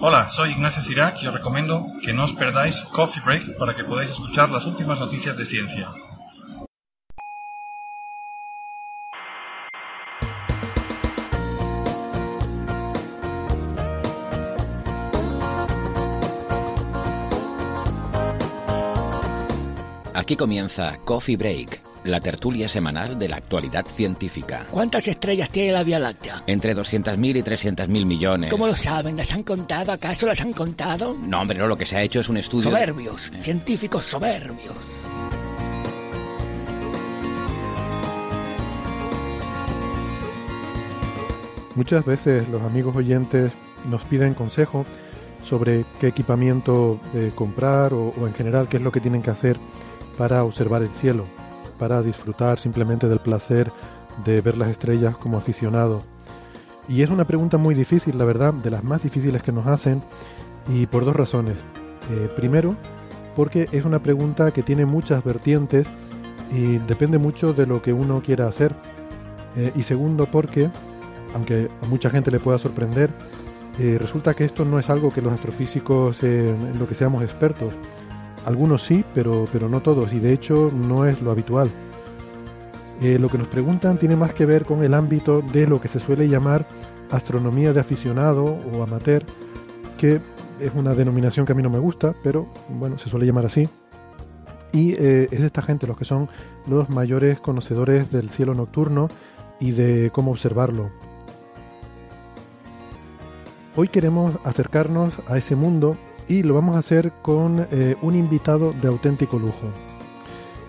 Hola, soy Ignacio Cirac y os recomiendo que no os perdáis Coffee Break para que podáis escuchar las últimas noticias de ciencia. Aquí comienza Coffee Break, la tertulia semanal de la actualidad científica. ¿Cuántas estrellas tiene la Vía Láctea? Entre 200.000 y 300.000 millones. ¿Cómo lo saben? ¿Las han contado? ¿Acaso las han contado? No, hombre, no, lo que se ha hecho es un estudio... Soberbios, científicos soberbios. Muchas veces los amigos oyentes nos piden consejo sobre qué equipamiento eh, comprar o, o en general qué es lo que tienen que hacer para observar el cielo, para disfrutar simplemente del placer de ver las estrellas como aficionado. Y es una pregunta muy difícil, la verdad, de las más difíciles que nos hacen, y por dos razones. Eh, primero, porque es una pregunta que tiene muchas vertientes y depende mucho de lo que uno quiera hacer. Eh, y segundo, porque, aunque a mucha gente le pueda sorprender, eh, resulta que esto no es algo que los astrofísicos en lo que seamos expertos. Algunos sí, pero, pero no todos, y de hecho no es lo habitual. Eh, lo que nos preguntan tiene más que ver con el ámbito de lo que se suele llamar astronomía de aficionado o amateur, que es una denominación que a mí no me gusta, pero bueno, se suele llamar así. Y eh, es esta gente los que son los mayores conocedores del cielo nocturno y de cómo observarlo. Hoy queremos acercarnos a ese mundo y lo vamos a hacer con eh, un invitado de auténtico lujo.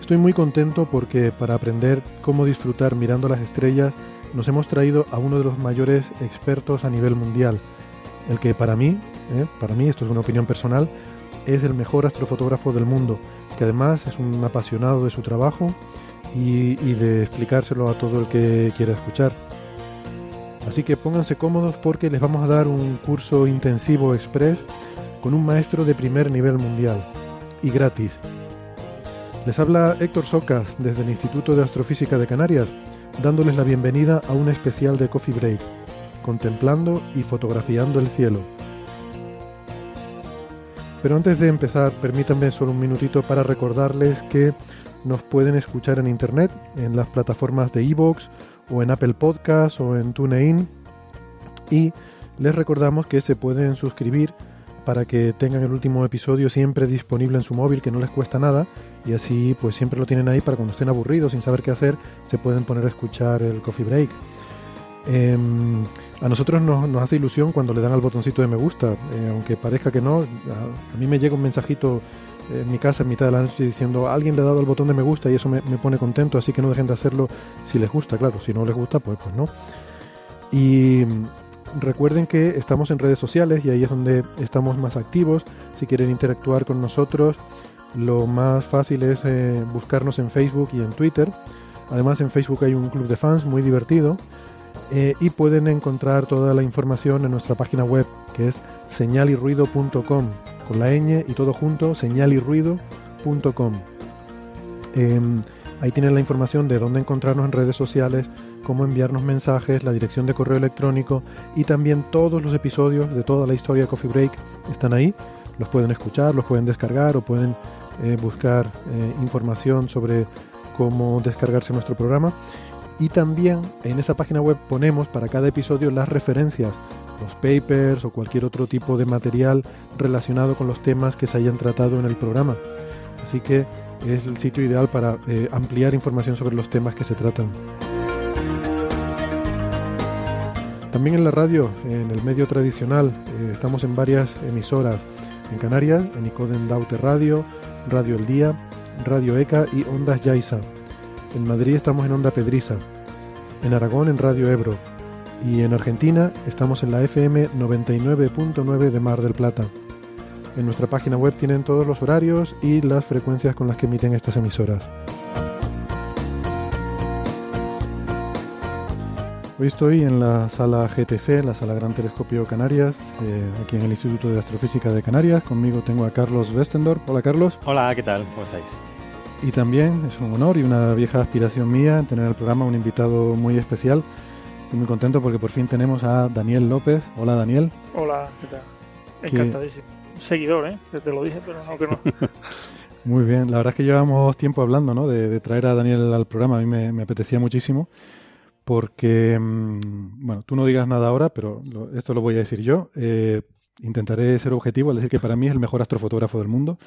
Estoy muy contento porque para aprender cómo disfrutar mirando las estrellas nos hemos traído a uno de los mayores expertos a nivel mundial, el que para mí, eh, para mí esto es una opinión personal, es el mejor astrofotógrafo del mundo, que además es un apasionado de su trabajo y, y de explicárselo a todo el que quiera escuchar. Así que pónganse cómodos porque les vamos a dar un curso intensivo express con un maestro de primer nivel mundial y gratis. Les habla Héctor Socas desde el Instituto de Astrofísica de Canarias, dándoles la bienvenida a un especial de Coffee Break, contemplando y fotografiando el cielo. Pero antes de empezar, permítanme solo un minutito para recordarles que nos pueden escuchar en internet, en las plataformas de iVoox o en Apple Podcasts o en TuneIn. Y les recordamos que se pueden suscribir para que tengan el último episodio siempre disponible en su móvil, que no les cuesta nada, y así pues siempre lo tienen ahí para cuando estén aburridos, sin saber qué hacer, se pueden poner a escuchar el coffee break. Em, a nosotros nos, hace ilusión cuando le dan al botoncito de me gusta, eh, aunque parezca que no, a, mí me llega un mensajito en mi casa en mitad de la noche diciendo alguien le ha dado el botón de me gusta y eso me, me pone contento, así que no dejen de hacerlo si les gusta, claro, si no les gusta pues, pues no. Y Recuerden que estamos en redes sociales y ahí es donde estamos más activos. Si quieren interactuar con nosotros, lo más fácil es eh, buscarnos en Facebook y en Twitter. Además en Facebook hay un club de fans muy divertido eh, y pueden encontrar toda la información en nuestra página web que es señalirruido.com con la ñ y todo junto señalirruido.com. Em, ahí tienen la información de dónde encontrarnos en redes sociales, cómo enviarnos mensajes, la dirección de correo electrónico y también todos los episodios de toda la historia de Coffee Break están ahí. Los pueden escuchar, los pueden descargar o pueden eh, buscar eh, información sobre cómo descargarse nuestro programa. Y también en esa página web ponemos para cada episodio las referencias, los papers o cualquier otro tipo de material relacionado con los temas que se hayan tratado en el programa. Así que es el sitio ideal para eh, ampliar información sobre los temas que se tratan. También en la radio, en el medio tradicional, eh, estamos en varias emisoras. En Canarias, en Icoden Daute Radio, Radio El Día, Radio ECA y Ondas Yaiza. En Madrid estamos en Onda Pedriza. En Aragón en Radio Ebro. y en Argentina estamos en la FM 99.9 de Mar del Plata. En nuestra página web tienen todos los horarios y las frecuencias con las que emiten estas emisoras. Hoy estoy en la sala GTC, la sala Gran Telescopio Canarias, eh, aquí en el Instituto de Astrofísica de Canarias. Conmigo tengo a Carlos Westendorf. Hola Carlos. Hola, ¿qué tal? ¿Cómo estáis? Y también es un honor y una vieja aspiración mía tener al programa un invitado muy especial. Estoy muy contento porque por fin tenemos a Daniel López. Hola Daniel. Hola, ¿qué tal? Encantadísimo. Seguidor, ¿eh? Te lo dije, pero no que no. muy bien, la verdad es que llevamos tiempo hablando, ¿no? De, traer a Daniel al programa. A mí me, apetecía muchísimo porque, mm, bueno, tú no digas nada ahora, pero esto lo voy a decir yo. Eh, intentaré ser objetivo al decir que para mí es el mejor astrofotógrafo del mundo.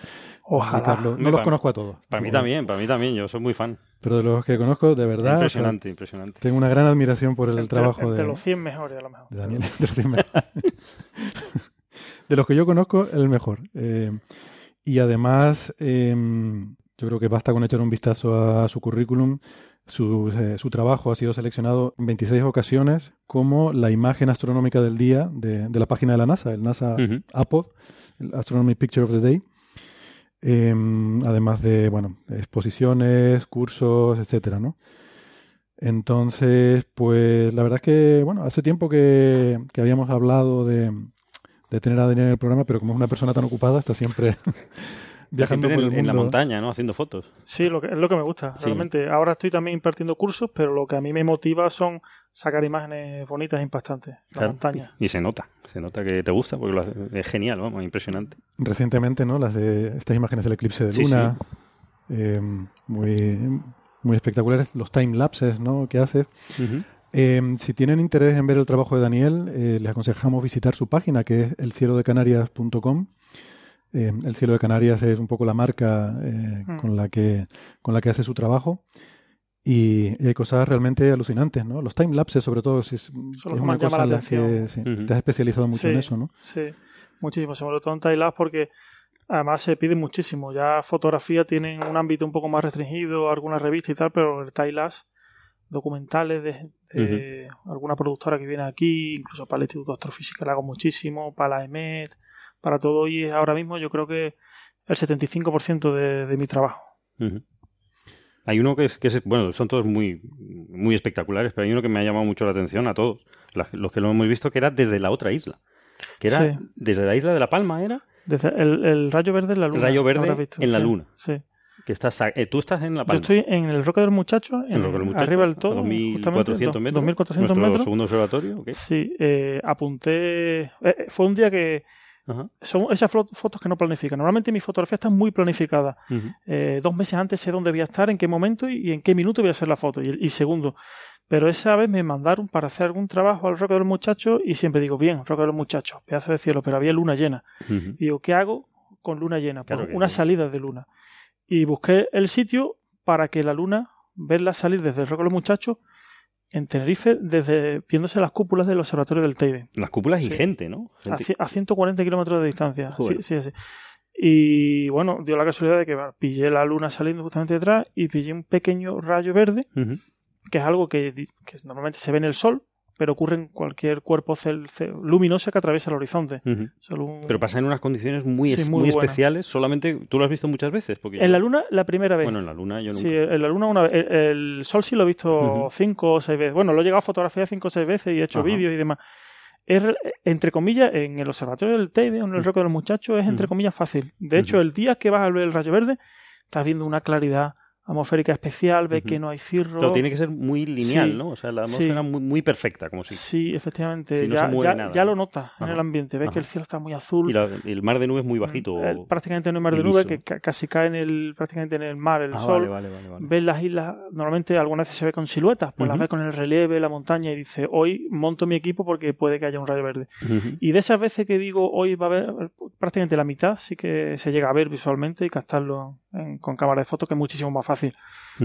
Ojalá. no los conozco a todos. Para mí también, para mí también, yo soy muy fan. Pero de los que conozco, de verdad. Impresionante, impresionante. Tengo una gran admiración por el, trabajo de. De los 100 mejores, a lo mejor. De Daniel, de los 100 mejores. de los que yo conozco, el mejor. Eh, y además, em, yo creo que basta con echar un vistazo a su currículum. Su, eh, su, trabajo ha sido seleccionado en 26 ocasiones como la imagen astronómica del día de, de la página de la NASA, el NASA APOD, el Astronomy Picture of the Day. Em, además de, bueno, exposiciones, cursos, etcétera, ¿no? Entonces, pues la verdad es que, bueno, hace tiempo que, que habíamos hablado de, de tener a Daniel en el programa, pero como es una persona tan ocupada, está siempre viajando en, la montaña, ¿no? Haciendo fotos. Sí, lo que, es lo que me gusta, realmente. Ahora estoy también impartiendo cursos, pero lo que a mí me motiva son sacar imágenes bonitas e impactantes. La montaña. Y se nota, se nota que te gusta, porque es genial, vamos, impresionante. Recientemente, ¿no? Las de estas imágenes del eclipse de luna, eh, muy, muy espectaculares. Los time lapses, ¿no? Que hace. Eh, si tienen interés en ver el trabajo de Daniel, eh, les aconsejamos visitar su página, que es elcielodecanarias.com. Eh, el cielo de Canarias es un poco la marca eh, mm. con, la que, con la que hace su trabajo. Y, hay cosas realmente alucinantes, ¿no? Los time lapses, sobre todo, es, una cosa la que te has especializado mucho en eso, ¿no? Sí, muchísimo. Sobre todo en time lapse porque además se pide muchísimo. Ya fotografía tienen un ámbito un poco más restringido, algunas revistas y tal, pero el time lapse, documentales de, alguna productora que viene aquí, incluso para el Instituto de Astrofísica le hago muchísimo, para la EMET, para todo y ahora mismo yo creo que el 75% de, de mi trabajo. Hay uno que es, que es, bueno, son todos muy, muy espectaculares, pero hay uno que me ha llamado mucho la atención a todos, los que lo hemos visto, que era desde la otra isla. Que era desde la isla de La Palma, ¿era? Desde el, rayo verde en la luna. El rayo verde en la luna. Sí. Que estás, eh, tú estás en La Palma. Yo estoy en el Roque del Muchacho, en, arriba del todo. 2400 metros. 2400 metros. segundo observatorio. Sí, eh, apunté. Eh, fue un día que son esas fotos que no planifican. Normalmente mi fotografía está muy planificada. Eh, dos meses antes sé dónde voy a estar, en qué momento y, en qué minuto voy a hacer la foto. Y, segundo, pero esa vez me mandaron para hacer algún trabajo al Roque del Muchacho y siempre digo, bien, Roque del Muchacho, pedazo de cielo, pero había luna llena. Y digo, ¿qué hago con luna llena? Pues una salida de luna. Y busqué el sitio para que la luna, verla salir desde el Roque del Muchacho, en Tenerife desde viéndose las cúpulas del observatorio del Teide. Las cúpulas y gente, ¿no? A, 140 kilómetros de distancia. Sí, sí, sí. Y bueno, dio la casualidad de que pillé la luna saliendo justamente detrás y pillé un pequeño rayo verde, que es algo que, que, normalmente se ve en el sol, pero ocurre en cualquier cuerpo luminoso que atraviesa el horizonte. Pero pasa en unas condiciones muy, muy, especiales, solamente tú lo has visto muchas veces. Porque en la luna la primera vez. Bueno, en la luna yo nunca. Sí, en la luna una vez. El, sol sí lo he visto cinco o seis veces. Bueno, lo he llegado a fotografiar cinco o seis veces y he hecho vídeos y demás. Es, entre comillas, en el observatorio del Teide en el Roque de los Muchachos es entre comillas fácil. De hecho, el día que vas a ver el rayo verde, estás viendo una claridad atmosférica especial, ve que no hay cirro. Pero tiene que ser muy lineal, ¿no? O sea, la atmósfera muy, muy, perfecta, como si. Sí, efectivamente. ya, lo notas en el ambiente, ves que el cielo está muy azul. Y, el mar de nubes muy bajito. Mm, prácticamente no hay mar de nubes, que casi cae en el, prácticamente en el mar, el ah, sol. Vale, ves las islas, normalmente algunas veces se ve con siluetas, pues las ves con el relieve, la montaña y dice, hoy monto mi equipo porque puede que haya un rayo verde. Y de esas veces que digo, hoy va a haber prácticamente la mitad, sí que se llega a ver visualmente y captarlo con cámara de fotos, que es muchísimo más fácil.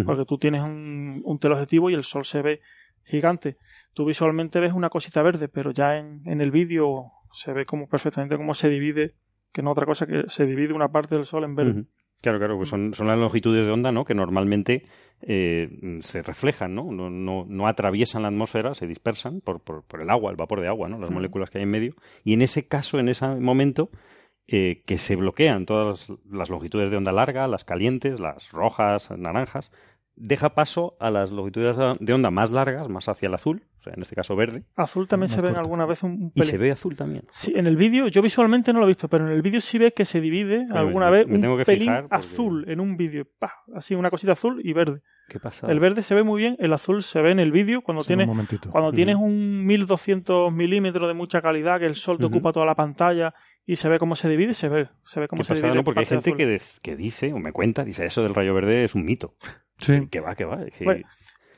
Porque tú tienes un, un teleobjetivo y el sol se ve gigante. Tú visualmente ves una cosita verde, pero ya en, en el vídeo se ve como perfectamente cómo se divide, que no otra cosa que se divide una parte del sol en verde. Claro, claro, pues son, son las longitudes de onda, ¿no? Que normalmente eh, se reflejan, ¿no? No, ¿no? no, atraviesan la atmósfera, se dispersan por, por, por, el agua, el vapor de agua, ¿no? Las moléculas que hay en medio. Y en ese caso, en ese momento, eh, que se bloquean todas las longitudes de onda larga, las calientes, las rojas, naranjas, deja paso a las longitudes de onda más largas, más hacia el azul, o sea, en este caso verde. Azul también se ve alguna vez un, pelín. Y se ve azul también. Sí, en el vídeo, yo visualmente no lo he visto, pero en el vídeo sí ves que se divide alguna vez un pelín azul en un vídeo. Así, una cosita azul y verde. ¿Qué pasa? El verde se ve muy bien, el azul se ve en el vídeo cuando, tienes, cuando tienes un 1200 milímetros de mucha calidad, que el sol te ocupa toda la pantalla y se ve cómo se divide, se ve, se ve cómo se divide. No, porque hay gente que, que, dice, o me cuenta, dice, eso del rayo verde es un mito. Sí. Que va, que va.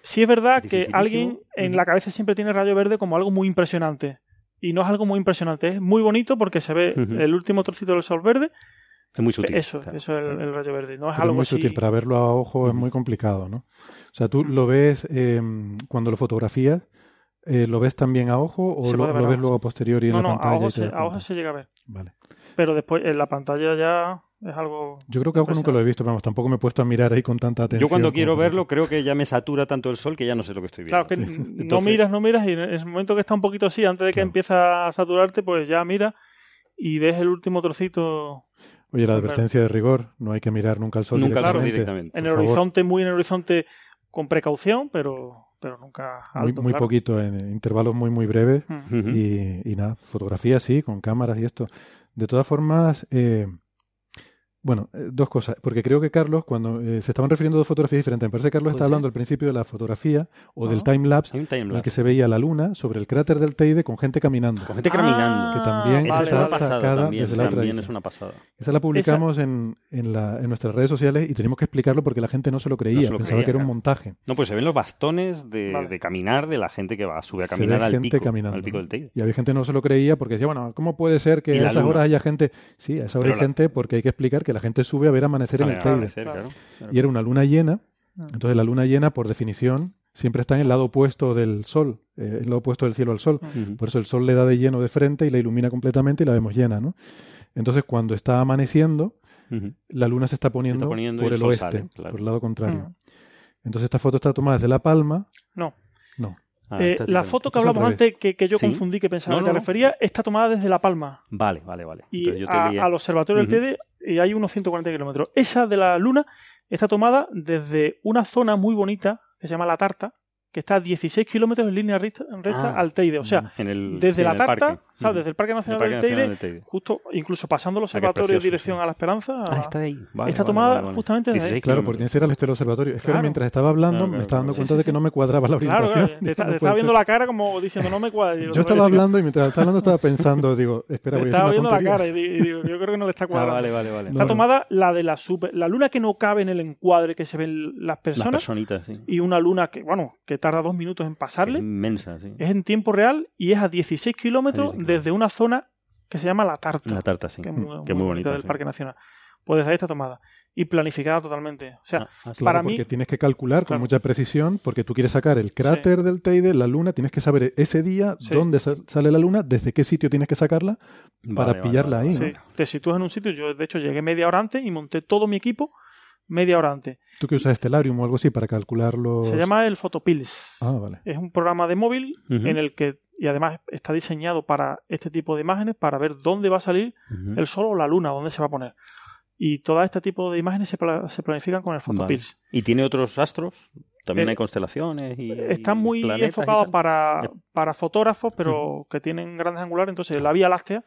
sí es verdad que alguien en la cabeza siempre tiene rayo verde como algo muy impresionante. Y no es algo muy impresionante, es muy bonito porque se ve el último trocito del sol verde. Es muy sutil. Eso, eso es el, rayo verde. No es algo muy sutil, para verlo a ojo es muy complicado, ¿no? O sea, tú lo ves em, cuando lo fotografías, eh, ¿lo ves también a ojo o lo, ves luego a posteriori en la pantalla? A ojo, se, a ojo se llega a ver. Vale. Pero después en la pantalla ya es algo. Yo creo que a ojo nunca lo he visto, pero vamos, tampoco me he puesto a mirar ahí con tanta atención. Yo cuando quiero verlo, creo que ya me satura tanto el sol que ya no sé lo que estoy viendo. Claro, que no miras, no miras, y en el momento que está un poquito así, antes de que empieza a saturarte, pues ya mira y ves el último trocito. Oye, la advertencia de rigor, no hay que mirar nunca al sol nunca directamente. directamente. En el horizonte, muy en el horizonte, con precaución, pero pero nunca alto, muy, poquito en intervalos muy muy breves. Y, y, nada fotografía sí con cámaras y esto. De todas formas eh, bueno, eh, dos cosas, porque creo que Carlos, cuando eh, se estaban refiriendo a dos fotografías diferentes, me parece que Carlos está hablando al principio de la fotografía o del time lapse, en el que se veía la luna sobre el cráter del Teide con gente caminando. Con gente caminando. Que también está sacada desde la otra es una pasada. Esa la publicamos En, en, la, en, nuestras redes sociales y teníamos que explicarlo porque la gente no se lo creía, pensaba que era un montaje. No, pues se ven los bastones de, de caminar de la gente que va, sube a caminar al, pico, al pico del Teide. Y había gente que no se lo creía porque decía, bueno, ¿cómo puede ser que a esas horas haya gente? Sí, a esa hora hay gente porque hay que explicar que la gente sube a ver a amanecer en el Teide. Y era una luna llena. Ah. Entonces la luna llena, por definición, siempre está en el lado opuesto del sol, eh, el lado opuesto del cielo al sol. Por eso el sol le da de lleno de frente y la ilumina completamente y la vemos llena, ¿no? Entonces cuando está amaneciendo, la luna se está poniendo, por el, oeste, por el lado contrario. Entonces esta foto está tomada desde La Palma. No. No. Ah, eh, la foto que hablamos antes, que, yo confundí, que pensaba que te refería, está tomada desde La Palma. Vale, vale, vale. Y al observatorio del TD y hay unos 140 kilómetros. Esa de la Luna está tomada desde una zona muy bonita que se llama La Tarta, que está a 16 kilómetros en línea recta, ah, al Teide. O sea, desde la Tarta, ¿sabes? Desde el Parque Nacional, del, Teide, justo, incluso pasando el observatorio en dirección a la Esperanza. Ah, está ahí. está tomada justamente desde ahí. Claro, porque tiene que ser al este del observatorio. Es que ahora mientras estaba hablando me estaba dando cuenta de que no me cuadraba la orientación. Claro, te, estaba viendo la cara como diciendo no me cuadra. Yo estaba hablando y mientras estaba hablando estaba pensando, digo, espera, voy a Estaba viendo la cara y digo, yo creo que no le está ah, cuadrando. vale, vale, vale. Está tomada la de la super, la luna que no cabe en el encuadre que se ven las personas. Las personitas, sí. Y una luna que, bueno, que tarda dos minutos en pasarle. Es inmensa, sí. Es en tiempo real y es a 16 kilómetros desde una zona que se llama La Tarta. La Tarta, sí. Que es muy, muy, bonita. del Parque Nacional. Pues desde ahí está tomada. Y planificada totalmente. O sea, ah, ah, para mí. Porque tienes que calcular con mucha precisión, porque tú quieres sacar el cráter del Teide, la luna, tienes que saber ese día dónde sale la luna, desde qué sitio tienes que sacarla para pillarla ahí. Sí, te sitúas en un sitio. Yo, de hecho, llegué media hora antes y monté todo mi equipo media hora antes. ¿Tú que usas Stellarium o algo así para calcularlo? Se llama el Photopills. Ah, vale. Es un programa de móvil en el que, y además está diseñado para este tipo de imágenes, para ver dónde va a salir el sol o la luna, dónde se va a poner. Y todo este tipo de imágenes se, planifican con el Photopills. ¿Y tiene otros astros? También hay constelaciones y. Están muy enfocados para, para fotógrafos, pero que tienen grandes angulares. Entonces, la Vía Láctea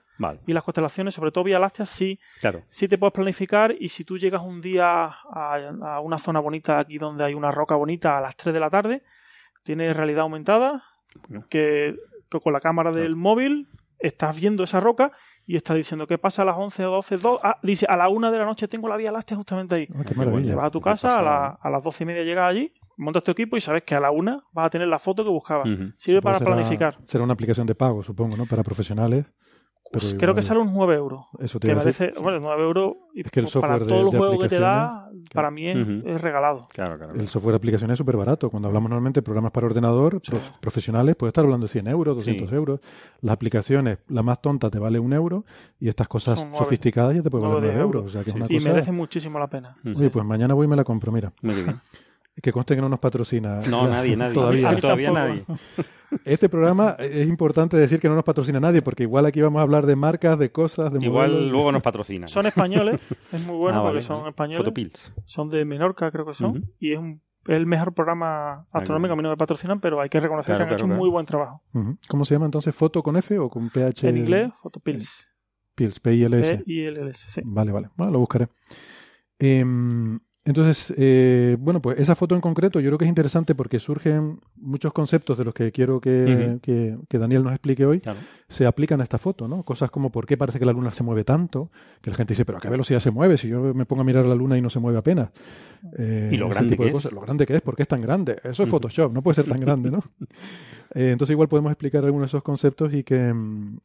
y las constelaciones, sobre todo Vía Láctea, sí, claro. sí te puedes planificar. Y si tú llegas un día a, una zona bonita aquí donde hay una roca bonita a las 3 de la tarde, tienes realidad aumentada, que, con la cámara del móvil estás viendo esa roca y está diciendo que pasa a las 11 o 12, ah, dice a la 1 de la noche tengo la Vía Láctea justamente ahí. Ah, te vas a tu casa, a, a las 12 y media llegas allí montas tu equipo y sabes que a la una vas a tener la foto que buscabas. Sirve para planificar. Será una aplicación de pago, supongo, ¿no? Para profesionales. Pues creo que sale unos 9 euros. Eso te que parece, bueno, 9 euros y que el para todos los juegos que te da, para mí es, regalado. Claro, claro, El software de aplicación es súper barato. Cuando hablamos normalmente de programas para ordenador, profesionales, puede estar hablando de 100 euros, 200 euros. Las aplicaciones, la más tonta te vale un euro y estas cosas sofisticadas ya te pueden valer 9 euros. O sea, que es una y merece muchísimo la pena. Oye, pues mañana voy y me la compro, mira. Muy bien. Que conste que no nos patrocina. No, nadie, nadie. Todavía, todavía nadie. Este programa es importante decir que no nos patrocina nadie, porque igual aquí vamos a hablar de marcas, de cosas, de Igual luego nos patrocinan. Son españoles, es muy bueno ah, porque son españoles. Fotopills. Son de Menorca, creo que son, y es el mejor programa astronómico. A mí no me patrocinan, pero hay que reconocer que han hecho un muy buen trabajo. ¿Cómo se llama entonces? ¿Foto con F o con PH? En inglés, Fotopills. Pills, P-I-L-S. P-I-L-S, sí. Vale, vale. Bueno, lo buscaré. Eh, entonces, eh, bueno, pues esa foto en concreto yo creo que es interesante porque surgen muchos conceptos de los que quiero que, que, Daniel nos explique hoy, se aplican a esta foto, ¿no? Cosas como por qué parece que la luna se mueve tanto, que la gente dice, pero a qué velocidad se mueve si yo me pongo a mirar la luna y no se mueve apenas. Eh, y lo grande que es. Lo grande que es, ¿por qué es tan grande? Eso es Photoshop, no puede ser tan grande, ¿no? Eh, entonces igual podemos explicar algunos de esos conceptos y que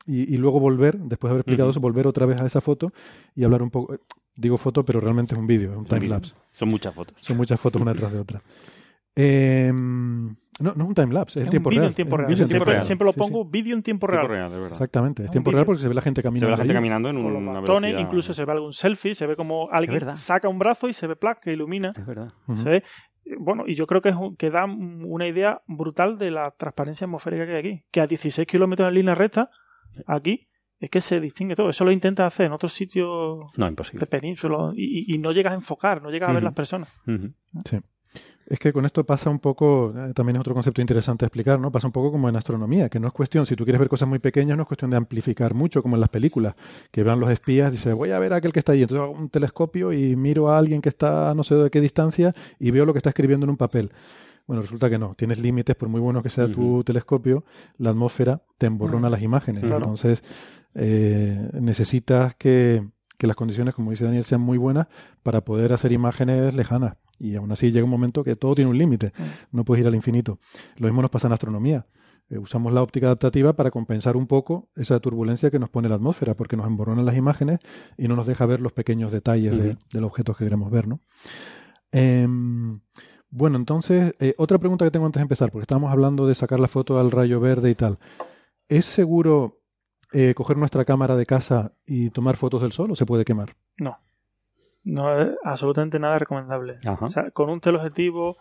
y, luego volver, después de haber explicado eso, volver otra vez a esa foto y hablar un poco digo foto, pero realmente es un vídeo, es un timelapse. Son muchas fotos. Son muchas fotos una tras de otra. Eh, no, no es un timelapse, es, en tiempo, real. En tiempo real. Siempre, lo pongo vídeo en tiempo real. Exactamente, es tiempo real porque se ve la gente caminando. Se ve la gente caminando en una velocidad... Incluso se ve algún selfie, se ve como alguien saca un brazo y se ve placa que ilumina. Es verdad. Se ve bueno, y yo creo que, es, que da una idea brutal de la transparencia atmosférica que hay aquí. Que a 16 kilómetros en línea recta, aquí, es que se distingue todo. Eso lo intenta hacer en otros sitios no, imposible. de península y, no llegas a enfocar, no llegas a ver las personas. Sí. Es que con esto pasa un poco, eh, también es otro concepto interesante a explicar, ¿no? Pasa un poco como en astronomía, que no es cuestión, si tú quieres ver cosas muy pequeñas, no es cuestión de amplificar mucho, como en las películas, que van los espías, dice, voy a ver a aquel que está allí, entonces hago un telescopio y miro a alguien que está a no sé de qué distancia y veo lo que está escribiendo en un papel. Bueno, resulta que no. Tienes límites, por muy bueno que sea tu telescopio, la atmósfera te emborrona las imágenes. Entonces, eh, necesitas que, las condiciones, como dice Daniel, sean muy buenas para poder hacer imágenes lejanas. Y aún así llega un momento que todo tiene un límite. No puedes ir al infinito. Lo mismo nos pasa en astronomía. Eh, usamos la óptica adaptativa para compensar un poco esa turbulencia que nos pone la atmósfera, porque nos emborronan las imágenes y no nos deja ver los pequeños detalles de, los objetos que queremos ver. ¿no? Em, bueno, entonces, eh, otra pregunta que tengo antes de empezar, porque estábamos hablando de sacar la foto al rayo verde y tal. ¿Es seguro eh, coger nuestra cámara de casa y tomar fotos del sol o se puede quemar? No. No es absolutamente nada recomendable. O sea, con un teleobjetivo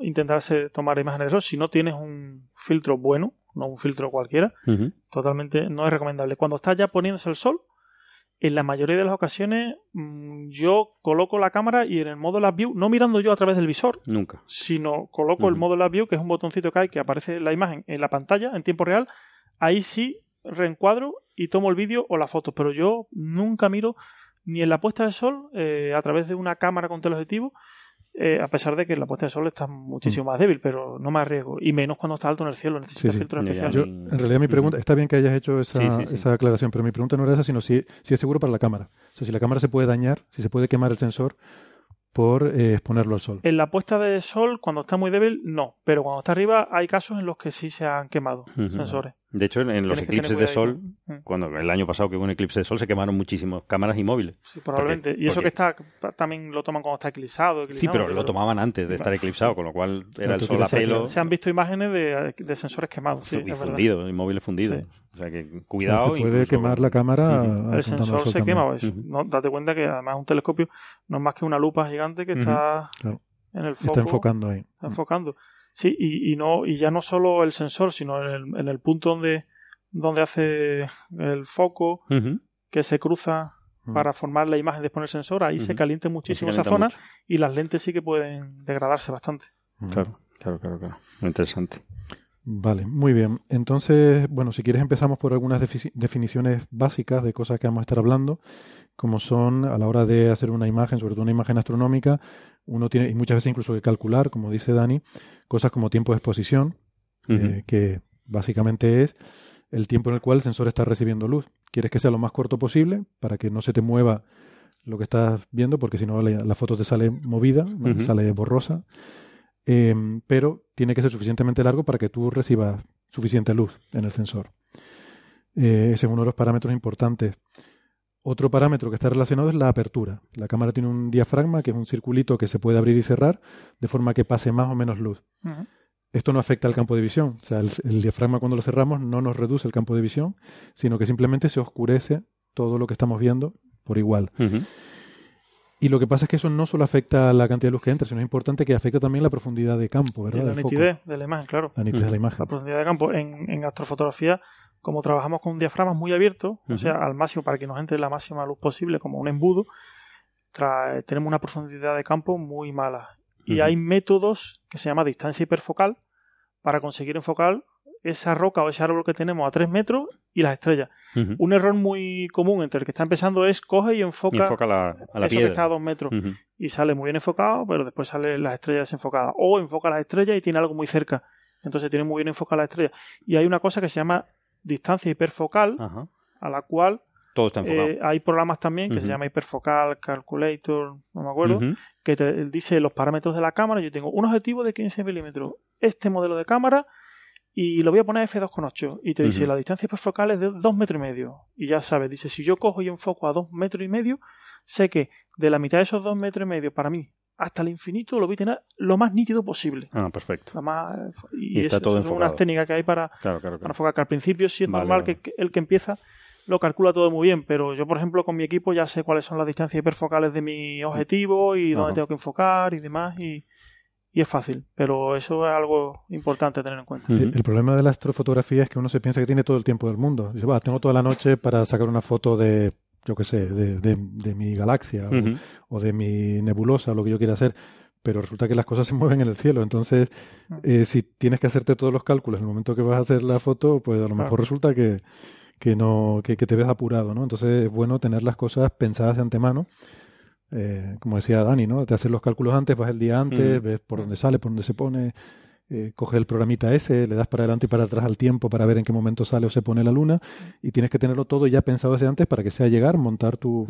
intentarse tomar imágenes sol, si no tienes un filtro bueno, no un filtro cualquiera, totalmente no es recomendable. Cuando está ya poniéndose el sol, en la mayoría de las ocasiones mm, yo coloco la cámara y en el modo Lab View, no mirando yo a través del visor, nunca, sino coloco el modo Lab View, que es un botoncito que hay que aparece la imagen en la pantalla en tiempo real, ahí sí reencuadro y tomo el vídeo o la foto, pero yo nunca miro ni en la puesta de sol eh, a través de una cámara con teleobjetivo, eh, a pesar de que la puesta de sol está muchísimo mm. más débil, pero no me arriesgo. Y menos cuando está alto en el cielo, necesita filtros especiales. en realidad mi pregunta, está bien que hayas hecho esa, esa, aclaración, pero mi pregunta no era esa, sino si, si es seguro para la cámara. O sea, si la cámara se puede dañar, si se puede quemar el sensor, por eh, exponerlo al sol. En la puesta de sol, cuando está muy débil, no. Pero cuando está arriba, hay casos en los que sí se han quemado sensores. De hecho, en, los eclipses de sol, mm. cuando el año pasado que hubo un eclipse de sol, se quemaron muchísimas cámaras y móviles. Sí, probablemente. y eso que está también lo toman cuando está eclipsado. sí, pero, lo tomaban antes de estar eclipsado, con lo cual era el sol a pelo. Se, han visto imágenes de, sensores quemados. y fundidos, y móviles fundidos. O sea que cuidado. se puede quemar la cámara. El sensor se quema. Pues, no, date cuenta que además un telescopio no es más que una lupa gigante que está en el foco. Está enfocando ahí. Está enfocando. Sí, y, y, no, y ya no solo el sensor, sino en el, en el punto donde, donde hace el foco, que se cruza para formar la imagen de poner el sensor, ahí se calienta muchísimo esa zona y las lentes sí que pueden degradarse bastante. Claro, claro, claro, claro. Muy interesante. Vale, muy bien. Entonces, bueno, si quieres empezamos por algunas definiciones básicas de cosas que vamos a estar hablando, como son a la hora de hacer una imagen, sobre todo una imagen astronómica, uno tiene, y muchas veces incluso que calcular, como dice Dani, cosas como tiempo de exposición, eh, que básicamente es el tiempo en el cual el sensor está recibiendo luz. Quieres que sea lo más corto posible para que no se te mueva lo que estás viendo, porque si no la, foto te sale movida, sale borrosa. Em, pero tiene que ser suficientemente largo para que tú recibas suficiente luz en el sensor. Eh, ese es uno de los parámetros importantes. Otro parámetro que está relacionado es la apertura. La cámara tiene un diafragma, que es un circulito que se puede abrir y cerrar, de forma que pase más o menos luz. Esto no afecta al campo de visión. O sea, el, diafragma cuando lo cerramos no nos reduce el campo de visión, sino que simplemente se oscurece todo lo que estamos viendo por igual. Y lo que pasa es que eso no solo afecta a la cantidad de luz que entra, sino es importante que afecta también la profundidad de campo, ¿verdad? Y la nitidez de la imagen, claro. La nitidez de la imagen. La profundidad de campo. En, en astrofotografía, como trabajamos con diafragmas muy abiertos, o sea, al máximo para que nos entre la máxima luz posible, como un embudo, tenemos una profundidad de campo muy mala. Y hay métodos que se llama distancia hiperfocal para conseguir enfocar esa roca o ese árbol que tenemos a 3 metros y las estrellas. Un error muy común entre el que está empezando es coge y enfoca, la, a la eso que está a 2 metros y sale muy bien enfocado, pero después sale las estrellas desenfocadas. O enfoca las estrellas y tiene algo muy cerca. Entonces tiene muy bien enfocada las estrellas. Y hay una cosa que se llama distancia hiperfocal, a la cual Todo está enfocado. eh, hay programas también que se llama Hiperfocal Calculator, no me acuerdo, que te dice los parámetros de la cámara. Yo tengo un objetivo de 15 milímetros, este modelo de cámara, y lo voy a poner a f2.8. Y te dice la distancia hiperfocal es de 2 metros y medio. Y ya sabes, dice, si yo cojo y enfoco a 2 metros y medio, sé que de la mitad de esos 2 metros y medio, para mí, hasta el infinito, lo voy a tener lo más nítido posible. Ah, perfecto. La más, y, Y está es, todo es enfocado. una técnica que hay para, Claro, claro, para claro. enfocar. Que al principio sí es Vale, normal vale. Que, que el que empieza lo calcula todo muy bien, pero yo, por ejemplo, con mi equipo ya sé cuáles son las distancias hiperfocales de mi objetivo y dónde Ajá. tengo que enfocar y demás, y, y es fácil, pero eso es algo importante a tener en cuenta. El, el problema de la astrofotografía es que uno se piensa que tiene todo el tiempo del mundo. Dice, va, tengo toda la noche para sacar una foto de, yo qué sé, de, de- de mi galaxia o- o, de mi nebulosa, lo que yo quiera hacer. Pero resulta que las cosas se mueven en el cielo. Entonces, eh, si tienes que hacerte todos los cálculos en el momento que vas a hacer la foto, pues a lo mejor Claro. resulta que, que no que, que te ves apurado, ¿no? Entonces es bueno tener las cosas pensadas de antemano. Eh, como decía Dani, ¿no? Te haces los cálculos antes, vas el día antes, ves por dónde sale, por dónde se pone, eh, coges el programita ese, le das para adelante y para atrás al tiempo para ver en qué momento sale o se pone la luna y tienes que tenerlo todo ya pensado desde antes para que sea llegar, montar tu,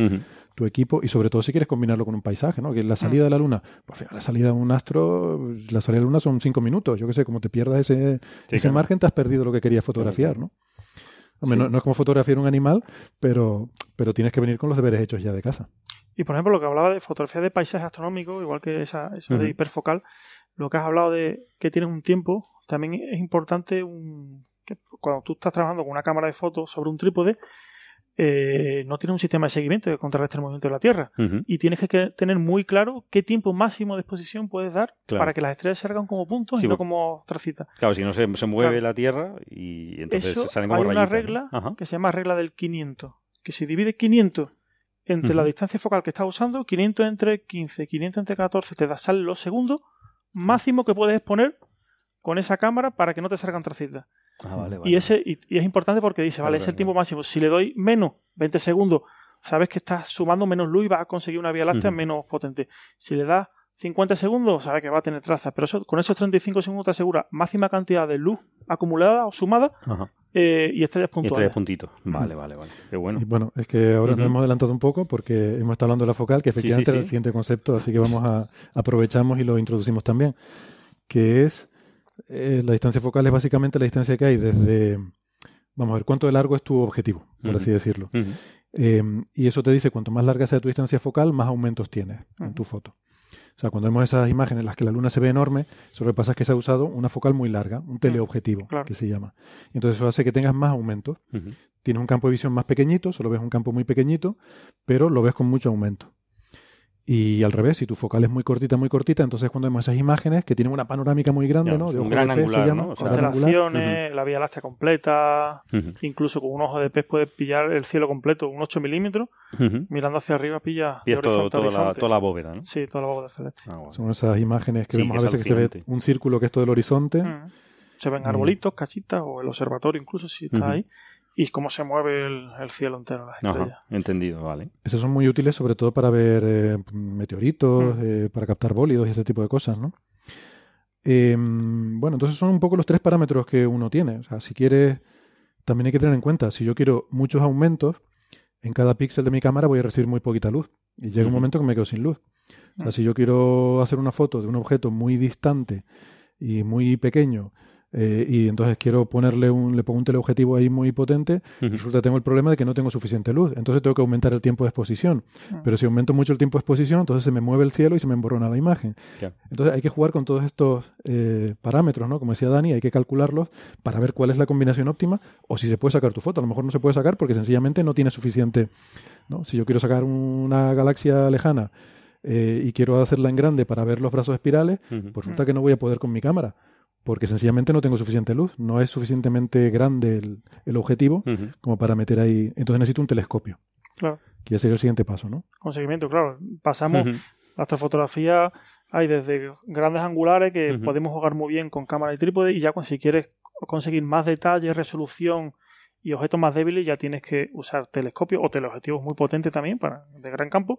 tu equipo y sobre todo si quieres combinarlo con un paisaje, ¿no? Que la salida de la luna, pues al final la salida de un astro, la salida de la luna son cinco minutos, yo qué sé, como te pierdas ese, Sí, ese claro. margen te has perdido lo que querías fotografiar, ¿no? Hombre, Sí. no, no es como fotografiar un animal, pero, pero tienes que venir con los deberes hechos ya de casa. Y por ejemplo, lo que hablaba de fotografía de paisaje astronómico, igual que esa, esa de hiperfocal, lo que has hablado de que tienes un tiempo, también es importante un, que cuando tú estás trabajando con una cámara de fotos sobre un trípode, eh, no tienes un sistema de seguimiento que contrarrestre el movimiento de la Tierra. Y tienes que, tener muy claro qué tiempo máximo de exposición puedes dar Claro. para que las estrellas salgan como puntos Sí, y no como tracitas. Claro, si no se, se mueve Claro. la Tierra y entonces Eso salen como hay una regla que se llama regla del 500, que si divide 500 entre la distancia focal que estás usando, 500 entre 15, 500 entre 14, te da salen los segundos máximo que puedes exponer con esa cámara para que no te salgan tracitas. Ah, vale, vale. Y ese y, y es importante porque dice, vale, Vale, es el tiempo máximo. Si le doy menos 20 segundos, sabes que estás sumando menos luz y vas a conseguir una vía láctea menos potente. Si le das 50 segundos, sabes que va a tener trazas. Pero eso, con esos 35 segundos te asegura máxima cantidad de luz acumulada o sumada eh, y estrellas Y puntuales. estrellas puntitos. Vale, vale, vale. Qué bueno. Y bueno, es que ahora nos hemos adelantado un poco porque hemos estado hablando de la focal, que Sí, efectivamente sí, era el siguiente concepto, así que vamos a aprovechamos y lo introducimos también, que es eh, la distancia focal es básicamente la distancia que hay desde, vamos a ver, cuánto de largo es tu objetivo, por así decirlo. Eh, y eso te dice, cuanto más larga sea tu distancia focal, más aumentos tienes en tu foto. O sea, cuando vemos esas imágenes en las que la luna se ve enorme, eso lo que pasa es que se ha usado una focal muy larga, un teleobjetivo, claro. que se llama. Y entonces eso hace que tengas más aumentos. Ujú. Tienes un campo de visión más pequeñito, solo ves un campo muy pequeñito, pero lo ves con mucho aumento. Y al revés, si tu focal es muy cortita, muy cortita, entonces cuando vemos esas imágenes que tienen una panorámica muy grande, Ya, ¿no? De un gran de pez angular, se llama, ¿no? O sea. Constelaciones, la Vía Láctea completa, incluso con un ojo de pez puedes pillar el cielo completo, un 8 milímetros, mirando hacia arriba pilla Y todo- toda, la, horizonte. toda la bóveda, ¿no? Sí, toda la bóveda celeste. Ah, bueno. Son esas imágenes que Sí, vemos que a es veces que se ve un círculo que es todo el horizonte. Mm. Se ven Mm. arbolitos, cachitas, o el observatorio incluso si está ahí, y cómo se mueve el, el cielo entero, las estrellas. Ajá, entendido, vale. Esos son muy útiles sobre todo para ver eh, meteoritos, Mm. eh, para captar bólidos y ese tipo de cosas, ¿no? Eh, bueno, entonces son un poco los tres parámetros que uno tiene. O sea, si quieres, también hay que tener en cuenta, si yo quiero muchos aumentos, en cada píxel de mi cámara voy a recibir muy poquita luz. Y llega un momento que me quedo sin luz. O sea, Mm. si yo quiero hacer una foto de un objeto muy distante y muy pequeño, eh, y entonces quiero ponerle un, le pongo un teleobjetivo ahí muy potente, Ujú. resulta que tengo el problema de que no tengo suficiente luz. Entonces tengo que aumentar el tiempo de exposición. Mm. Pero si aumento mucho el tiempo de exposición, entonces se me mueve el cielo y se me emborrona la imagen. Entonces hay que jugar con todos estos eh, parámetros, ¿no? Como decía Dani, hay que calcularlos para ver cuál es la combinación óptima o si se puede sacar tu foto. A lo mejor no se puede sacar porque sencillamente no tiene suficiente. ¿no? Si yo quiero sacar una galaxia lejana eh, y quiero hacerla en grande para ver los brazos espirales, pues resulta que no voy a poder con mi cámara, porque sencillamente no tengo suficiente luz, no es suficientemente grande el, objetivo como para meter ahí, entonces necesito un telescopio. Claro. Que ya sería el siguiente paso, ¿no? Con seguimiento, claro. Pasamos, la astrofotografía hay desde grandes angulares que podemos jugar muy bien con cámara y trípode y ya si quieres conseguir más detalle, resolución y objetos más débiles ya tienes que usar telescopios o teleobjetivos muy potentes también para de gran campo,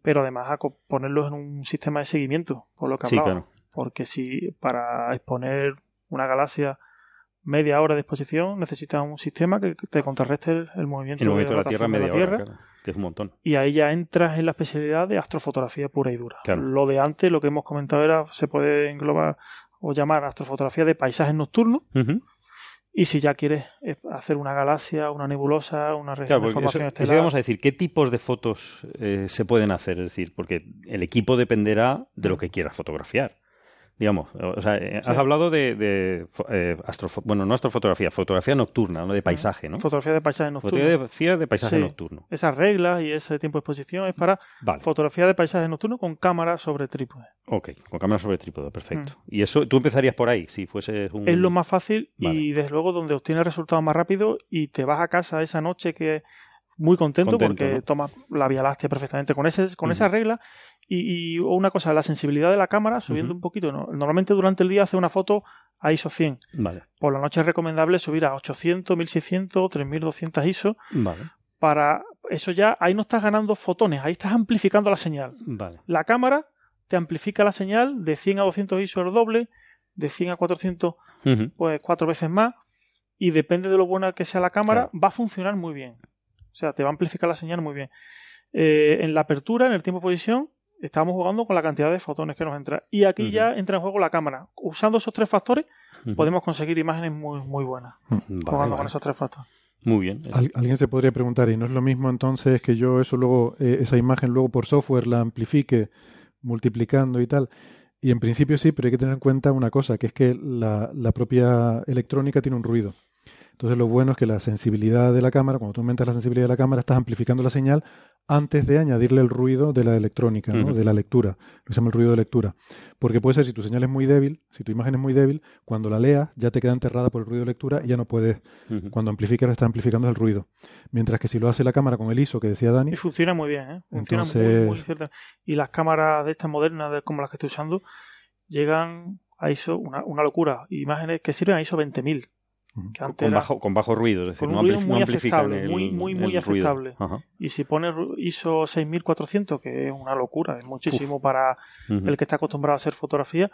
pero además a ponerlos en un sistema de seguimiento, por lo que hablaba. Porque si para exponer una galaxia media hora de exposición necesitas un sistema que te contrarreste el, movimiento, el movimiento de, la Tierra media hora, que es un montón. Y ahí ya entras en la especialidad de astrofotografía pura y dura. Lo de antes, lo que hemos comentado era, se puede englobar o llamar astrofotografía de paisajes nocturnos. Y si ya quieres eh, hacer una galaxia, una nebulosa, una región de formación eso, estelar... vamos a decir, ¿qué tipos de fotos eh, se pueden hacer? Es decir, porque el equipo dependerá de lo que quieras fotografiar digamos. O sea, eh, has hablado de, de eh, bueno, no astrofotografía, fotografía nocturna, ¿no? de paisaje, ¿no? Fotografía de paisaje nocturno. Fotografía de paisaje nocturno. Esas reglas y ese tiempo de exposición es para fotografía de paisaje nocturno con cámara sobre trípode. Ok, con cámara sobre trípode, perfecto. Mm. Y eso, tú empezarías por ahí, si fuese un... Es lo más fácil y desde luego donde obtienes resultados más rápido y te vas a casa esa noche que muy contento, porque tomas la Vía Láctea perfectamente con, ese, con esa regla y, una cosa, la sensibilidad de la cámara subiendo un poquito. Normalmente durante el día hace una foto a ISO 100. Vale. Por la noche es recomendable subir a 800, 1600, 3200 ISO. Vale. Para eso ya, ahí no estás ganando fotones, ahí estás amplificando la señal. Vale. La cámara te amplifica la señal de 100 a 200 ISO el doble, de 100 a 400 pues cuatro veces más y depende de lo buena que sea la cámara, va a funcionar muy bien. O sea, te va a amplificar la señal muy bien. Eh, en la apertura, en el tiempo de posición, estamos jugando con la cantidad de fotones que nos entra. Y aquí ya entra en juego la cámara. Usando esos tres factores, podemos conseguir imágenes muy, muy buenas. jugando con esos tres factores. Muy bien. alguien se podría preguntar, ¿y no es lo mismo entonces que yo eso luego, eh, esa imagen luego por software la amplifique multiplicando y tal? Y en principio sí, pero hay que tener en cuenta una cosa, que es que la, la propia electrónica tiene un ruido. Entonces lo bueno es que la sensibilidad de la cámara, cuando tú aumentas la sensibilidad de la cámara, estás amplificando la señal antes de añadirle el ruido de la electrónica, de la lectura, lo que se llama el ruido de lectura. Porque puede ser, si tu señal es muy débil, si tu imagen es muy débil, cuando la leas ya te queda enterrada por el ruido de lectura y ya no puedes, cuando amplifica, lo está amplificando el ruido. Mientras que si lo hace la cámara con el ISO que decía Dani... Y funciona muy bien, ¿eh? Funciona muy, muy Y las cámaras de estas modernas, como las que estoy usando, llegan a ISO, una, una locura, imágenes que sirven a ISO 20000 con, bajo, con bajo ruido, es decir, no, muy muy, muy, muy aceptable. Y si pones ISO 6400, que es una locura, es muchísimo para el que está acostumbrado a hacer fotografía,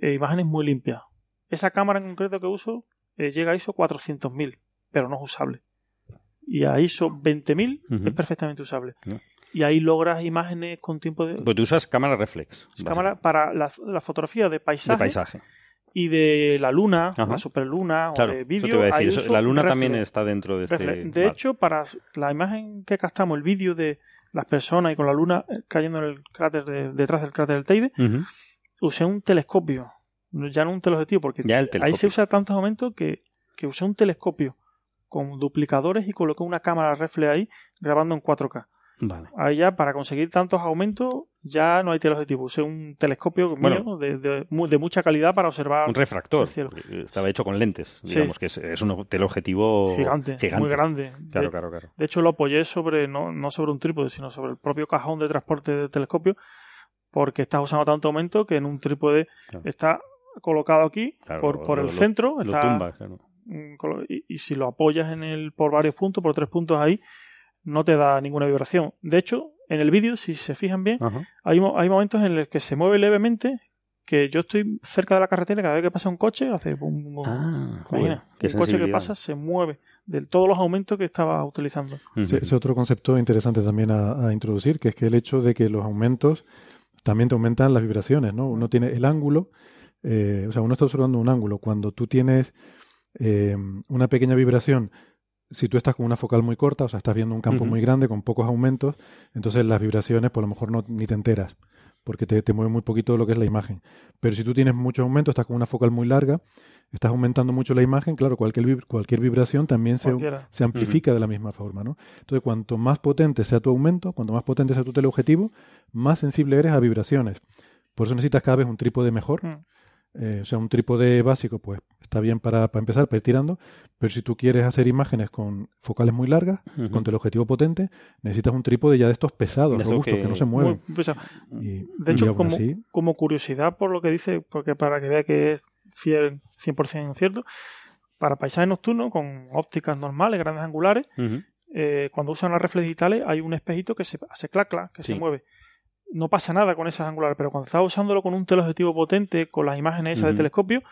eh, imágenes muy limpias. Esa cámara en concreto que uso eh, llega a ISO 400.000, pero no es usable. Y a ISO 20.000 es perfectamente usable. Y ahí logras imágenes con tiempo de... Pues tú usas cámara reflex. Cámara para la, la, fotografía de paisaje. De paisaje y de la luna, la superluna o de vídeo. la luna también está dentro de este. De hecho, para la imagen que captamos, el vídeo de las personas y con la luna eh, cayendo en el cráter detrás del cráter del Teide, usé un telescopio, ya no un telescopio, porque ahí se usa tantos aumentos que, que usé un telescopio con duplicadores y coloqué una cámara reflex ahí grabando en 4K. Vale. Ahí ya, para conseguir tantos aumentos, ya no hay teleobjetivo. Usé un telescopio de, de, mucha calidad para observar. Un refractor. Estaba hecho con lentes. Digamos que es, un teleobjetivo gigante, gigante. Muy grande. Claro, de, claro, claro. De hecho, lo apoyé sobre, no, no sobre un trípode, sino sobre el propio cajón de transporte del telescopio, porque está usando tanto aumento que en un trípode está colocado aquí por, por el centro. Lo tumba, y, y, si lo apoyas en el, por varios puntos, por tres puntos ahí, no te da ninguna vibración. De hecho, en el vídeo, si se fijan bien, hay, hay momentos en los que se mueve levemente, que yo estoy cerca de la carretera y cada vez que pasa un coche, hace un ah, coche que pasa se mueve de todos los aumentos que estaba utilizando. Ese otro concepto interesante también a, introducir, que es que el hecho de que los aumentos también te aumentan las vibraciones, ¿no? Uno tiene el ángulo, eh, o sea, uno está observando un ángulo. Cuando tú tienes eh, una pequeña vibración si tú estás con una focal muy corta, o sea, estás viendo un campo muy grande con pocos aumentos, entonces las vibraciones por lo mejor no ni te enteras. porque te, te mueve muy poquito lo que es la imagen. Pero si tú tienes mucho aumento, estás con una focal muy larga, estás aumentando mucho la imagen, claro, cualquier, cualquier vibración también se, se amplifica de la misma forma, ¿no? Entonces, cuanto más potente sea tu aumento, cuanto más potente sea tu teleobjetivo, más sensible eres a vibraciones. Por eso necesitas cada vez un trípode mejor. Mm. Eh, o sea, un trípode básico, pues está bien para, para, empezar, para ir tirando, pero si tú quieres hacer imágenes con focales muy largas, con teleobjetivo potente, necesitas un trípode ya de estos pesados, robustos, que... no se mueven. de hecho, como, como, curiosidad por lo que dice, porque para que vea que es 100% cierto, para paisajes nocturnos con ópticas normales, grandes angulares, eh, cuando usan las reflex digitales hay un espejito que se hace clac, clac, que se mueve. No pasa nada con esas angulares, pero cuando estás usándolo con un teleobjetivo potente, con las imágenes esas de telescopio,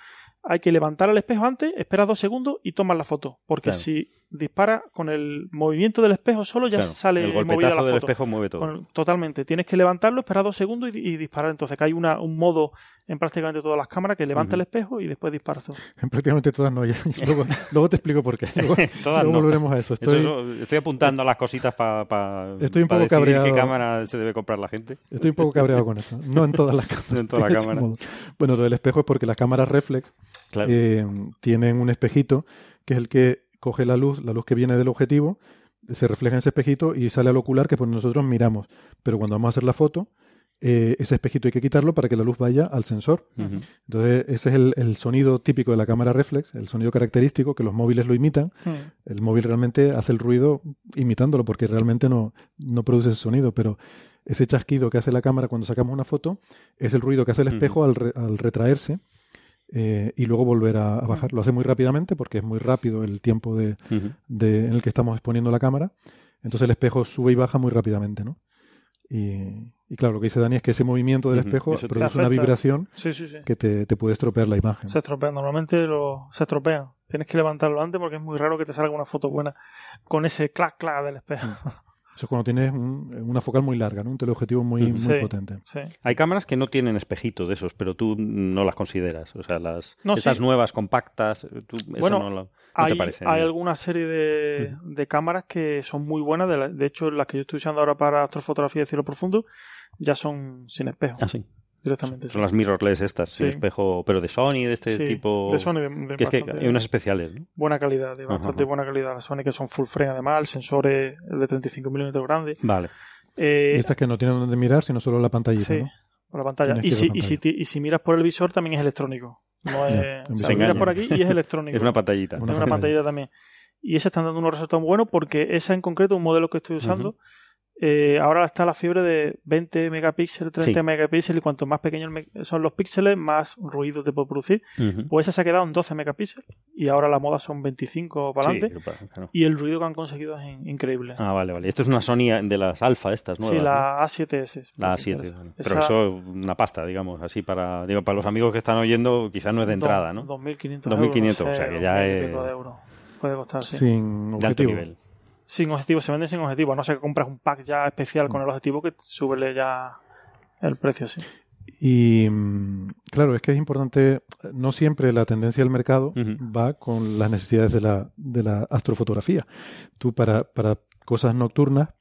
hay que levantar el espejo antes, esperar dos segundos y tomar la foto. Porque si dispara con el movimiento del espejo solo, ya sale el golpetazo la del espejo mueve todo. totalmente. Tienes que levantarlo, esperar dos segundos y, disparar. Entonces, que hay una, un modo en prácticamente todas las cámaras que levanta el espejo y después dispara todo. En prácticamente todas no. luego, te explico por qué. Luego, todas volveremos a eso. Estoy, estoy apuntando las cositas para estoy un poco cabreado. qué cámara se debe comprar la gente. Estoy un poco cabreado con eso. No en todas las cámaras. en todas las cámaras. Bueno, lo del espejo es porque las cámaras reflex eh, tienen un espejito que es el que coge la luz, la luz que viene del objetivo, se refleja en ese espejito y sale al ocular que pues nosotros miramos. Pero cuando vamos a hacer la foto, eh, ese espejito hay que quitarlo para que la luz vaya al sensor. Entonces, ese es el, sonido típico de la cámara reflex, el sonido característico que los móviles lo imitan. El móvil realmente hace el ruido imitándolo porque realmente no, no produce ese sonido, pero ese chasquido que hace la cámara cuando sacamos una foto es el ruido que hace el espejo al, al retraerse eh, y luego volver a, bajar. Lo hace muy rápidamente porque es muy rápido el tiempo de, en el que estamos exponiendo la cámara. Entonces el espejo sube y baja muy rápidamente, ¿no? Y, claro, lo que dice Dani es que ese movimiento del espejo produce una vibración que te, te, puede estropear la imagen. Se estropea, normalmente lo, se estropea. Tienes que levantarlo antes porque es muy raro que te salga una foto buena con ese clac clac del espejo. Eso es cuando tienes una focal muy larga, ¿no? un teleobjetivo muy, muy potente. Hay cámaras que no tienen espejitos de esos, pero tú no las consideras. O sea, las esas nuevas, compactas, tú, bueno, eso no, hay, te parece. Hay alguna serie de, de, cámaras que son muy buenas. De, de, hecho, las que yo estoy usando ahora para astrofotografía de cielo profundo ya son sin espejo. Ah, sí. Son las mirrorless estas, sin espejo, pero de Sony, de este tipo. De Sony, que es que hay unas especiales, ¿no? Buena calidad, de bastante buena calidad. Las Sony que son full frame además, el sensor es de 35 milímetros grande. Vale. Eh, estas que no tienen donde mirar, sino solo la pantallita, sí, por la pantalla. Y si, y, si, y si, miras por el visor también es electrónico. No es, miras por aquí y es electrónico. es una pantallita. es una pantallita también. Y ese están dando unos resultados buenos porque esa en concreto, un modelo que estoy usando, eh, ahora está la fiebre de 20 megapíxeles, 30 megapíxeles, y cuanto más pequeños son los píxeles, más ruido te puede producir. Pues esa se ha quedado en 12 megapíxeles y ahora la moda son 25 para adelante. Y el ruido que han conseguido es increíble. Ah, vale, vale. Esto es una Sony de las alfa estas, ¿no? Sí, la A7S. La A7, pero eso es una pasta, digamos, así para digo, para los amigos que están oyendo, quizás no es de entrada, ¿no? 2.500 2.500, o sea que ya es... Puede costar, Sin objetivo. nivel sin objetivo, se vende sin objetivo. no sé que compras un pack ya especial con el objetivo que súbele ya el precio, sí. Y mm, claro, es que es importante, no siempre la tendencia del mercado va con las necesidades de la, de la astrofotografía. Tú para, para cosas nocturnas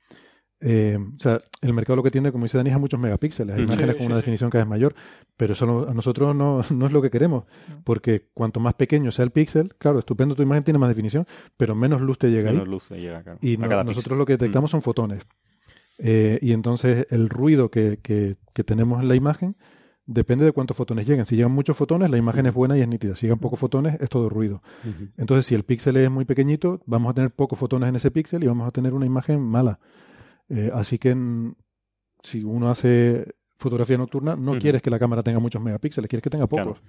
eh, o sea, el mercado lo que tiende, como dice Dani, es a muchos megapíxeles, hay imágenes con una definición cada vez mayor, pero eso a nosotros no, no, es lo que queremos, porque cuanto más pequeño sea el píxel, claro, estupendo, tu imagen tiene más definición, pero menos luz te llega menos Luz te llega, Y nosotros lo que detectamos mm. son fotones. Eh, y entonces el ruido que, que, tenemos en la imagen depende de cuántos fotones lleguen. Si llegan muchos fotones, la imagen es buena y es nítida. Si llegan pocos fotones, es todo ruido. Entonces, si el píxel es muy pequeñito, vamos a tener pocos fotones en ese píxel y vamos a tener una imagen mala. Eh, así que si uno hace fotografía nocturna, no quieres que la cámara tenga muchos megapíxeles, quieres que tenga pocos.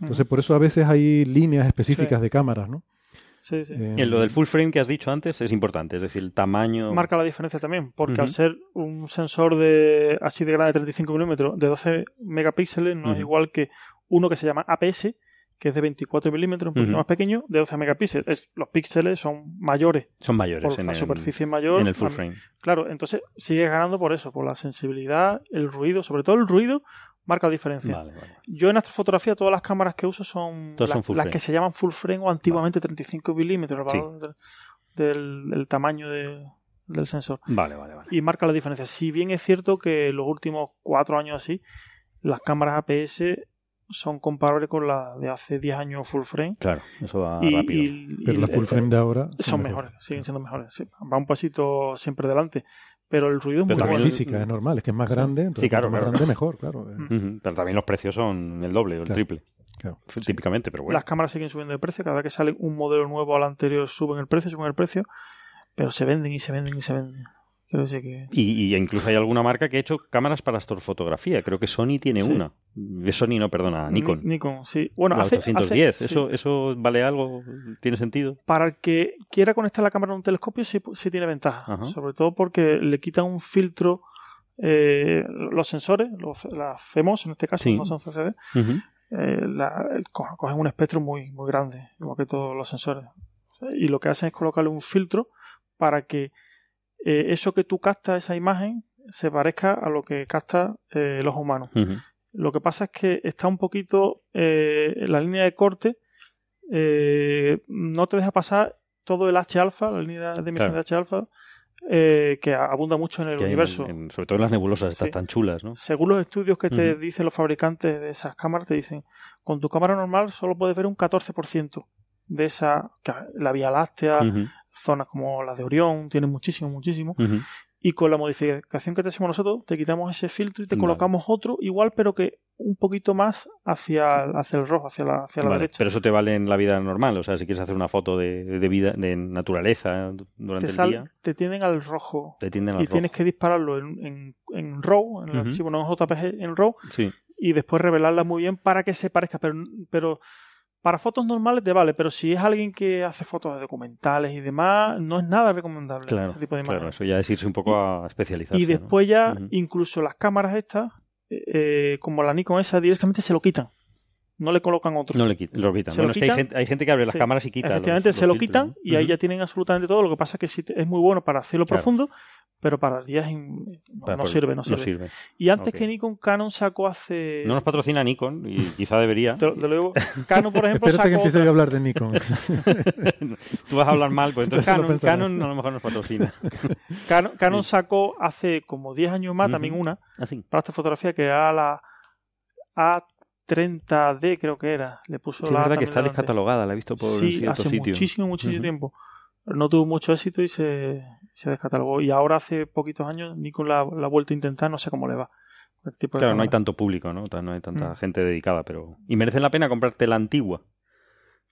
Entonces, por eso a veces hay líneas específicas de cámaras, ¿no? Sí, sí. Eh, lo del full frame que has dicho antes es importante, es decir, el tamaño. Marca la diferencia también, porque al ser un sensor de así de grande, 35 milímetros, de 12 megapíxeles, no es igual que uno que se llama APS, que es de 24 milímetros, un poquito más pequeño, de 12 megapíxeles. los píxeles son mayores. Son mayores en la superficie mayor. En el full frame. Claro, entonces sigues ganando por eso, por la sensibilidad, el ruido, sobre todo el ruido marca la diferencia. Yo en astrofotografía todas las cámaras que uso son, las que se llaman full frame o antiguamente 35 milímetros, del, tamaño de, del sensor. Vale, vale, vale. Y marca la diferencia. Si bien es cierto que los últimos cuatro años así, las cámaras APS son comparables con las de hace 10 años full frame. Claro, eso va rápido. Pero las full frame de ahora son, mejores. siguen siendo mejores. Va un pasito siempre delante. Pero el ruido es muy bueno. La física es normal, es que es más grande, entonces sí, claro, más grande mejor, claro. Pero también los precios son el doble o el triple. Claro. Típicamente, pero bueno. Las cámaras siguen subiendo de precio, cada vez que sale un modelo nuevo al anterior suben el precio, suben el precio, pero se venden y se venden y se venden. Y, incluso hay alguna marca que ha hecho cámaras para astrofotografía. Creo que Sony tiene una. De Sony, no, perdona, Nikon. Nikon, sí. Bueno, la 810. ¿Eso, ¿Eso vale algo? ¿Tiene sentido? Para el que quiera conectar la cámara a un telescopio, sí, sí tiene ventaja. Sobre todo porque le quita un filtro. Eh, los sensores, los, las FEMOS en este caso, no son CCD, eh, cogen un espectro muy, muy grande, igual que todos los sensores. Y lo que hacen es colocarle un filtro para que eh, eso que tú captas, esa imagen, se parezca a lo que capta eh, los humanos. Lo que pasa es que está un poquito eh, la línea de corte, no te deja pasar todo el H-alfa, la línea de emisión de H-alfa, que abunda mucho en el universo. sobre todo en las nebulosas, están tan chulas, ¿no? Según los estudios que te dicen los fabricantes de esas cámaras, te dicen, con tu cámara normal solo puedes ver un 14% de esa, la Vía Láctea, zonas como la de Orión, tiene muchísimo, muchísimo. Y con la modificación que te hacemos nosotros, te quitamos ese filtro y te colocamos otro igual, pero que un poquito más hacia, hacia el rojo, hacia la, hacia la derecha. Pero eso te vale en la vida normal, o sea, si quieres hacer una foto de, de vida, de naturaleza durante el día. Te tienden al rojo. Te tienden al y tienes que dispararlo en, en, en RAW, en el archivo no en JPG, en RAW. Sí. Y después revelarla muy bien para que se parezca, pero, pero para fotos normales te vale, pero si es alguien que hace fotos de documentales y demás, no es nada recomendable claro, ese tipo de Claro, eso ya es irse un poco a especializarse. Y después ya, incluso las cámaras estas, eh, como la Nikon esa, directamente se lo quitan. No le colocan otro. No le quitan, lo quitan. bueno, es que hay gente, hay gente, que abre las cámaras y quita. Efectivamente, se lo quitan y ahí ya tienen absolutamente todo. Lo que pasa es que sí, es muy bueno para hacerlo profundo, pero para días no, sirve, no sirve. Y antes que Nikon, Canon sacó hace... No nos patrocina Nikon y quizá debería. De, luego, Canon, por ejemplo, Espérate que empiece a hablar de Nikon. Tú vas a hablar mal, pues entonces Canon, Canon, a lo mejor nos patrocina. Canon, sacó hace como 10 años más también una ¿Ah, para esta fotografía que era la A30D creo que era. Le puso sí, la es verdad que está descatalogada, la he visto por sí, cierto hace muchísimo, muchísimo tiempo no tuvo mucho éxito y se, se descatalogó. Y ahora hace poquitos años Nikon la, la ha vuelto a intentar, no sé cómo le va. claro, no hay tanto público, ¿no? No hay tanta mm. gente dedicada, pero... ¿Y merece la pena comprarte la antigua?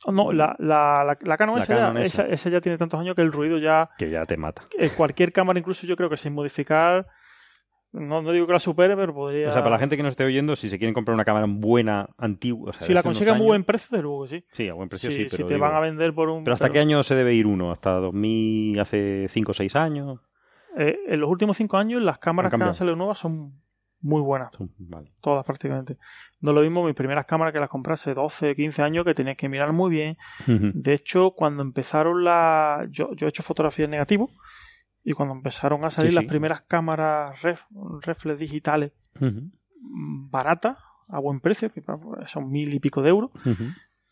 Oh, no, la, la, la, Canon, esa, ya, esa. ya tiene tantos años que el ruido ya... Que ya te mata. cualquier cámara, incluso yo creo que sin modificar no, no, digo que la supere, pero podría. O sea, para la gente que nos esté oyendo, si se quieren comprar una cámara buena, antigua. O sea, si la consigue a muy buen precio, de luego sí. Sí, a buen precio sí. pero si te van a vender por un. Pero ¿hasta qué año se debe ir uno? ¿Hasta 2000, hace 5 o 6 años? Eh, en los últimos 5 años, las cámaras que han salido nuevas son muy buenas. vale. Todas prácticamente. No lo mismo mis primeras cámaras que las compré hace 12, 15 años, que tenías que mirar muy bien. De hecho, cuando empezaron la. Yo, yo he hecho fotografías negativas y cuando empezaron a salir las primeras cámaras ref, reflex digitales baratas, a buen precio, que son mil y pico de euros,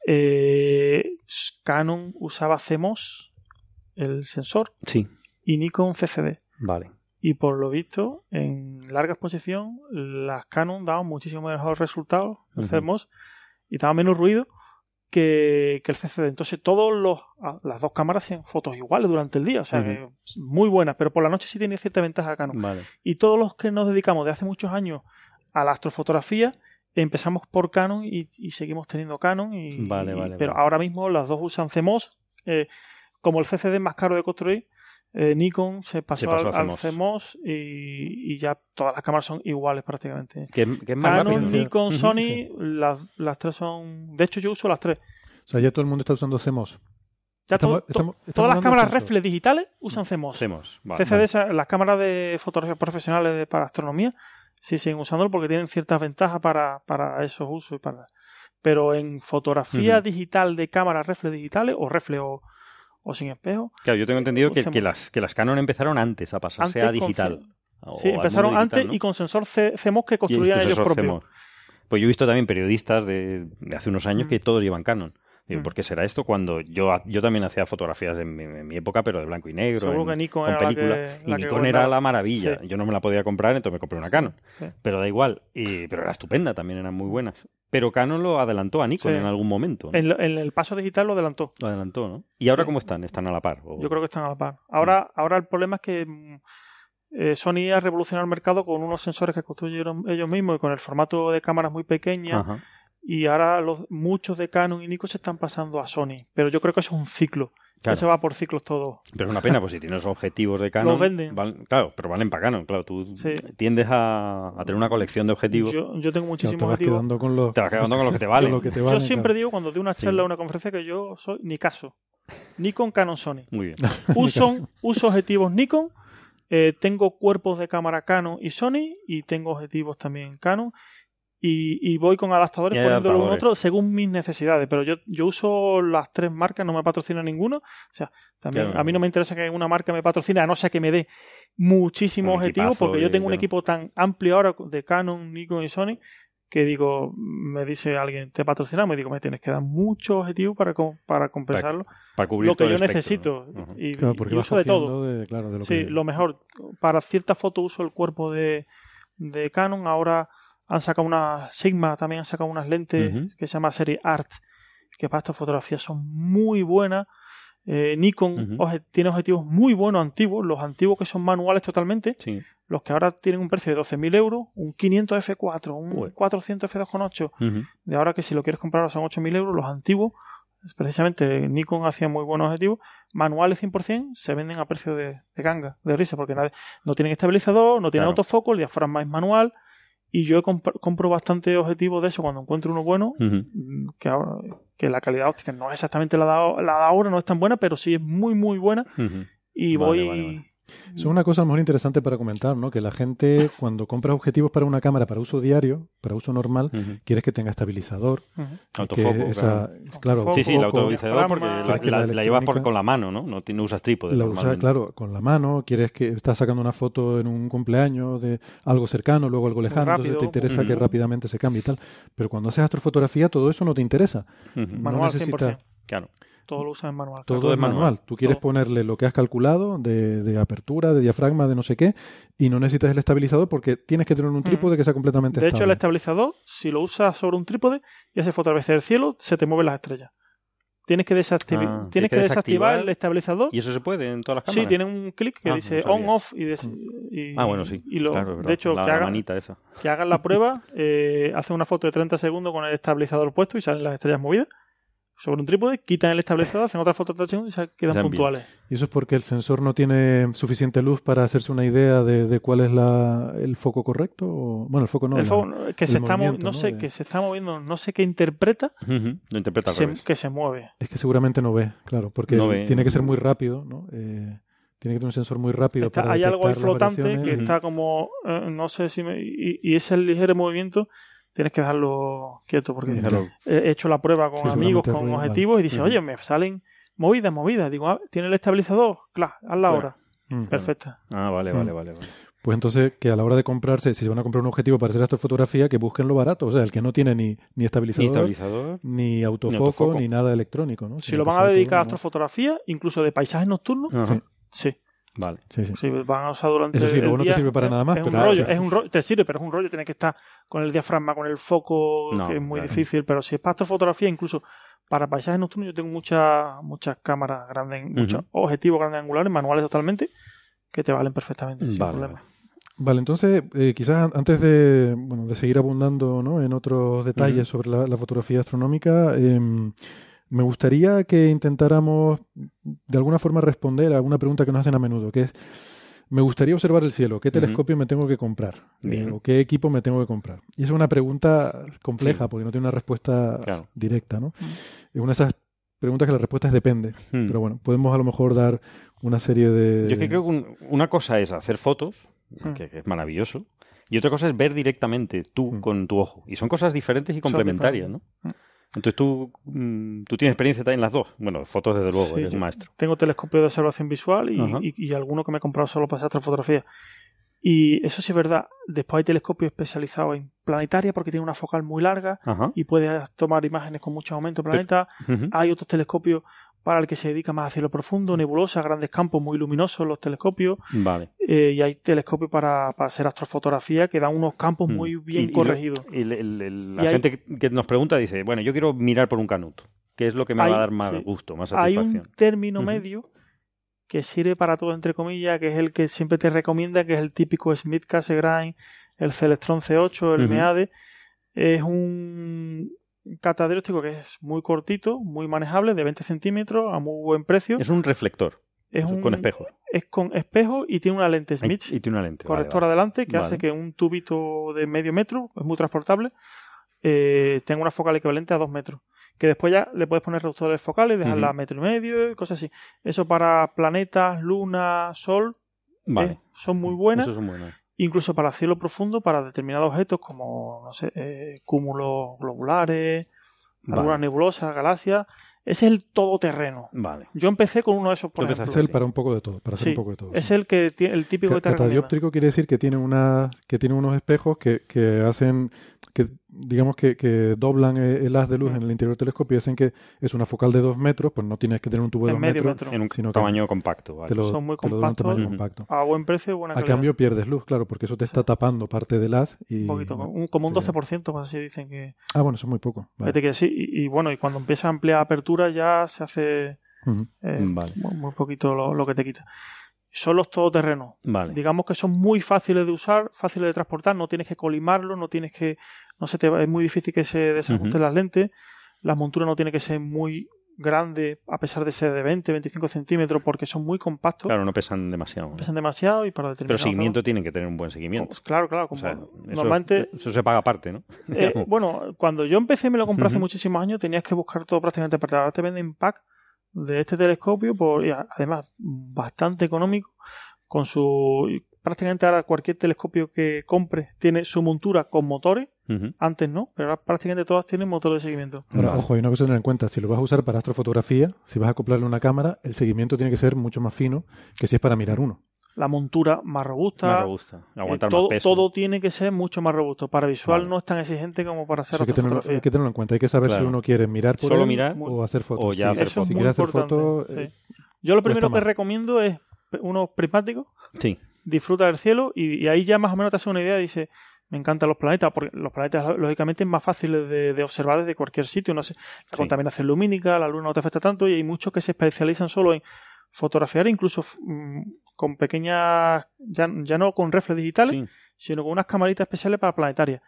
eh, Canon usaba CMOS, el sensor, sí. y Nikon CCD. Vale. Y por lo visto, en larga exposición, las Canon daban muchísimo mejor resultado, el CMOS, y daba menos ruido que, el CCD. Entonces, todos los, ah, las dos cámaras hacían fotos iguales durante el día, o sea, muy buenas, pero por la noche sí tiene cierta ventaja Canon. Y todos los que nos dedicamos de hace muchos años a la astrofotografía, empezamos por Canon y, seguimos teniendo Canon. Y, vale, vale, pero ahora mismo las dos usan CMOS. Eh, como el CCD es más caro de construir, eh, Nikon se pasó, al, CMOS, y, ya todas las cámaras son iguales prácticamente. ¿Qué, Canon, Nikon, Sony, las, las, tres son... De hecho yo uso las tres. O sea, ya todo el mundo está usando CMOS. Ya todas las cámaras reflex digitales usan CMOS. CMOS CCD, las cámaras de fotografía profesionales para astronomía, sí siguen usándolo porque tienen ciertas ventajas para, para esos usos. y para Pero en fotografía digital de cámaras reflex digitales o reflex o o sin espejo. Claro, yo tengo entendido que, que, las, que las Canon empezaron antes a pasarse a digital. sí, empezaron antes y con sensor CMOS que construían ellos propios. Pues yo he visto también periodistas de, hace unos años que todos llevan Canon. Digo, ¿por qué será esto? Cuando yo, yo también hacía fotografías en mi, época, pero de blanco y negro, Seguro en, que Nikon con película. la que- y la que Nikon era la maravilla. Sí. Yo no me la podía comprar, entonces me compré una Canon. Sí. Pero da igual. Y, pero era estupenda, también eran muy buenas. Pero Canon lo adelantó a Nikon Sí. en algún momento. ¿no? En, lo- en el paso digital lo adelantó. Lo adelantó, ¿no? ¿Y ahora cómo están? ¿Están a la par? o- Yo creo que están a la par. Ahora, ahora el problema es que mm, eh, Sony ha revolucionado el mercado con unos sensores que construyeron ellos mismos y con el formato de cámaras muy pequeñas. Ajá. Y ahora los, muchos de Canon y Nikon se están pasando a Sony. Pero yo creo que eso es un ciclo. Claro. Eso va por ciclos todo. Pero es una pena, pues si tienes objetivos de Canon. Los venden. claro, pero valen para Canon. Claro, tú Sí. tiendes a, a tener una colección de objetivos. Yo, yo tengo Claro, muchísimos te vas objetivos. quedando con los, Te vas quedando con lo que te vale. con lo que te Yo valen, siempre claro. digo cuando doy una charla o una conferencia que yo soy ni caso. Nikon, Canon, Sony. Muy bien. Uso, uso objetivos Nikon, eh, tengo cuerpos de cámara Canon y Sony y tengo objetivos también Canon y, y voy con adaptadores poniéndolo uno adaptadores. otro según mis necesidades. Pero yo, yo uso las tres marcas, no me patrocina ninguna. O sea, también Claro. a mí no me interesa que una marca me patrocine, a no ser que me dé muchísimos Un objetivos, porque yo tengo un claro. equipo tan amplio ahora de Canon, Nikon y Sony que digo, me dice alguien, te patrocinamos, y digo, me tienes que dar muchos objetivos para, para compensarlo Para cubrir lo que todo yo espectro, necesito. ¿no? Y, Claro, porque uso de todo. cogiendo de- claro, de lo Sí, que- lo mejor. Para ciertas fotos uso el cuerpo de, de Canon. Ahora han sacado una Sigma, también han sacado unas lentes que se llama Serie Art, que para estas fotografías son muy buenas. Eh, Nikon tiene objetivos muy buenos antiguos, los antiguos que son manuales totalmente, Sí. los que ahora tienen un precio de 12.000 euros, un 500 F4, un Ué. 400 F2.8, Ujú. de ahora que si lo quieres comprar son 8.000 euros, los antiguos, precisamente Nikon hacía muy buenos objetivos, manuales 100% se venden a precio de, de ganga, de risa, porque nadie- no tienen estabilizador, no tienen Claro. autofoco, el diafragma es manual, y yo comp- compro bastante objetivos de eso cuando encuentro uno bueno, mm, que, ahora- que la calidad óptica no es exactamente la de, la de ahora, no es tan buena, pero sí es muy, muy buena, y Vale, voy... vale, vale. Eso es una cosa a lo mejor interesante para comentar, ¿no? Que la gente cuando compra objetivos para una cámara para uso diario, para uso normal, Ujú. quieres que tenga estabilizador. Ujú. que Autofoco, esa- claro. claro, Sí, sí, el autofoco, porque la, que la la- la llevas por, con la mano, ¿no? No, no usas trípode. La usa, normalmente. claro, con la mano, quieres que estás sacando una foto en un cumpleaños de algo cercano, luego algo lejano, entonces rápido, te interesa que ujú. rápidamente se cambie y tal. Pero cuando haces astrofotografía, todo eso no te interesa. No Manual necesitas- 100%. Claro. Todo lo usas en manual. Todo, Todo es manual. manual. Tú quieres Todo. ponerle lo que has calculado de, de apertura, de diafragma, de no sé qué, y no necesitas el estabilizador porque tienes que tener un trípode que sea completamente De hecho, el estabilizador, si lo usas sobre un trípode y haces fotografía del cielo, se te mueven las estrellas. Tienes que, Ah, tienes que, desactivar desactivar. el estabilizador. ¿Y eso se puede en todas las cámaras? Sí, tiene un clic que Ah, dice no sabía. on, off y, Ah, bueno, sí. y lo- Claro, de hecho, la, que, la hagan, manita esa. que hagan la prueba, eh, hacen una foto de 30 segundos con el estabilizador puesto y salen las estrellas movidas sobre un trípode, quitan el estabilizador, hacen otra foto de 30 segundos y se quedan puntuales. Y eso es porque el sensor no tiene suficiente luz para hacerse una idea de, de cuál es la, el foco correcto. O, bueno, el foco no. el la- foco, no, que el se está no ¿no? sé, De- que se está moviendo, no sé qué interpreta, Ujú. Lo interpreta se- que se mueve. Es que seguramente no ve, claro, porque No ve. tiene que ser muy rápido, ¿no? Eh, tiene que tener un sensor muy rápido Está- para hay algo ahí flotante que está como, eh, no sé si me, y, y ese ligero movimiento tienes que dejarlo quieto porque Déjalo. he hecho la prueba con Sí, amigos, con ruido, objetivos y dice, oye, me salen movidas, movidas. Digo, ah, ¿tiene el estabilizador? Claro, hazla Claro. ahora. Mm. Perfecta. Ah, vale, Mm. vale, vale. vale. Pues entonces, que a la hora de comprarse, si se van a comprar un objetivo para hacer astrofotografía, que busquen lo barato. O sea, el que no tiene ni, ni estabilizador, Ni ni, estabilizador. autofoco, ni, autofoco. nada electrónico, ¿no? Si lo van a dedicar a astrofotografía, incluso de paisajes nocturnos, Ajá. Sí. Vale. Sí, sí. Si van a usar durante Eso sí, el luego no te día, sirve para es- nada más, Es un pero- rollo, Ah, sí. es un rollo, te sirve, pero es un rollo. Tienes que estar con el diafragma, con el foco, No, que es muy claro. difícil. Pero si es para astrofotografía, incluso para paisajes nocturnos, yo tengo muchas muchas cámaras grandes, muchos objetivos grandes angulares, manuales totalmente, que te valen perfectamente, sin Vale, problema. vale. Vale, entonces, eh, quizás antes de, bueno, de seguir abundando ¿no? en otros detalles sobre la, la fotografía astronómica, em, me gustaría que intentáramos de alguna forma responder a una pregunta que nos hacen a menudo, que es, me gustaría observar el cielo, ¿qué telescopio me tengo que comprar? Bien. ¿O qué equipo me tengo que comprar? Y es una pregunta compleja Sí. porque no tiene una respuesta Claro. directa, ¿no? Es una de esas preguntas que la respuesta es depende, Mm. pero bueno, podemos a lo mejor dar una serie de... Yo es que creo que un- una cosa es hacer fotos, Mm. que, que es maravilloso, y otra cosa es ver directamente tú Mm. con tu ojo. Y son cosas diferentes y complementarias, ¿no? Entonces tú, mm, tú tienes experiencia también en las dos. Bueno, fotos desde luego, Sí, eres maestro. Tengo telescopio de observación visual y, y, y alguno que me he comprado solo para hacer astrofotografía. Y eso sí es verdad. Después hay telescopios especializados en planetaria porque tiene una focal muy larga y puedes tomar imágenes con mucho aumento de planeta. Hay otros telescopios para el que se dedica más a cielo profundo, nebulosa, grandes campos muy luminosos los telescopios. Vale. Eh, y hay telescopios para, para, hacer astrofotografía que dan unos campos mm. muy bien corregidos. Y, la gente que nos pregunta dice, bueno, yo quiero mirar por un canuto. ¿Qué es lo que me va a dar más gusto, más satisfacción? Hay un término medio que sirve para todo, entre comillas, que es el que siempre te recomienda, que es el típico Smith Cassegrain, el Celestron C8, el MEADE. Es un catadióptrico que es muy cortito, muy manejable, de 20 centímetros, a muy buen precio. Es un reflector. Es un, con espejo. Es con espejo y tiene una lente Smith. Y tiene una lente. Corrector adelante que hace que un tubito de medio metro, es muy transportable, eh, tenga una focal equivalente a dos metros. Que después ya le puedes poner reductores focales, dejarla a metro y medio y cosas así. Eso para planetas, luna, sol, eh, son muy buenas. Eso son buenas incluso para cielo profundo, para determinados objetos como, no sé, eh, cúmulos globulares, algunas nebulosas, galaxias. Ese es el todoterreno. Vale. Yo empecé con uno de esos, por Es el para un poco de todo, para hacer un poco de todo. Es el que tiene el típico Catadióptrico quiere decir que tiene una que tiene unos espejos que, que hacen que digamos que, que doblan el haz de luz en el interior del telescopio y hacen que es una focal de dos metros, pues no tienes que tener un tubo de dos metros, en un tamaño compacto. Son muy compactos, a buen precio buena A cambio pierdes luz, claro, porque eso te está tapando parte del haz. Y, un poquito, como un 12%, así dicen que... Ah, bueno, eso es muy poco. Que sí, y, bueno, y cuando empieza a ampliar apertura ya se hace eh, muy, poquito lo, lo que te quita son los todoterrenos. Vale. Digamos que son muy fáciles de usar, fáciles de transportar, no tienes que colimarlo, no tienes que no se te es muy difícil que se desajusten las lentes. La montura no tiene que ser muy grande a pesar de ser de 20, 25 centímetros porque son muy compactos. Claro, no pesan demasiado. pesan demasiado y para determinar. Pero seguimiento tienen que tener un buen seguimiento. Pues claro, claro. Como normalmente. Eso, se paga aparte, ¿no? Eh, bueno, cuando yo empecé, me lo compré hace muchísimos años, tenías que buscar todo prácticamente para Ahora te venden pack de este telescopio, por, además bastante económico, con su prácticamente ahora cualquier telescopio que compre tiene su montura con motores. Antes no, pero ahora prácticamente todas tienen motor de seguimiento. Ahora, ojo, hay una cosa a tener en cuenta. Si lo vas a usar para astrofotografía, si vas a acoplarle una cámara, el seguimiento tiene que ser mucho más fino que si es para mirar uno. La montura más robusta. Más robusta. Aguantar eh, todo, más peso. todo tiene que ser mucho más robusto. Para visual no es tan exigente como para hacer hay, que tenerlo, hay que tenerlo en cuenta. Hay que saber si uno quiere mirar por Solo mirar o hacer fotos. O ya hacer fotos. Si quiere hacer fotos... Eh, Yo lo primero que recomiendo es unos prismáticos. Sí disfruta del cielo y, ahí ya más o menos te hace una idea, dice, me encantan los planetas, porque los planetas lógicamente es más fáciles de, observar desde cualquier sitio, no sé, la contaminación lumínica, la luna no te afecta tanto y hay muchos que se especializan solo en fotografiar incluso mm, con pequeñas, ya, ya no con reflex digitales, sino con unas camaritas especiales para planetarias.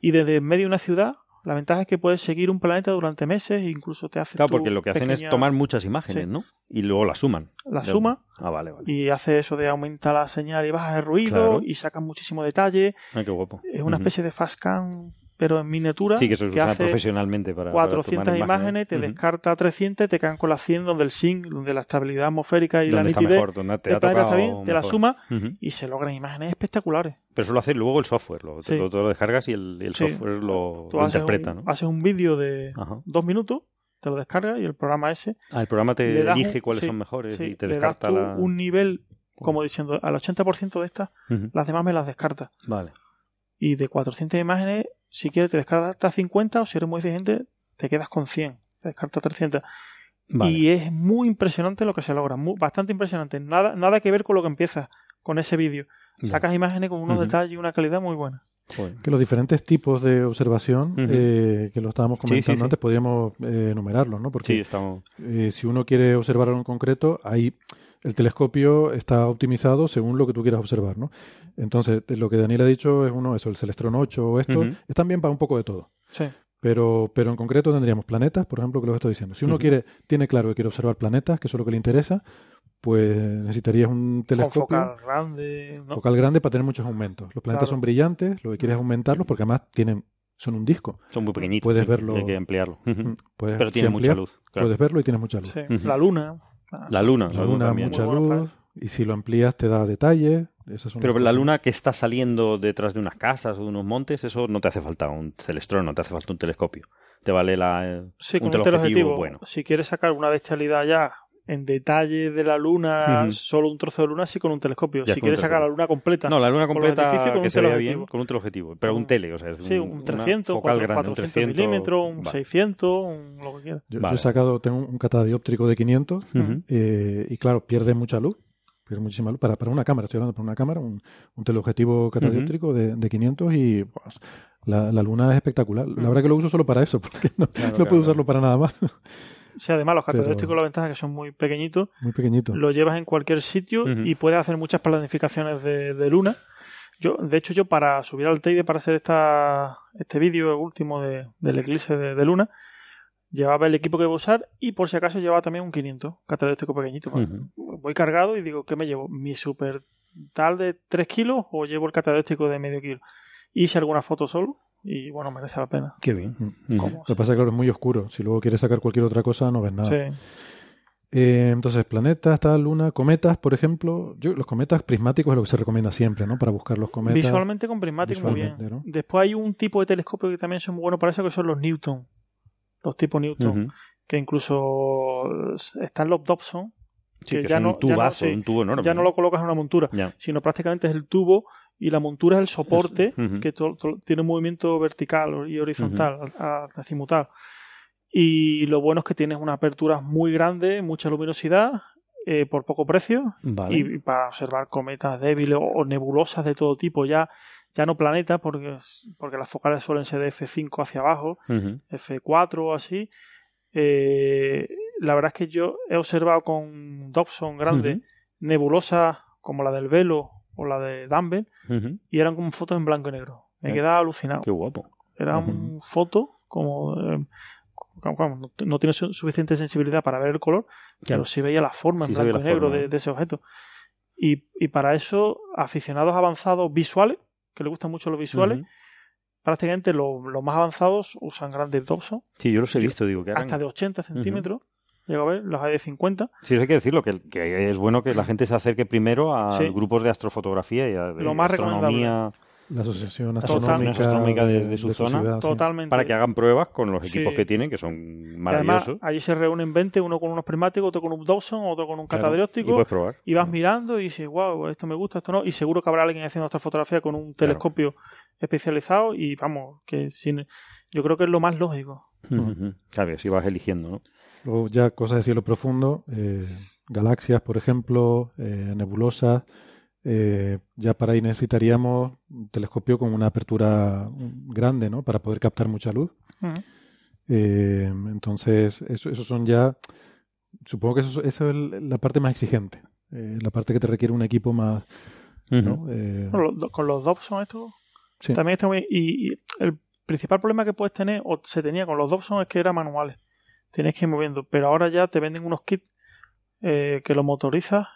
Y desde medio de una ciudad la ventaja es que puedes seguir un planeta durante meses e incluso te hace. Claro, porque lo que hacen es tomar muchas imágenes, ¿no? Y luego las suman. La suma. Ah, vale, vale. Y hace eso de aumentar la señal y baja el ruido y saca muchísimo detalle. Ay, qué guapo. Es una especie de fastcam pero en miniatura. Sí, que eso se usa profesionalmente para. 400 imágenes, te descarta 300, te quedan con las 100 donde el sync, donde la estabilidad atmosférica y la nitidez. Mejor, donde te, está bien, te la suma y se logran imágenes espectaculares. Pero eso lo hace luego el software, lo, lo, descargas y el, software lo, interpreta. ¿no? Haces un vídeo de dos minutos, te lo descargas y el programa ese. Ah, el programa te elige cuáles son mejores y te descarta la... un nivel, como diciendo, al 80% de estas, las demás me las descarta. Vale. Y de 400 imágenes si quieres te descartas 50 o si eres muy exigente te quedas con 100, te descartas 300. Y es muy impresionante lo que se logra, bastante impresionante. Nada, nada que ver con lo que empieza con ese vídeo. Sacas imágenes con unos detalles y una calidad muy buena. Que los diferentes tipos de observación, eh, que lo estábamos comentando antes, podríamos eh, enumerarlos, ¿no? Porque estamos... Eh, si uno quiere observar algo en concreto, hay el telescopio está optimizado según lo que tú quieras observar, ¿no? Entonces, lo que Daniel ha dicho es uno, eso, el Celestron 8 o esto, están bien para un poco de todo. Sí. Pero, pero en concreto tendríamos planetas, por ejemplo, que lo estoy diciendo. Si uno quiere, tiene claro que quiere observar planetas, que eso es lo que le interesa, pues necesitarías un telescopio. focal grande. Focal grande para tener muchos aumentos. Los planetas son brillantes, lo que quieres es aumentarlos porque además tienen son un disco. Son muy pequeñitos. Puedes verlo. Hay que ampliarlo. Pero tiene mucha luz. Puedes verlo y tiene mucha luz. La luna. La luna. La, luna, mucha luz. Y si lo amplías te da detalles. Pero la luna que está saliendo detrás de unas casas o de unos montes, eso no te hace falta un celestrón, no te hace falta un telescopio. Te vale la, sí, un telescopio bueno. Si quieres sacar una bestialidad ya en detalle de la luna, solo un trozo de luna, sí con un telescopio. si quieres sacar la luna completa. No, la luna completa con que se vea bien con un teleobjetivo. Pero un tele, o sea, Sí, un, 300, 400 milímetros, un 600, un, lo que quieras. Yo, he sacado, tengo un catadióptrico de 500 eh, y claro, pierde mucha luz. Pierde muchísima luz. Para, para una cámara, estoy hablando para una cámara, un, un teleobjetivo catadióptrico de, de 500 y pues, la, la, luna es espectacular. La verdad que lo uso solo para eso, porque no, no puedo usarlo para nada más. Sí, además los catadióptricos la ventaja es que son muy pequeñitos. Muy pequeñitos. Lo llevas en cualquier sitio y puedes hacer muchas planificaciones de, luna. Yo, de hecho, yo para subir al Teide para hacer esta, este vídeo último de, del eclipse de, luna, llevaba el equipo que voy a usar y por si acaso llevaba también un 500 catadióptrico pequeñito. Voy cargado y digo, ¿qué me llevo? ¿Mi super tal de 3 kilos o llevo el catadióptrico de medio kilo? Hice alguna foto solo y bueno, merece la pena. Qué bien. Mm. Lo que pasa es que es muy oscuro. Si luego quieres sacar cualquier otra cosa, no ves nada. Sí. Eh, entonces, planetas, tal, luna, cometas, por ejemplo. Yo, los cometas prismáticos es lo que se recomienda siempre, ¿no? Para buscar los cometas. Visualmente con prismáticos muy bien. Después hay un tipo de telescopio que también son muy buenos para eso, que son los Newton. Los tipos Newton. Que incluso están los Dobson. que, ya no, un tubazo, un tubo enorme. Ya no lo colocas en una montura, sino prácticamente es el tubo y la montura es el soporte que tiene un movimiento vertical y horizontal, azimutal. Y lo bueno es que tienes una apertura muy grande, mucha luminosidad, eh, por poco precio, y, para observar cometas débiles o, nebulosas de todo tipo, ya, ya no planetas, porque, porque las focales suelen ser de F5 hacia abajo, F4 o así. Eh, la verdad es que yo he observado con Dobson grande nebulosas como la del velo o la de Dumble, y eran como fotos en blanco y negro. Me quedaba alucinado. Qué guapo. Eran fotos como... Eh, no, tiene suficiente sensibilidad para ver el color, pero sí veía la forma en blanco y negro de, ese objeto. Y, y, para eso, aficionados avanzados visuales, que les gustan mucho los visuales, prácticamente los más avanzados usan grandes Dobson. Sí, yo los he visto, digo que Hasta de 80 centímetros. Llego a ver, los hay de 50. Sí, eso hay que decirlo, que, que, es bueno que la gente se acerque primero a grupos de astrofotografía y a de Lo más astronomía. La Asociación Astronómica, de, su, zona, Totalmente. para que hagan pruebas con los equipos que tienen, que son maravillosos. allí se reúnen 20, uno con unos prismáticos, otro con un Dawson, otro con un catadióptico. y, vas mirando y dices, wow, esto me gusta, esto no. Y seguro que habrá alguien haciendo esta fotografía con un telescopio especializado y vamos, que sin, yo creo que es lo más lógico. Sabes, si vas eligiendo, ¿no? Luego ya cosas de cielo profundo, eh, galaxias, por ejemplo, eh, nebulosas. Eh, ya para ahí necesitaríamos un telescopio con una apertura grande, ¿no? Para poder captar mucha luz. entonces, eso, eso son ya... Supongo que eso, es la parte más exigente. la parte que te requiere un equipo más... con los Dobson esto también está muy... Y, y, el principal problema que puedes tener, o se tenía con los Dobson, es que eran manuales tienes que ir moviendo. Pero ahora ya te venden unos kits eh, que lo motorizas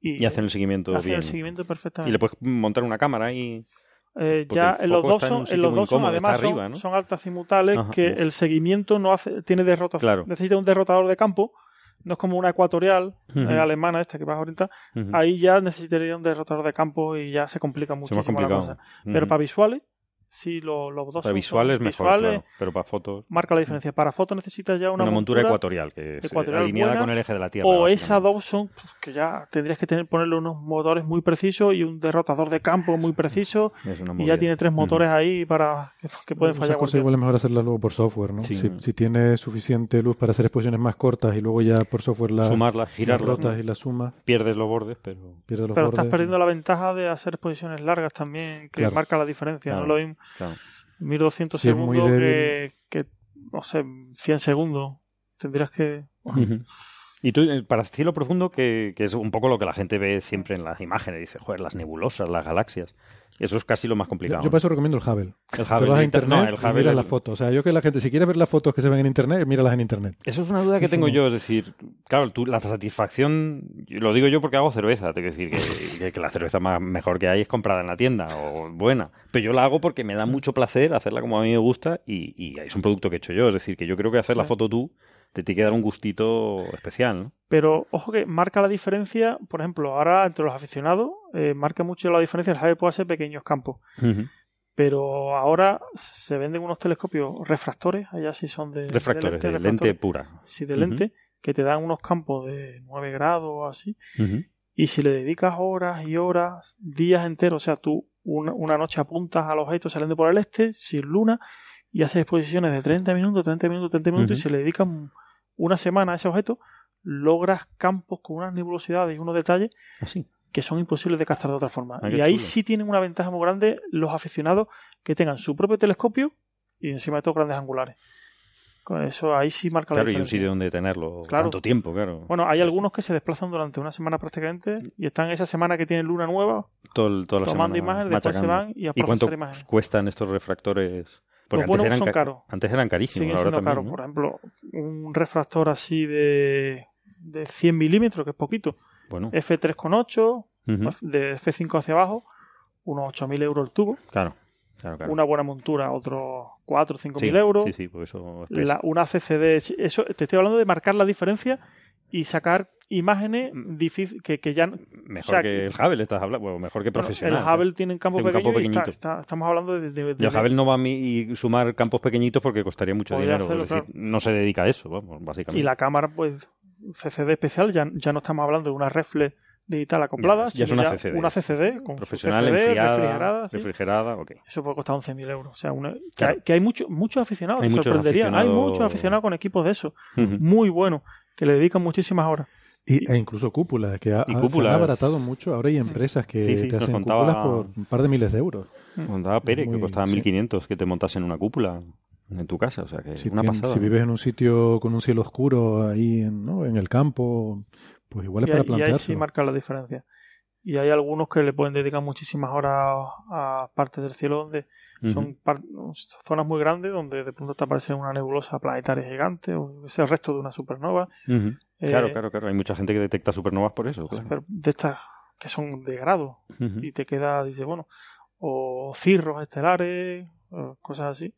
y, y, hacen el seguimiento hacen el seguimiento perfectamente. Y le puedes montar una cámara y... Eh, ya en los dos son, en los dos son además son, son, altas simultáneas que el seguimiento no hace tiene derrotas necesita un derrotador de campo no es como una ecuatorial eh, alemana esta que vas a orientar ahí ya necesitaría un derrotador de campo y ya se complica mucho la cosa. Pero para visuales Sí, los dos para visuales mejor, pero para fotos. Marca la diferencia. Para fotos necesitas ya una, una montura, ecuatorial, que es alineada con el eje de la Tierra. O esa Dawson, pues, que ya tendrías que tener ponerle unos motores muy precisos y un derrotador de campo muy preciso. y ya tiene tres motores ahí para que, pueden fallar. Esa cosa igual es mejor hacerla luego por software, ¿no? Si, si, tiene suficiente luz para hacer exposiciones más cortas y luego ya por software la sumarlas, girarlas y la suma. Pierdes los bordes, pero. Pierdes los pero estás perdiendo la ventaja de hacer exposiciones largas también, que marca la diferencia. ¿no? Lo Claro. 1200 segundos que, no sé, 100 segundos. Tendrías que... Y tú, eh, para cielo profundo, que, que, es un poco lo que la gente ve siempre en las imágenes, dice, joder, las nebulosas, las galaxias. Eso es casi lo más complicado. Yo, para eso recomiendo el Hubble. El Hubble. Te vas a internet el Hubble y miras las fotos. O sea, yo que la gente, si quiere ver las fotos que se ven en internet, míralas en internet. Eso es una duda que tengo yo. Es decir, claro, tú, la satisfacción, lo digo yo porque hago cerveza. Tengo que decir que, la cerveza más mejor que hay es comprada en la tienda o buena. Pero yo la hago porque me da mucho placer hacerla como a mí me gusta y, y es un producto que he hecho yo. Es decir, que yo creo que hacer la foto tú te tiene que dar un gustito especial, ¿no? Pero ojo que marca la diferencia, por ejemplo, ahora entre los aficionados, eh, marca mucho la diferencia, el puede ser pequeños campos. Pero ahora se venden unos telescopios refractores, allá sí son de, refractores, de, lente, pura. Sí, de lente, que te dan unos campos de 9 grados o así. Y si le dedicas horas y horas, días enteros, o sea, tú una, noche apuntas al objeto saliendo por el este, sin luna, y haces exposiciones de 30 minutos, 30 minutos, 30 minutos, y se le dedican una semana a ese objeto, logras campos con unas nebulosidades y unos detalles Así. que son imposibles de captar de otra forma. Ah, y ahí sí tienen una ventaja muy grande los aficionados que tengan su propio telescopio y encima de todo grandes angulares. Con eso ahí sí marca la diferencia. Claro, y un sitio donde tenerlo tanto tiempo, claro. Bueno, hay algunos que se desplazan durante una semana prácticamente y están esa semana que tienen luna nueva Todo, toda la tomando imágenes, después se van y a ¿Y cuánto cuestan estos refractores? Porque antes, eran son caros. antes eran carísimos. Siguen siendo caros. Por ejemplo, un refractor así de, de 100 milímetros, que es poquito, bueno. F3,8, de F5 hacia abajo, unos 8.000 euros el tubo. Claro. Una buena montura, otros 4 o 5 mil euros. Sí, sí, pues eso la, una CCD, eso, te estoy hablando de marcar la diferencia y sacar imágenes mm. difícil que, que, ya mejor que el Hubble estás hablando bueno, mejor que profesional el Hubble tiene un campo, pequeño estamos hablando de, de, y el Hubble no va a mí sumar campos pequeñitos porque costaría mucho dinero es decir, no se dedica a eso vamos, básicamente y la cámara pues CCD especial ya, ya no estamos hablando de una reflex digital acoplada. Ya, es una CCD. Una CCD con profesional, CCD, enfriada, refrigerada. refrigerada Eso puede costar 11.000 euros. O sea, que, hay, muchos muchos aficionados. Hay muchos aficionados... Hay muchos aficionados con equipos de eso. Muy buenos. Que le dedican muchísimas horas. Y, e incluso cúpulas, que ha, han abaratado mucho. Ahora hay empresas que te hacen cúpulas por un par de miles de euros. Contaba Pérez que costaba 1.500 que te montasen una cúpula en tu casa. O sea, que una pasada. Si vives en un sitio con un cielo oscuro ahí en, ¿no? en el campo, pues igual es para plantearse. Y ahí sí marca la diferencia y hay algunos que le pueden dedicar muchísimas horas a partes del cielo donde son zonas muy grandes donde de pronto te aparece una nebulosa planetaria gigante o es el resto de una supernova. Eh, claro, claro, claro. Hay mucha gente que detecta supernovas por eso. De estas que son de grado y te queda, dice, bueno, o cirros estelares, cosas así.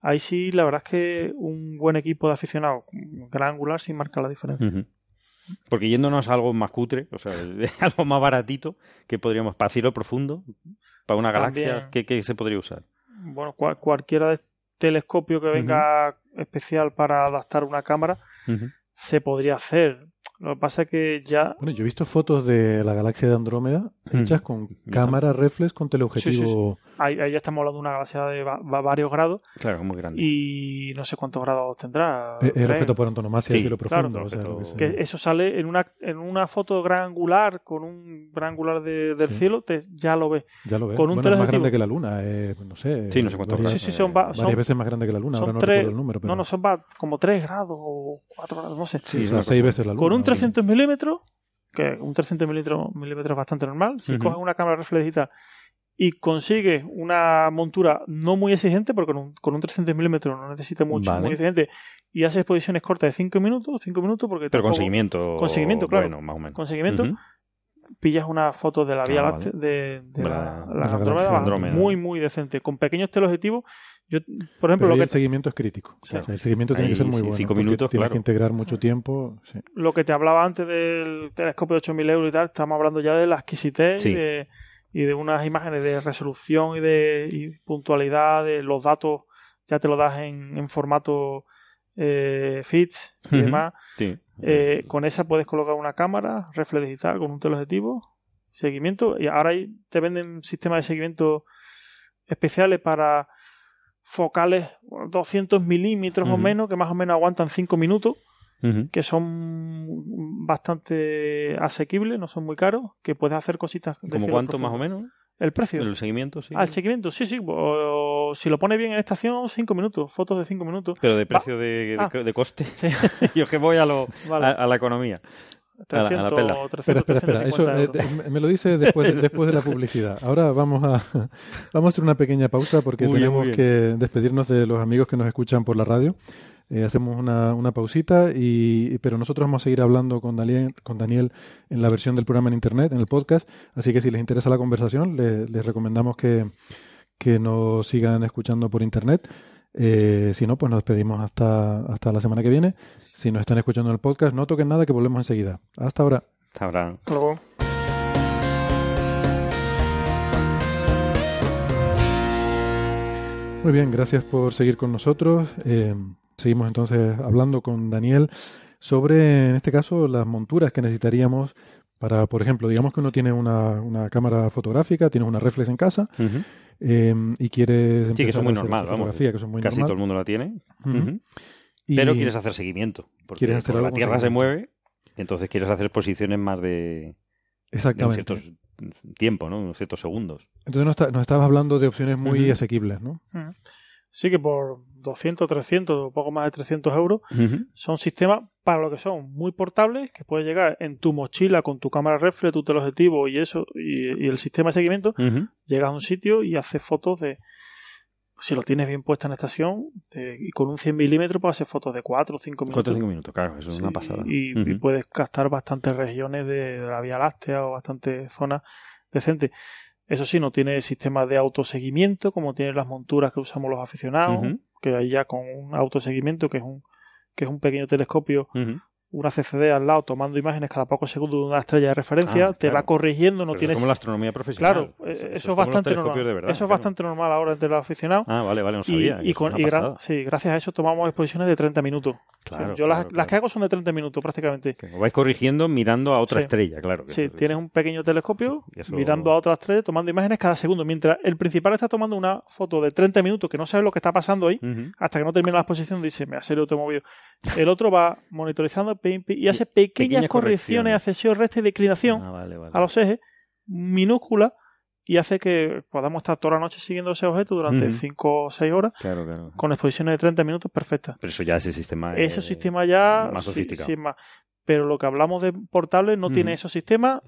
Ahí sí, la verdad es que un buen equipo de aficionados, gran angular, sí marca la diferencia. Porque yéndonos a algo más cutre, o sea, algo más baratito, que podríamos, para cielo profundo, para una galaxia, ¿qué, se podría usar? Bueno, cualquiera de telescopio que venga especial para adaptar una cámara se podría hacer. Lo que pasa es que ya. Bueno, yo he visto fotos de la galaxia de Andrómeda hechas con cámara reflex con teleobjetivo. Ahí, ya estamos hablando de una galaxia de varios grados. Claro, muy grande. Y no sé cuántos grados tendrá. Es, respeto por antonomasia y cielo profundo. que eso sale en una, en una foto gran angular, con un gran angular del cielo, te, ya lo ves. Ya lo ves. Con un bueno, es más grande que la luna, eh, no sé. Sí, no sé cuántos grados. Sí, son, varias veces más grande que la luna, ahora no recuerdo el número. No, no, son como 3 grados o 4 grados, no sé. Sí, son 6 veces la luna. Con un 300 milímetros, que un 300 milímetros, es bastante normal, si coges una cámara reflex y consigues una montura no muy exigente, porque con un, con un 300 milímetros no necesita mucho, muy exigente, y haces exposiciones cortas de 5 minutos, 5 minutos, porque... Pero con seguimiento... Con seguimiento, claro. Bueno, más o menos. Con seguimiento, pillas una foto de la Vía ah, de, la, Andrómeda, muy, muy decente, con pequeños teleobjetivos. Yo, por ejemplo, lo que... el seguimiento es crítico. el seguimiento tiene que ser muy bueno. Cinco minutos, Tienes que integrar mucho tiempo. Lo que te hablaba antes del telescopio de 8.000 euros y tal, estamos hablando ya de la exquisitez y, de, y de unas imágenes de resolución y de puntualidad, de los datos ya te lo das en, en formato eh, fits y demás. Eh, con esa puedes colocar una cámara, reflex digital con un teleobjetivo, seguimiento. Y ahora te venden sistemas de seguimiento especiales para focales 200 milímetros o menos, que más o menos aguantan 5 minutos, que son bastante asequibles, no son muy caros, que puedes hacer cositas. ¿Como cuánto más o menos? ¿El precio? ¿El seguimiento? Sí. Ah, el seguimiento, sí, sí. si lo pone bien en estación, 5 minutos, fotos de 5 minutos. Pero de precio de, ah. de, coste. Yo que voy a, lo, a, la economía. 300, a la, pela. espera, espera, espera. Eso eh, me lo dice después, después de la publicidad. Ahora vamos a, vamos a hacer una pequeña pausa porque tenemos que despedirnos de los amigos que nos escuchan por la radio. Eh, hacemos una, una pausita, y, pero nosotros vamos a seguir hablando con Daniel, con Daniel en la versión del programa en Internet, en el podcast. Así que si les interesa la conversación, les recomendamos que, que nos sigan escuchando por Internet. Eh, si no, pues nos despedimos hasta, hasta la semana que viene. Si nos están escuchando en el podcast, no toquen nada, que volvemos enseguida. Hasta ahora. Hasta ahora. Muy bien, gracias por seguir con nosotros. Eh, Seguimos entonces hablando con Daniel sobre, en este caso, las monturas que necesitaríamos para, por ejemplo, digamos que uno tiene una, una cámara fotográfica, tienes una reflex en casa eh, y quieres sí, que eso es muy normal, vamos. Que casi todo el mundo la tiene. Pero quieres hacer seguimiento. Porque quieres hacer la Tierra se mueve, entonces quieres hacer posiciones más de, Exactamente. De ciertos tiempo, ¿no? Unos ciertos segundos. Entonces nos, está, estabas hablando de opciones muy asequibles, ¿no? Sí que por 200, 300 o poco más de 300 euros son sistemas para lo que son muy portables que puedes llegar en tu mochila con tu cámara reflex, tu teleobjetivo y eso y, el sistema de seguimiento. Llegas a un sitio y haces fotos de si lo tienes bien puesto en estación y con un 100 milímetros puedes hacer fotos de 4 o 5 minutos. 4 o 5 minutos, claro, eso es una pasada. Y, puedes captar bastantes regiones de, la Vía Láctea o bastantes zonas decentes. Eso sí, no tiene sistema de autoseguimiento como tienen las monturas que usamos los aficionados, que hay ya con un autoseguimiento que es un, que es un pequeño telescopio una CCD al lado tomando imágenes cada poco segundos de una estrella de referencia, ah, te va corrigiendo, no tienes... Es como la astronomía profesional. Claro, eso, es bastante normal. eso es bastante normal ahora entre los aficionados. Ah, vale, vale, no sabía. Y, con, sí, gracias a eso tomamos exposiciones de 30 minutos. Claro, Yo las, las, que hago son de 30 minutos prácticamente. Que vais corrigiendo mirando a otra estrella, claro. sí, tienes un pequeño telescopio mirando a otra estrella, tomando imágenes cada segundo, mientras el principal está tomando una foto de 30 minutos que no sabe lo que está pasando ahí, hasta que no termina la exposición dice, me ha salido automovido. El otro va monitorizando y hace pequeñas, correcciones, accesión, recta y declinación ah, a los ejes, minúsculas, y hace que podamos estar toda la noche siguiendo ese objeto durante 5 o 6 horas con exposiciones de 30 minutos perfectas. Pero eso ya ese sistema Ese sistema ya más sofisticado. Pero lo que hablamos de portables no tiene esos sistemas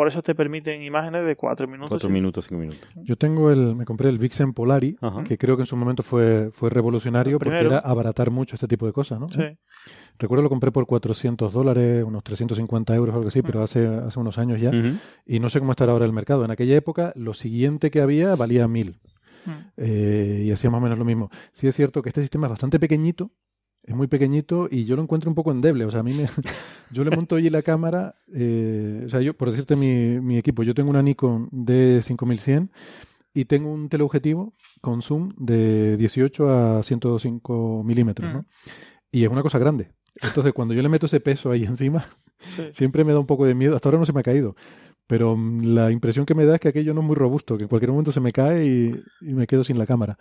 por eso te permiten imágenes de 4 minutos. 4 minutos, 5 minutos. Yo tengo el, me compré el Vixen Polari, que creo que en su momento fue, fue revolucionario porque era abaratar mucho este tipo de cosas, ¿no? Sí. Recuerdo lo compré por 400 dólares, unos 350 euros o algo así, pero hace, hace unos años ya. Y no sé cómo estará ahora el mercado. En aquella época, lo siguiente que había valía 1000. Eh, y hacía más o menos lo mismo. Sí es cierto que este sistema es bastante pequeñito, es muy pequeñito y yo lo encuentro un poco endeble. O sea, a mí me, yo le monto allí la cámara, eh, o sea, yo, por decirte mi, mi equipo, yo tengo una Nikon D5100 y tengo un teleobjetivo con zoom de 18 a 105 milímetros, ¿no? Mm. Y es una cosa grande. Entonces, cuando yo le meto ese peso ahí encima, siempre me da un poco de miedo. Hasta ahora no se me ha caído. Pero mm, la impresión que me da es que aquello no es muy robusto, que en cualquier momento se me cae y, y me quedo sin la cámara.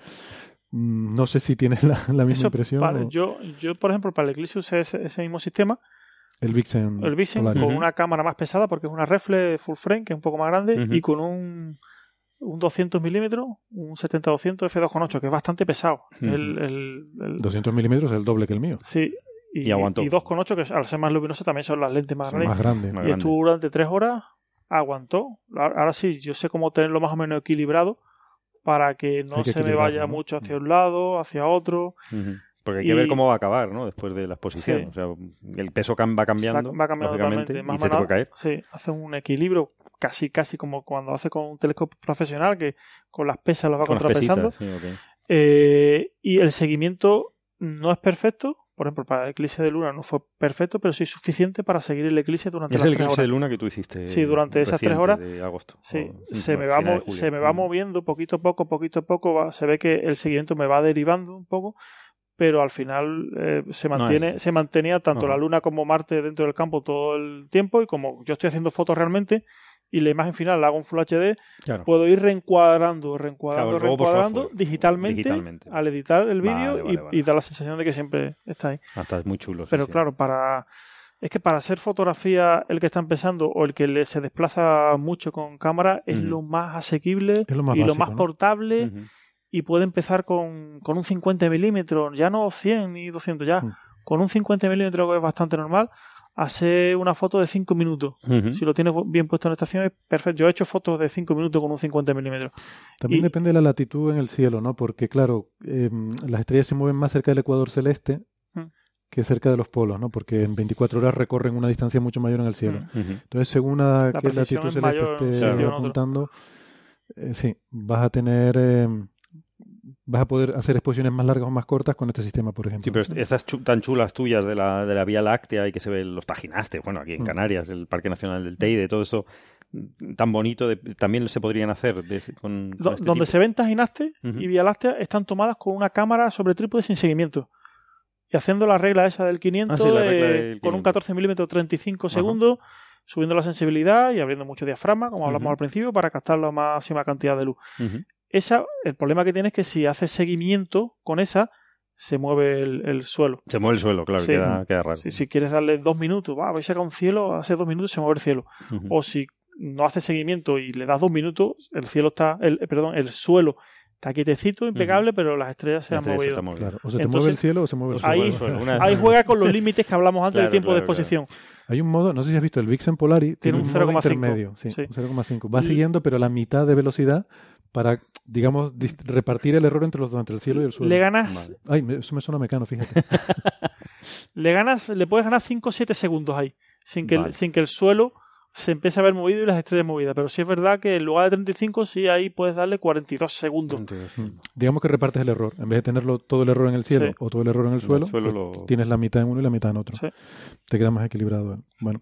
Mm, no sé si tienes la, misma impresión. yo, yo, por ejemplo, para el Eclipse usé ese, mismo sistema. El Vixen. El Vixen con una cámara más pesada porque es una reflex full frame, que es un poco más grande, y con un, un 200 milímetros, un 70-200 f2.8, que es bastante pesado. el, el, 200 milímetros es el doble que el mío. Sí. Y, y, aguantó. y 2.8, que al ser más luminoso también son las lentes más, grandes. más grandes. y estuvo durante 3 horas, aguantó. Ahora sí, yo sé cómo tenerlo más o menos equilibrado para que no se me vaya mucho hacia un lado, hacia otro. Porque hay que ver cómo va a acabar, ¿no? Después de la exposición. O sea, el peso va cambiando. Va, cambiando totalmente. y se te puede caer. Sí, hace un equilibrio casi, casi como cuando hace con un telescopio profesional, que con las pesas las va contrapesando. Eh, y el seguimiento no es perfecto, por ejemplo, para el eclipse de luna no fue perfecto, pero sí suficiente para seguir el eclipse durante las tres horas. Es el eclipse de luna que tú hiciste. Sí, durante esas tres horas. De agosto. Sí, se, me va, se me va moviendo poquito a poco, poquito a poco. se ve que el seguimiento me va derivando un poco, pero al final eh, se mantiene, se mantenía tanto la luna como Marte dentro del campo todo el tiempo y como yo estoy haciendo fotos realmente, y la imagen final la hago en Full HD, puedo ir reencuadrando, reencuadrando, reencuadrando digitalmente, al editar el vídeo y, da la sensación de que siempre está ahí. Hasta ah, es muy chulo. Pero claro, para es que para hacer fotografía el que está empezando o el que le, se desplaza mucho con cámara es lo más asequible y lo más portable y puede empezar con, con un 50 milímetros, ya no 100 ni 200 ya, con un 50 milímetros que es bastante normal hace una foto de 5 minutos. Si lo tienes bien puesto en estación es perfecto. Yo he hecho fotos de 5 minutos con un 50 milímetros. También depende de la latitud en el cielo, ¿no? Porque, claro, em, las estrellas se mueven más cerca del ecuador celeste mm. que cerca de los polos, ¿no? Porque en 24 horas recorren una distancia mucho mayor en el cielo. Mm. Entonces, según a qué latitud celeste esté apuntando, eh, sí, vas a tener... Em, vas a poder hacer exposiciones más largas o más cortas con este sistema, por ejemplo. Sí, pero esas tan chulas tuyas de la, de la Vía Láctea y que se ven los Tajinaste, bueno, aquí en mm. Canarias, el Parque Nacional del Teide, todo eso tan bonito, también se podrían hacer con, este Donde se ven Tajinaste y Vía Láctea están tomadas con una cámara sobre trípode sin seguimiento. y haciendo la regla esa del 500 Ah, regla con un 500. 14 milímetros 35 segundos, subiendo la sensibilidad y abriendo mucho diafragma, como hablamos al principio, para captar la máxima cantidad de luz. Esa, el problema que tiene es que si haces seguimiento con esa, se mueve el, el suelo. Se mueve el suelo, claro, Sí. queda, queda raro. Si, si quieres darle dos minutos, va, vais a sacar un cielo, hace dos minutos se mueve el cielo. O si no haces seguimiento y le das dos minutos, el cielo está, el, perdón, el suelo está quietecito, impecable, pero las estrellas se han movido. Claro. O se te Entonces, mueve el cielo o se mueve el suelo. Ahí, suelo, de juega con los límites que hablamos antes Claro, del tiempo de claro, exposición. Hay un modo, no sé si has visto el Vixen Polari, tiene, Tiene un un modo 0,5. intermedio, sí, Sí. un 0,5. Va Y- siguiendo, pero la mitad de velocidad para, digamos, repartir el error entre los dos, entre el cielo y el suelo. Le ganas, Vale. Ay, me- eso me suena mecano, fíjate. le ganas, le puedes ganar 5 o 7 segundos ahí, sin que, el- sin que el suelo se empiece a ver movido y las estrellas movidas. Pero sí es verdad que en lugar de 35, sí ahí puedes darle 42 segundos. Entonces, Mm. digamos que repartes el error. En vez de tenerlo todo el error en el cielo Sí. o todo el error en el suelo, suelo pues lo- tienes la mitad en uno y la mitad en otro. Sí. Te queda más equilibrado. Bueno,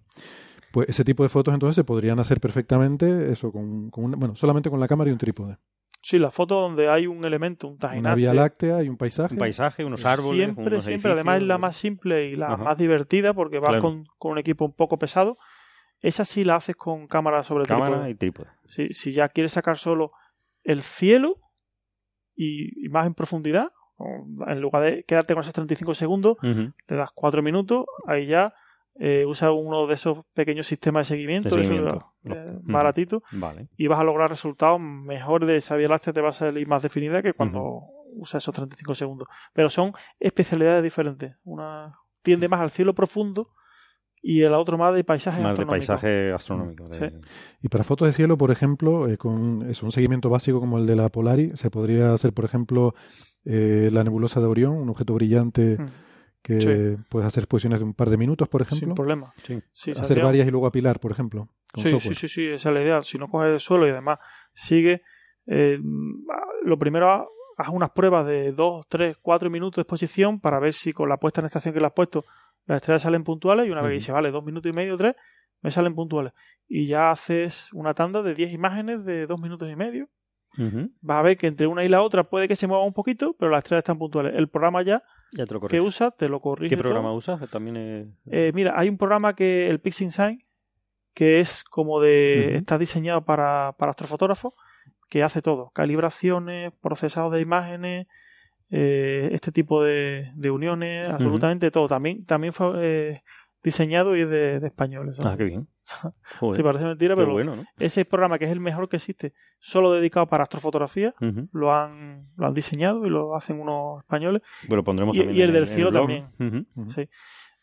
pues ese tipo de fotos entonces se podrían hacer perfectamente, eso, con, con una- bueno, solamente con la cámara y un trípode. Sí, la foto donde hay un elemento, un Una tajinace. vía láctea y un paisaje. un paisaje, unos árboles, Siempre, unos siempre. Además es la más simple y la Ajá. más divertida porque vas Claro. con, con un equipo un poco pesado. Esa sí la haces con cámara sobre el cámara trípode. y trípode. Si, si ya quieres sacar solo el cielo y, y más en profundidad, en lugar de quedarte con esos 35 segundos, Ujú. le das 4 minutos, ahí ya eh, usa uno de esos pequeños sistemas de seguimiento, De seguimiento. eh, Ujú. baratitos, Vale. y vas a lograr resultados mejores de esa vía láctea, te va a salir más definida que cuando usas esos 35 segundos. Pero son especialidades diferentes. Una tiende más al cielo profundo y el otro más de paisaje Más de astronómico. paisaje astronómico. de- Sí. Y para fotos de cielo, por ejemplo, eh, con eso, un seguimiento básico como el de la Polari, se podría hacer, por ejemplo, eh, la nebulosa de Orión, un objeto brillante Mm, que Sí. puedes hacer exposiciones de un par de minutos, por ejemplo. Sin problema. Sí. Sí, hacer varias y luego apilar, por ejemplo. Con Sí, sí, software. sí, sí, esa es la idea. Si no coges el suelo y además sigue, eh, lo primero haz unas pruebas de 2, 3, 4 minutos de exposición para ver si con la puesta en estación que le has puesto las estrellas salen puntuales y una vez que Ujú. dice, vale, dos minutos y medio, tres, me salen puntuales. Y ya haces una tanda de 10 imágenes de dos minutos y medio. Vas a ver que entre una y la otra puede que se mueva un poquito, pero las estrellas están puntuales. El programa ya Ya te lo que usa te lo corrige. ¿Qué programa todo. usas? También es... Eh, mira, hay un programa que, el PixInsign, que es como de. Está diseñado para, para astrofotógrafos, que hace todo: calibraciones, procesados de imágenes, eh, este tipo de, de uniones, absolutamente todo. También, también fue eh, diseñado y es de, de españoles. Ah, qué bien. Sí, Joder, parece mentira, pero bueno, ¿no? ese programa que es el mejor que existe, solo dedicado para astrofotografía, lo han, lo han diseñado y lo hacen unos españoles. Lo pondremos Y- también y el del cielo también. Sí.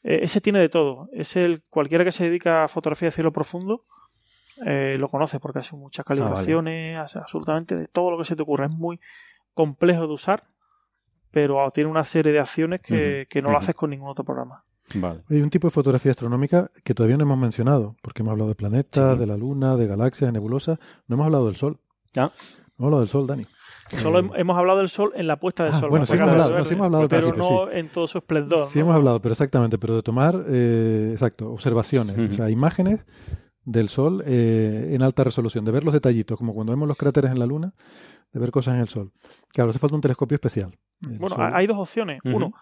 Eh, ese tiene de todo. Es el cualquiera que se dedica a fotografía de cielo profundo eh, lo conoce porque hace muchas calibraciones, hace absolutamente de todo lo que se te ocurra. Es muy complejo de usar, pero tiene una serie de acciones que, que no lo haces con ningún otro programa. Vale. Hay un tipo de fotografía astronómica que todavía no hemos mencionado, porque hemos hablado de planetas, Sí. de la Luna, de galaxias, de nebulosas. No hemos hablado del Sol. Ah. No hemos hablado del Sol, Dani. Solo Eh, hem- hemos hablado del sol en la puesta del Ah, sol. bueno, sí puesta hemos del hablado, sol, no, sí hemos hablado del pero no en todo su esplendor. Sí ¿no? hemos hablado, pero exactamente, pero de tomar, eh, exacto, observaciones, o sea, imágenes del Sol eh, en alta resolución, de ver los detallitos, como cuando vemos los cráteres en la Luna, de ver cosas en el Sol. Claro, hace falta un telescopio especial. El Bueno, Sol- hay dos opciones. Uno,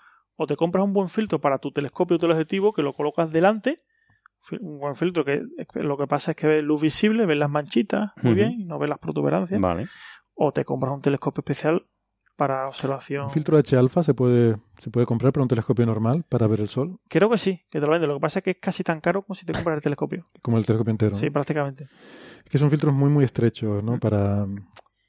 o te compras un buen filtro para tu telescopio o teleobjetivo que lo colocas delante. Un buen filtro que lo que pasa es que ves luz visible, ves las manchitas muy Ujú. bien y no ves las protuberancias. Vale. O te compras un telescopio especial para observación. Un filtro H alfa se puede, se puede comprar para un telescopio normal para ver el Sol, Creo que sí, que te lo venden. Lo que pasa es que es casi tan caro como si te compras el telescopio. como el telescopio entero. ¿no? Sí, prácticamente. Es que son filtros muy, muy estrechos, ¿no? Para,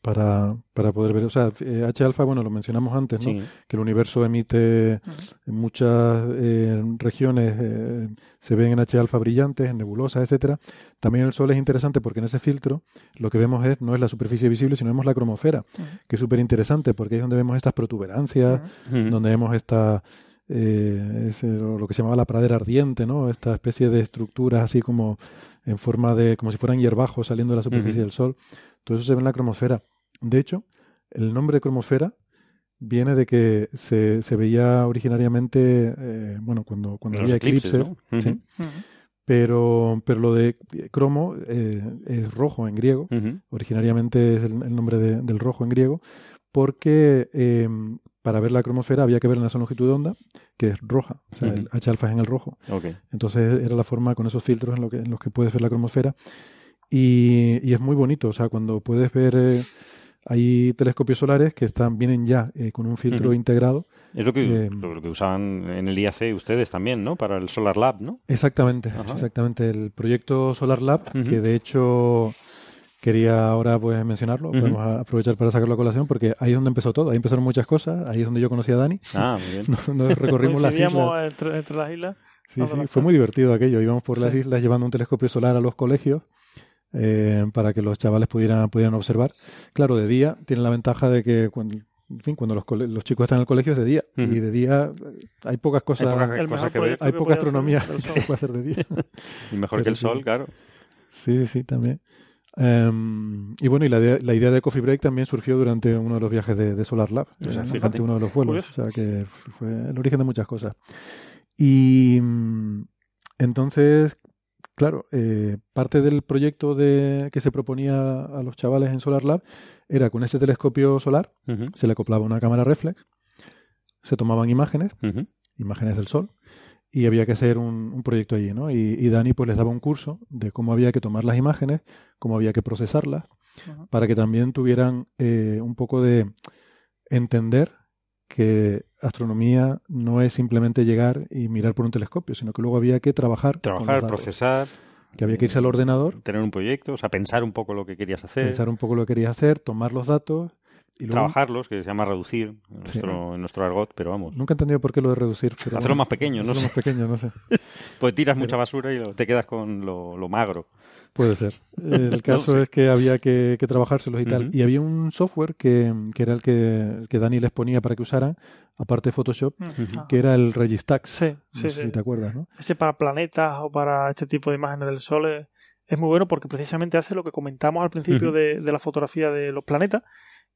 para, para poder ver. O sea, eh, H alfa, bueno, lo mencionamos antes, ¿no? Sí. Que el universo emite en muchas eh, regiones, eh, se ven en H alfa brillantes, en nebulosas, etcétera. También el Sol es interesante porque en ese filtro lo que vemos es no es la superficie visible, sino vemos la cromosfera, que es súper interesante porque es donde vemos estas protuberancias, donde vemos esta eh, ese- lo que se llamaba la pradera ardiente, ¿no? Esta especie de estructuras así como en forma de como si fueran hierbajos saliendo de la superficie del Sol. Todo eso se ve en la cromosfera. De hecho, el nombre de cromosfera viene de que se, se veía originariamente, eh, bueno, cuando, cuando Los había eclipses, eclipses, ¿no? ¿sí? Ujú. pero, pero lo de cromo eh, es rojo en griego, originariamente es el, el nombre de- del rojo en griego, porque eh, para ver la cromosfera había que ver en esa longitud de onda, que es roja, o sea, el H alfa es en el rojo. Entonces era la forma con esos filtros en, lo que, en los que puedes ver la cromosfera. Y, es muy bonito, o sea, cuando puedes ver, eh, hay telescopios solares que están vienen ya eh, con un filtro integrado. Es lo que, lo, que usaban en el IAC ustedes también, ¿no? Para el Solar Lab, ¿no? Exactamente, exactamente. El proyecto Solar Lab, que de hecho quería ahora pues mencionarlo, podemos aprovechar para sacarlo a colación porque ahí es donde empezó todo, ahí empezaron muchas cosas, ahí es donde yo conocí a Dani. Ah, muy bien. Nos, recorrimos las islas. Entre, entre, las islas. Sí, sí, fue muy divertido aquello, íbamos por las islas llevando un telescopio solar a los colegios eh, para que los chavales pudieran, pudieran observar. Claro, de día tiene la ventaja de que cuando, en fin, cuando los, los chicos están en el colegio es de día y de día hay pocas cosas, hay, cosas que ver. hay poca astronomía que se puede hacer de día. y mejor que el sol, claro. Sí, sí, también. Em, y bueno, y la, la, idea de Coffee Break también surgió durante uno de los viajes de, Solar Lab, o sea, durante uno de los vuelos, o sea que fue el origen de muchas cosas. Y mm, entonces, claro, eh, parte del proyecto de, que se proponía a los chavales en Solar Lab era con ese telescopio solar, se le acoplaba una cámara reflex, se tomaban imágenes, imágenes del Sol, y había que hacer un, proyecto allí, ¿no? Y, Dani pues les daba un curso de cómo había que tomar las imágenes, cómo había que procesarlas, para que también tuvieran eh, un poco de entender que astronomía no es simplemente llegar y mirar por un telescopio, sino que luego había que trabajar. Trabajar, procesar. Que había que irse al ordenador. Tener un proyecto, o sea, pensar un poco lo que querías hacer. Pensar un poco lo que querías hacer, tomar los datos Trabajarlos, que se llama reducir en nuestro, en nuestro argot, pero vamos. Nunca he entendido por qué lo de reducir. Hacerlo más pequeño, no sé. más pequeño, no sé. pues tiras mucha basura y te quedas con lo, lo magro. Puede ser. El caso es que había que, que trabajárselos y tal. Y había un software que, que era el que, que, Dani les ponía para que usaran, aparte de Photoshop, que era el Registax. Sí, sí, Si te acuerdas, ¿no? Ese para planetas o para este tipo de imágenes del Sol es, es muy bueno porque precisamente hace lo que comentamos al principio de, de la fotografía de los planetas,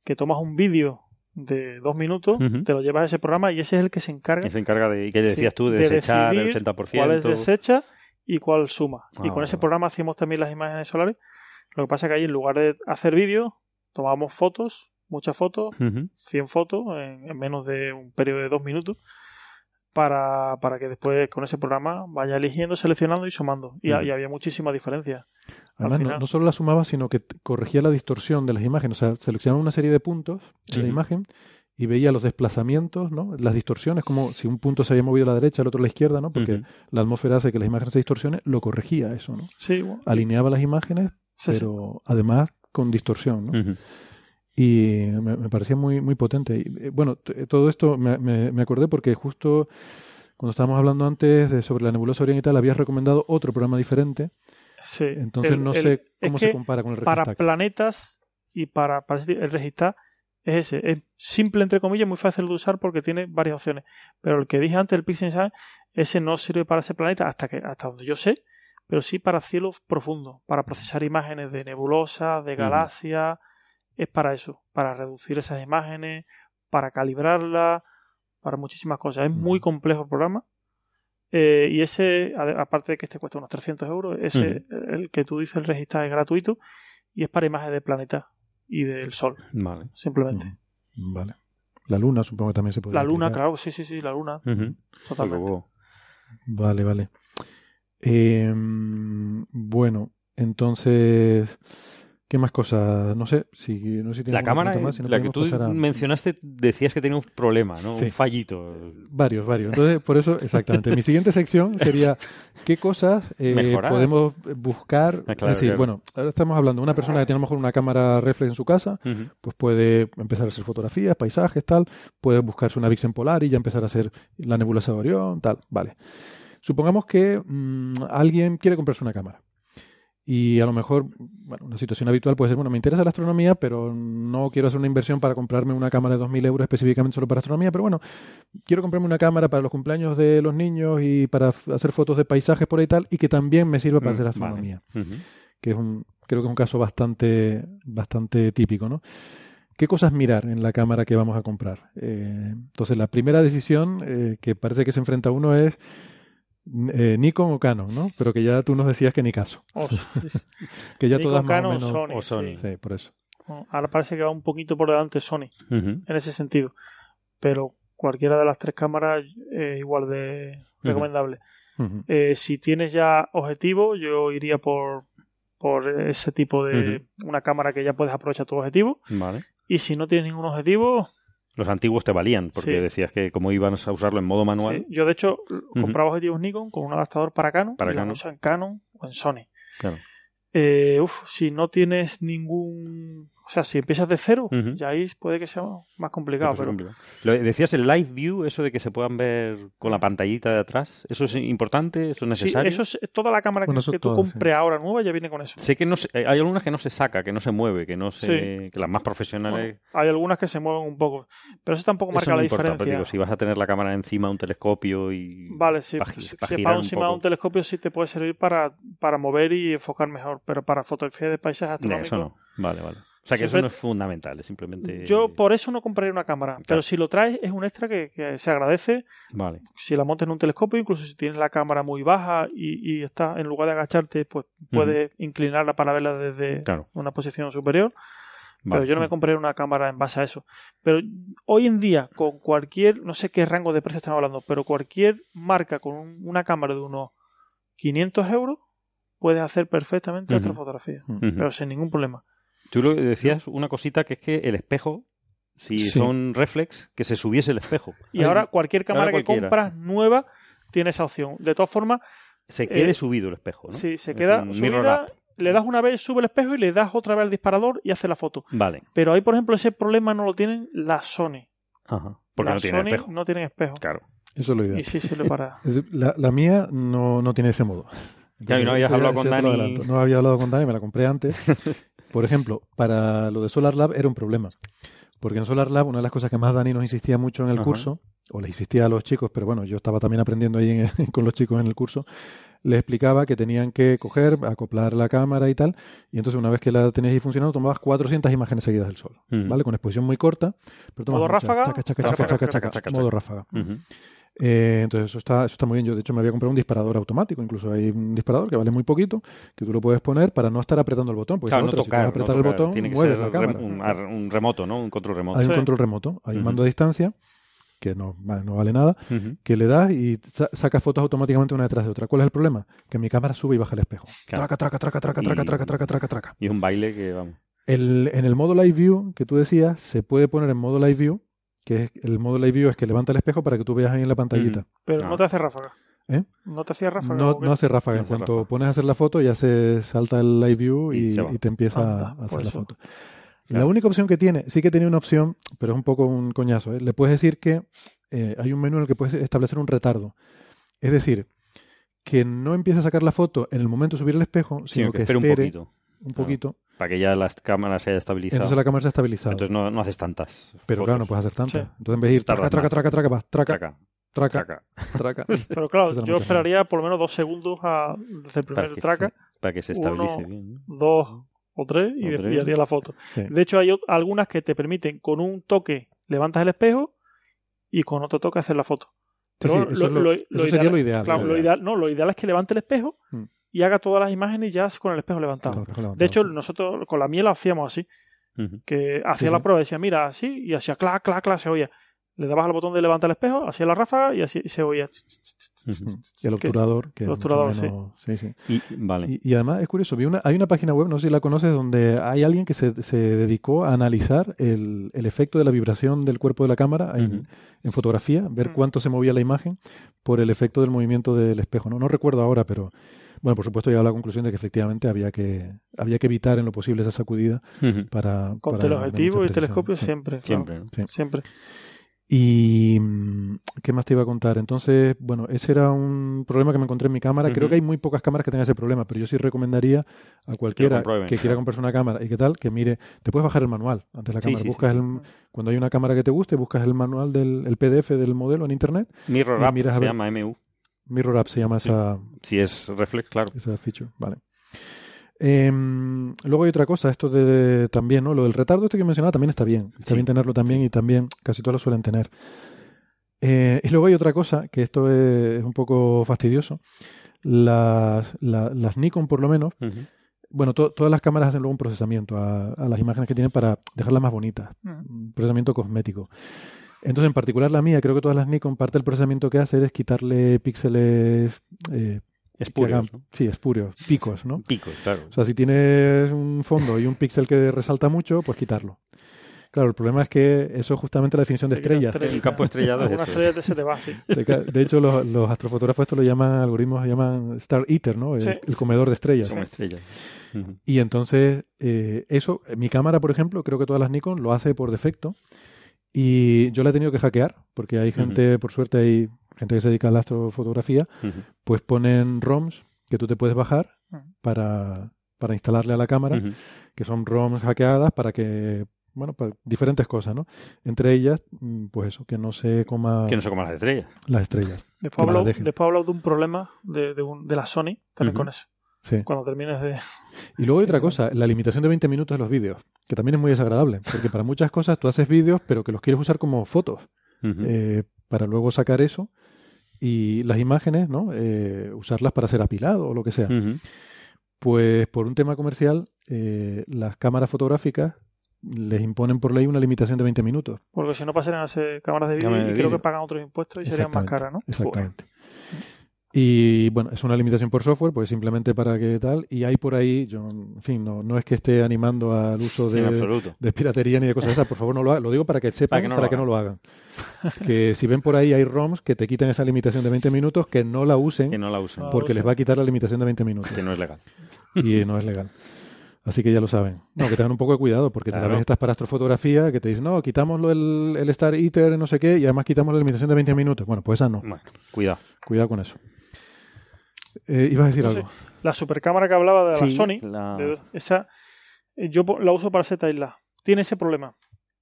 que tomas un vídeo de dos minutos, te lo llevas a ese programa y ese es el que se encarga. Y se encarga de, ¿qué decías tú? De, desechar el 80%. Cuál es desecha y cuál suma. y con ese ah. programa hacíamos también las imágenes solares. Lo que pasa es que ahí en lugar de hacer vídeo, tomábamos fotos, muchas fotos, 100 fotos en, menos de un periodo de dos minutos. Para, para, que después con ese programa vaya eligiendo, seleccionando y sumando. Y, había muchísima diferencia. Además, no, solo la sumaba, sino que corregía la distorsión de las imágenes. O sea, seleccionaba una serie de puntos de la imagen y veía los desplazamientos, ¿no? las distorsiones, como si un punto se había movido a la derecha, el otro a la izquierda, ¿no? porque la atmósfera hace que las imágenes se distorsionen, lo corregía eso. ¿no? Sí, Alineaba las imágenes, pero además con distorsión. ¿no? Y me, parecía muy, muy potente. Y, eh, bueno, todo esto me, me, acordé porque justo cuando estábamos hablando antes de, sobre la nebulosa oriental, habías recomendado otro programa diferente. Sí. Entonces no sé cómo se compara con el Registar. Para planetas y para, para el Registar es ese. Es simple, entre comillas, muy fácil de usar porque tiene varias opciones. Pero el que dije antes, el Pixel ese no sirve para ese planeta hasta, que, hasta donde yo sé, pero sí para cielos profundos, para procesar imágenes de nebulosas, de galaxias. Es para eso, para reducir esas imágenes, para calibrarlas, para muchísimas cosas. Es muy complejo el programa. Eh, y ese, aparte de que este cuesta unos 300 euros, ese, el que tú dices, el registrar es gratuito y es para imágenes de planeta y del Sol. Vale. Simplemente. Vale. La Luna supongo que también se puede. La Luna, claro, sí, sí, sí, la Luna. Totalmente. Vale, vale. Em, bueno, entonces ¿Qué más cosas? No sé si no sé si La cámara, la que tú mencionaste, decías que tenía un problema, ¿no? Un fallito. Varios, varios. Entonces, por eso, exactamente. Mi siguiente sección sería qué cosas eh, podemos buscar. Ah, es decir, bueno, ahora estamos hablando de una persona que tiene a lo mejor una cámara reflex en su casa, pues puede empezar a hacer fotografías, paisajes, tal. Puede buscarse una Vixen Polar y ya empezar a hacer la nebulosa de Orión, tal. Vale. Supongamos que mm, alguien quiere comprarse una cámara. Y a lo mejor, bueno, una situación habitual puede ser, bueno, me interesa la astronomía, pero no quiero hacer una inversión para comprarme una cámara de 2.000 euros específicamente solo para astronomía, pero bueno, quiero comprarme una cámara para los cumpleaños de los niños y para hacer fotos de paisajes por ahí y tal, y que también me sirva para mm, hacer astronomía. Que es un, creo que es un caso bastante, bastante típico, ¿no? ¿Qué cosas mirar en la cámara que vamos a comprar? Eh, entonces, la primera decisión eh, que parece que se enfrenta uno es eh, Nikon o Canon, ¿no? Pero que ya tú nos decías que ni caso. Oh, que ya todas más o menos... Sony, o Sony. Sí. por eso. Ahora parece que va un poquito por delante Sony, en ese sentido. pero cualquiera de las tres cámaras es igual de recomendable. Eh, si tienes ya objetivo, yo iría por, por ese tipo de una cámara que ya puedes aprovechar tu objetivo. Vale. Y si no tienes ningún objetivo, los antiguos te valían, porque decías que como ibas a usarlo en modo manual. Yo, de hecho, compraba objetivos Nikon con un adaptador para Canon, para Canon. en Canon o en Sony. Claro. Eh, uf, si no tienes ningún o sea, si empiezas de cero, ya ahí puede que sea más complicado. Pero... Lo, decías el live view, eso de que se puedan ver con la pantallita de atrás, ¿eso es importante? ¿Eso es necesario? Sí, eso es, toda la cámara que, tú compres ahora nueva ya viene con eso. Sé que no hay algunas que no se saca, que no se mueve, que no se, que las más profesionales... hay algunas que se mueven un poco, pero eso tampoco marca la diferencia. Digo, si vas a tener la cámara encima de un telescopio y... Vale, sí, si para encima de un telescopio sí te puede servir para, para mover y enfocar mejor, pero para fotografía de paisajes astronómicos... eso no, vale, vale. O sea que eso no es fundamental, es simplemente. Yo por eso no compraría una cámara, pero si lo traes es un extra que, se agradece. Vale. Si la montas en un telescopio, incluso si tienes la cámara muy baja y, está en lugar de agacharte, pues puedes inclinarla para verla desde una posición superior. Pero yo no me compraría una cámara en base a eso. Pero hoy en día, con cualquier, no sé qué rango de precio estamos hablando, pero cualquier marca con una cámara de unos 500 euros, puedes hacer perfectamente otra fotografía, pero sin ningún problema. Tú lo decías una cosita que es que el espejo, si son reflex, que se subiese el espejo. Y ahora cualquier cámara que compras nueva tiene esa opción. De todas formas... Se quede eh, subido el espejo, ¿no? Sí, se queda subida, le das una vez, sube el espejo y le das otra vez al disparador y hace la foto. Vale. Pero ahí, por ejemplo, ese problema no lo tienen las Sony. Ajá. Porque no tienen espejo. no tienen espejo. Claro. Eso es lo ideal. Y sí, se le para. La, la mía no, no tiene ese modo. ya, y no habías hablado con Dani. No había hablado con Dani, me la compré antes. Por ejemplo, para lo de Solar Lab era un problema. Porque en Solar Lab, una de las cosas que más Dani nos insistía mucho en el curso, o le insistía a los chicos, pero bueno, yo estaba también aprendiendo ahí con los chicos en el curso, le explicaba que tenían que coger, acoplar la cámara y tal, y entonces una vez que la tenías ahí funcionando, tomabas 400 imágenes seguidas del sol, ¿vale? Con exposición muy corta, pero tomabas modo ráfaga, modo ráfaga. Eh, entonces eso está, eso está muy bien. Yo de hecho me había comprado un disparador automático, incluso hay un disparador que vale muy poquito, que tú lo puedes poner para no estar apretando el botón. Porque claro, no tocar, si apretar el botón, tiene que mueves ser. Un, remoto, ¿no? Un control remoto. Hay un control remoto, hay un mando a distancia que no, vale nada, que le das y sa saca fotos automáticamente una detrás de otra. ¿Cuál es el problema? Que mi cámara sube y baja el espejo. Traca, traca, traca, traca, traca, traca, traca, traca, traca. Y un baile que vamos. El, en el modo Live View que tú decías, se puede poner en modo Live View que es el modo live view es que levanta el espejo para que tú veas ahí en la pantallita. Pero no. te hace ráfaga. ¿Eh? No te hacía ráfaga. No, no hace ráfaga. en cuanto pones a hacer la foto ya se salta el live view y, te empieza a hacer la foto. La única opción que tiene, sí que tiene una opción, pero es un poco un coñazo. ¿eh? Le puedes decir que eh, hay un menú en el que puedes establecer un retardo. Es decir, que no empiece a sacar la foto en el momento de subir el espejo, sino, que, espere un poquito. Un poquito para que ya la cámara se haya estabilizado. Entonces la cámara se ha estabilizado. Entonces no, no haces tantas. Pero claro, no puedes hacer tantas. Entonces en vez de ir traca, traca, traca, traca, vas, traca, traca, traca, Pero claro, yo esperaría por lo menos dos segundos a, desde el primer traca. para que se estabilice bien. Dos o tres y, haría la foto. De hecho, hay algunas que te permiten con un toque levantas el espejo y con otro toque hacer la foto. Pero eso, lo, sería lo ideal. Claro, lo ideal, no, lo ideal es que levante el espejo mm y haga todas las imágenes ya con el espejo levantado. de hecho, nosotros con la miel lo hacíamos así. Que hacía la prueba, decía, mira, así, y hacía clac, clac, clac, se oía. Le dabas al botón de levantar el espejo, hacía la ráfaga y así se oía. Y el obturador. Que el obturador, sí. sí, Y, vale. Y, además es curioso, vi una, hay una página web, no sé si la conoces, donde hay alguien que se, se dedicó a analizar el, el, efecto de la vibración del cuerpo de la cámara en, en fotografía, ver cuánto se movía la imagen por el efecto del movimiento del espejo. No, no recuerdo ahora, pero bueno, por supuesto, llegado a la conclusión de que efectivamente había que, había que evitar en lo posible esa sacudida para. Con teleobjetivo y telescopio siempre. Siempre. Siempre. Y ¿qué más te iba a contar? Entonces, bueno, ese era un problema que me encontré en mi cámara. Creo que hay muy pocas cámaras que tengan ese problema, pero yo sí recomendaría a cualquiera que, quiera comprarse una cámara y qué tal, que mire, te puedes bajar el manual antes de la cámara. buscas el, cuando hay una cámara que te guste, buscas el manual del el PDF del modelo en internet. Mirror App, se llama MU. Mirror App se llama esa. Si es reflex, claro. Esa feature, vale. Em, luego hay otra cosa, esto de, también, ¿no? Lo del retardo este que mencionaba también está bien. Está bien tenerlo también y también casi todos lo suelen tener. Eh, y luego hay otra cosa, que esto es, un poco fastidioso. Las, las Nikon, por lo menos, bueno, todas las cámaras hacen luego un procesamiento a, las imágenes que tienen para dejarlas más bonitas. Mm. Un procesamiento cosmético. Entonces, en particular la mía, creo que todas las Nikon, parte del procesamiento que hace es quitarle píxeles... Eh, espurios, Sí, espurios, picos, ¿no? Picos, claro. O sea, si tienes un fondo y un píxel que resalta mucho, pues quitarlo. Claro, el problema es que eso es justamente la definición de estrellas. El campo estrellado es estrella de se te va, sí. De hecho, los, los astrofotógrafos esto lo llaman, algoritmos lo llaman Star Eater, ¿no? El, Sí. el comedor de estrellas. Como estrellas. Y entonces, eh, eso, mi cámara, por ejemplo, creo que todas las Nikon lo hace por defecto. Y yo la he tenido que hackear, porque hay gente, por suerte, hay gente que se dedica a la astrofotografía, pues ponen ROMs que tú te puedes bajar Ujú. para, para instalarle a la cámara, que son ROMs hackeadas para que, bueno, para diferentes cosas, ¿no? Entre ellas, mm, pues eso, que no se coma Que no se coman las estrellas. las estrellas. Después hablo, después hablo de un problema de, de, un- de la Sony también con eso. Sí. Cuando termines de. Y luego hay otra cosa, la limitación de 20 minutos de los vídeos, que también es muy desagradable, porque para muchas cosas tú haces vídeos, pero que los quieres usar como fotos, eh, para luego sacar eso y las imágenes, ¿no? Eh, usarlas para hacer apilado o lo que sea. Pues por un tema comercial, eh, las cámaras fotográficas les imponen por ley una limitación de 20 minutos. Porque si no pasarían a ser cámaras de vídeo y creo que pagan otros impuestos y serían más caras, ¿no? Exactamente. Y bueno, es una limitación por software, pues simplemente para que tal. Y hay por ahí, yo, en fin, no, no es que esté animando al uso de, de piratería ni de cosas esas, por favor no lo hagan. Lo digo para que sepan, Para para que que no no, lo hagan. que si ven por ahí hay ROMs que te quiten esa limitación de 20 minutos, que no la usen Que no la usen. Porque les va a quitar la limitación de 20 minutos. Que no es legal. y no es legal. Así que ya lo saben. No, que tengan un poco de cuidado, porque Claro. tal vez estás para astrofotografía, que te dicen, no, quitámoslo el, el Star Eater, no sé qué, y además quitamos la limitación de 20 minutos. Bueno, pues esa no. Bueno, cuidado. Cuidado con eso. Eh, ibas a decir No sé, algo. La supercámara que hablaba de la Sí, Sony, la- de- esa, eh, yo la uso para hacer isla. Tiene ese problema.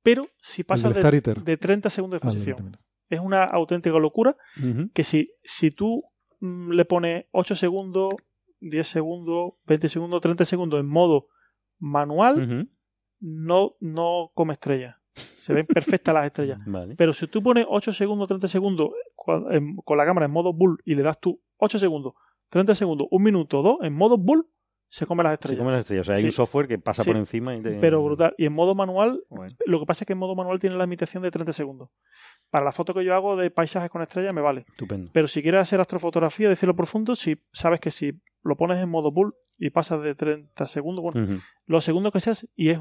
Pero si pasa de, de 30 segundos de Ah, exposición, 20 minutos. es una auténtica locura Ujú. que si, si tú mm, le pones 8 segundos, 10 segundos, 20 segundos, 30 segundos en modo manual, Ujú. no, no come estrellas. Se ven perfectas las estrellas. Vale. Pero si tú pones 8 segundos, 30 segundos en- con la cámara en modo bull y le das tú 8 segundos, 30 segundos, 1 minuto, 2 en modo bull, se come las Se estrellas. comen las estrellas. O sea, hay Sí. un software que pasa Sí. por encima y te... Pero brutal. Y en modo manual, Bueno. lo que pasa es que en modo manual tiene la limitación de 30 segundos. Para la foto que yo hago de paisajes con estrellas me vale. Estupendo. Pero si quieres hacer astrofotografía de cielo profundo, si sabes que si lo pones en modo bull y pasas de 30 segundos, bueno, Ujú. los segundos que seas, y es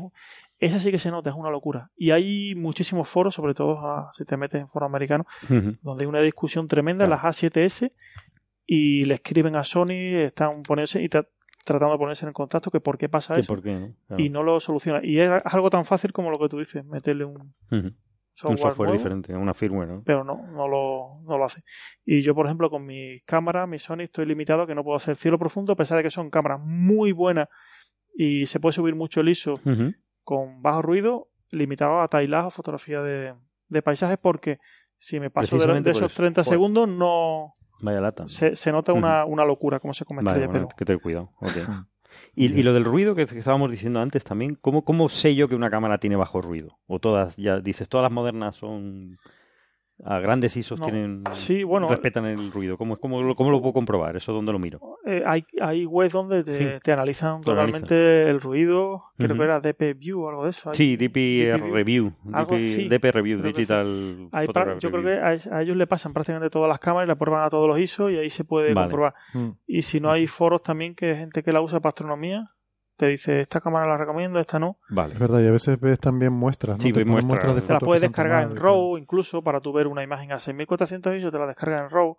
esa sí que se nota, es una locura. Y hay muchísimos foros, sobre todo ah, si te metes en foros americanos, Ujú. donde hay una discusión tremenda, Claro. las A7S, y le escriben a Sony, están poniéndose y tra- tratando de ponerse en contacto que por qué pasa ¿Que eso ¿Por qué no? Claro. y no lo soluciona. Y es algo tan fácil como lo que tú dices, meterle un software, Un software nuevo, diferente, una firmware, ¿no? pero no, no lo, no lo hace. Y yo, por ejemplo, con mi cámara, mi Sony, estoy limitado que no puedo hacer cielo profundo, a pesar de que son cámaras muy buenas y se puede subir mucho el ISO con bajo ruido, limitado a tailadas o fotografía de, de paisajes, porque si me paso de, de esos eso. 30 Joder. segundos, no Vaya lata. se, se nota una, una locura como se come Vale, bueno, pero que tener cuidado. Y, y lo del ruido que que estábamos diciendo antes también, ¿cómo, ¿cómo sé yo que una cámara tiene bajo ruido? O todas, ya dices, todas las modernas son a grandes ISOs No. tienen Sí, bueno, respetan el ruido. ¿Cómo, cómo, lo- cómo lo puedo comprobar? ¿Eso dónde lo miro? eh, hay, hay webs donde te, Sí. te analizan totalmente el ruido, creo Ujú. que era DP View o algo de eso. Hay- Sí, DP DP Review, Algo- DP, sí, DP Review, Digital hay yo creo que a, a ellos le pasan prácticamente todas las cámaras y le prueban a todos los ISO y ahí se puede Vale. comprobar. Mm. Y si no hay foros también que hay gente que la usa para astronomía, te dice esta cámara la recomiendo, esta no. Vale. Es verdad, y a veces ves también muestras, ¿no? Sí, Te muestras. de Te la fotos puedes descargar en RAW incluso para tu ver una imagen a 6400 ISO, te la descargas en RAW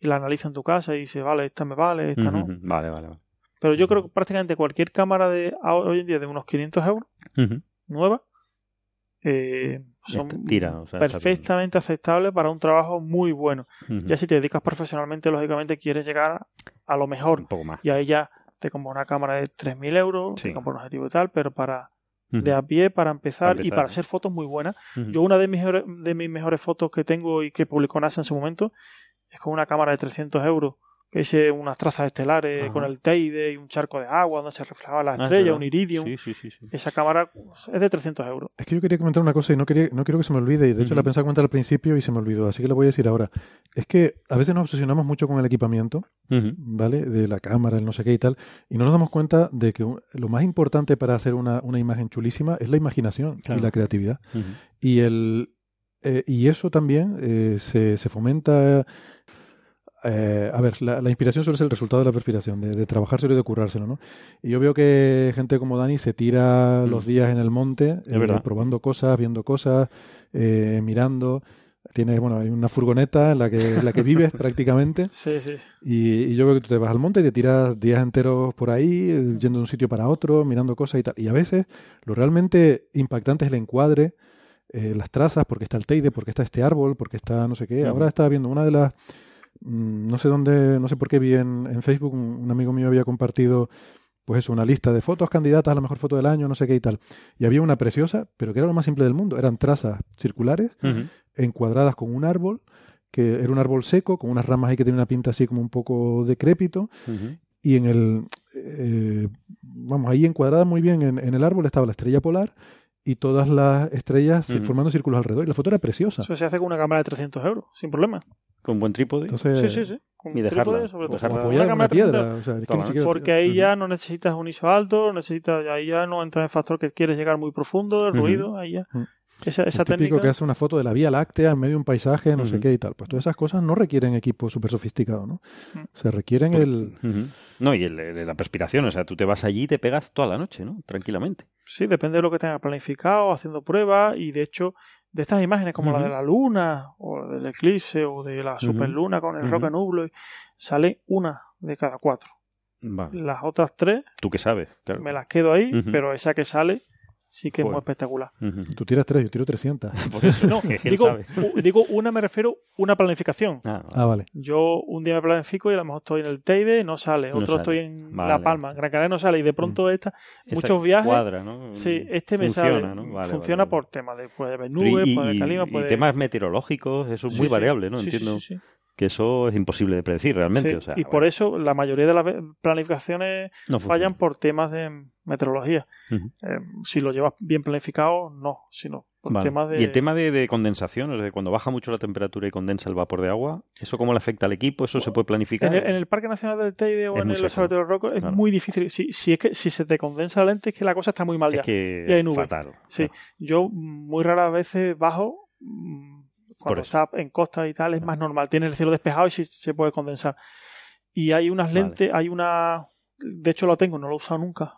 y la analiza en tu casa y dice, vale, esta me vale, esta no. Vale, vale, vale. Pero yo creo que prácticamente cualquier cámara de hoy en día de unos 500 euros, nueva, eh, son tira, o sea, está perfectamente aceptables para un trabajo muy bueno. Ya si te dedicas profesionalmente, lógicamente quieres llegar a lo mejor Un poco más. y ahí ya te compras una cámara de 3.000 euros, Sí. te compras un objetivo y tal, pero para de a pie para empezar, Para y para ¿no? hacer fotos muy buenas. Yo una de mis, mejores- de mis mejores fotos que tengo y que publicó NASA en su momento es con una cámara de 300 euros que hice unas trazas estelares Ajá. con el Teide y un charco de agua donde se reflejaba la Ah, es estrella, un iridium. Sí, sí, sí. sí. Esa cámara pues, es de 300 euros. Es que yo quería comentar una cosa y no, quería, no quiero que se me olvide, y de hecho la pensaba comentar al principio y se me olvidó, así que lo voy a decir ahora. Es que a veces nos obsesionamos mucho con el equipamiento. ¿vale? De la cámara, el no sé qué y tal, y no nos damos cuenta de que lo más importante para hacer una, una imagen chulísima es la imaginación Claro. y la creatividad. Y el, eh, y eso también eh, se, se, fomenta. Eh, a ver, la, inspiración suele ser el resultado de la perspiración, de, de trabajar y de currárselo, ¿no? Y yo veo que gente como Dani se tira los mm. días en el monte, probando cosas, viendo cosas, mirando. Tiene, bueno, hay una furgoneta en la que, la que vives prácticamente. Sí, sí. Y, y, yo veo que tú te vas al monte y te tiras días enteros por ahí, yendo de un sitio para otro, mirando cosas y tal. Y a veces lo realmente impactante es el encuadre, eh, las trazas, porque está el Teide, porque está este árbol, porque está no sé qué. Ahora estaba viendo una de las. Mm, no sé dónde, no sé por qué vi en, en Facebook, un, amigo mío había compartido pues eso, una lista de fotos candidatas a la mejor foto del año, no sé qué y tal. Y había una preciosa, pero que era lo más simple del mundo. Eran trazas circulares encuadradas con un árbol, que era un árbol seco, con unas ramas ahí que tienen una pinta así como un poco decrépito. Y en el, eh, vamos, ahí encuadrada muy bien en, el árbol estaba la estrella polar y todas las estrellas formando círculos alrededor. Y la foto era preciosa. Eso se hace con una cámara de 300 euros, sin problema. Con buen trípode. sí, sí, sí. y dejarla, sobre todo. Una, cámara piedra. porque ahí ya no necesitas un ISO alto, necesitas, ahí ya no entra el factor que quieres llegar muy profundo, el ruido, ahí ya. Esa, esa típico que hace una foto de la Vía Láctea en medio de un paisaje, no sé qué y tal. Pues todas esas cosas no requieren equipo súper sofisticado, ¿no? Se requieren pues, el... No, y el, la perspiración, o sea, tú te vas allí y te pegas toda la noche, ¿no? Tranquilamente. Sí, depende de lo que tengas planificado, haciendo pruebas y de hecho de estas imágenes como la de la luna o del eclipse o de la superluna con el roca nublo, sale una de cada cuatro. Las otras tres... ¿Tú qué sabes? Me las quedo ahí, pero esa que sale sí que es muy espectacular. Tú tiras tres, yo tiro 300. no, digo, digo, una me refiero una planificación. Ah, ah, vale. Yo un día me planifico y a lo mejor estoy en el Teide, no sale. Otro estoy en La Palma, Gran Canaria no sale. Y de pronto esta, muchos viajes. Cuadra, ¿no? Sí, este me sale. funciona por temas de, puede haber nubes, puede haber calima, puede... Y temas meteorológicos, eso es muy variable, ¿no? Entiendo que eso es imposible de predecir realmente. o sea, y por eso la mayoría de las planificaciones fallan por temas de meteorología. Eh, si lo llevas bien planificado, no, sino por temas de... Y el tema de, condensación, o sea, cuando baja mucho la temperatura y condensa el vapor de agua, ¿eso cómo le afecta al equipo? ¿Eso se puede planificar? En el, Parque Nacional del Teide o en el Observatorio Roco es muy difícil. Si, si, es que si se te condensa la lente es que la cosa está muy mal ya. Es que y hay nubes. Fatal. Sí, yo muy raras veces bajo mm, cuando está en costa y tal es más normal. Tiene el cielo despejado y sí se puede condensar. Y hay unas lentes, hay una... De hecho lo tengo, no lo he usado nunca.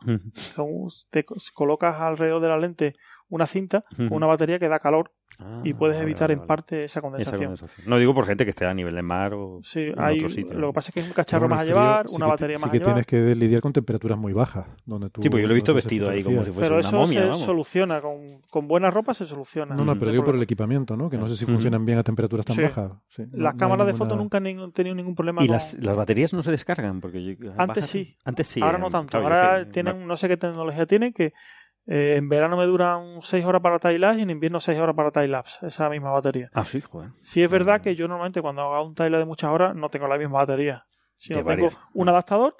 te colocas alrededor de la lente una cinta con una batería que da calor Ah, y puedes evitar en parte esa condensación. No digo por gente que esté a nivel de mar o sí, hay, otro sitio. Lo que pasa es que es un cacharro más a llevar, una batería más sí que tienes que lidiar con temperaturas muy bajas. Donde tú, sí, pues yo lo he visto vestido ahí como si fuese pero una momia. Pero eso se soluciona, con, con buena ropa se soluciona. No, no, pero digo por el equipamiento, ¿no? Que no sé si funcionan bien a temperaturas tan bajas. las cámaras de foto nunca han tenido ningún problema. ¿Y las, las baterías no se descargan? porque Antes sí. Antes sí. Ahora no tanto. Ahora tienen, no sé qué tecnología tienen, que eh, en verano me duran 6 horas para time y en invierno 6 horas para time esa misma batería. Ah, sí, joder. Sí es verdad que yo normalmente cuando hago un time de muchas horas no tengo la misma batería, sino tengo un adaptador,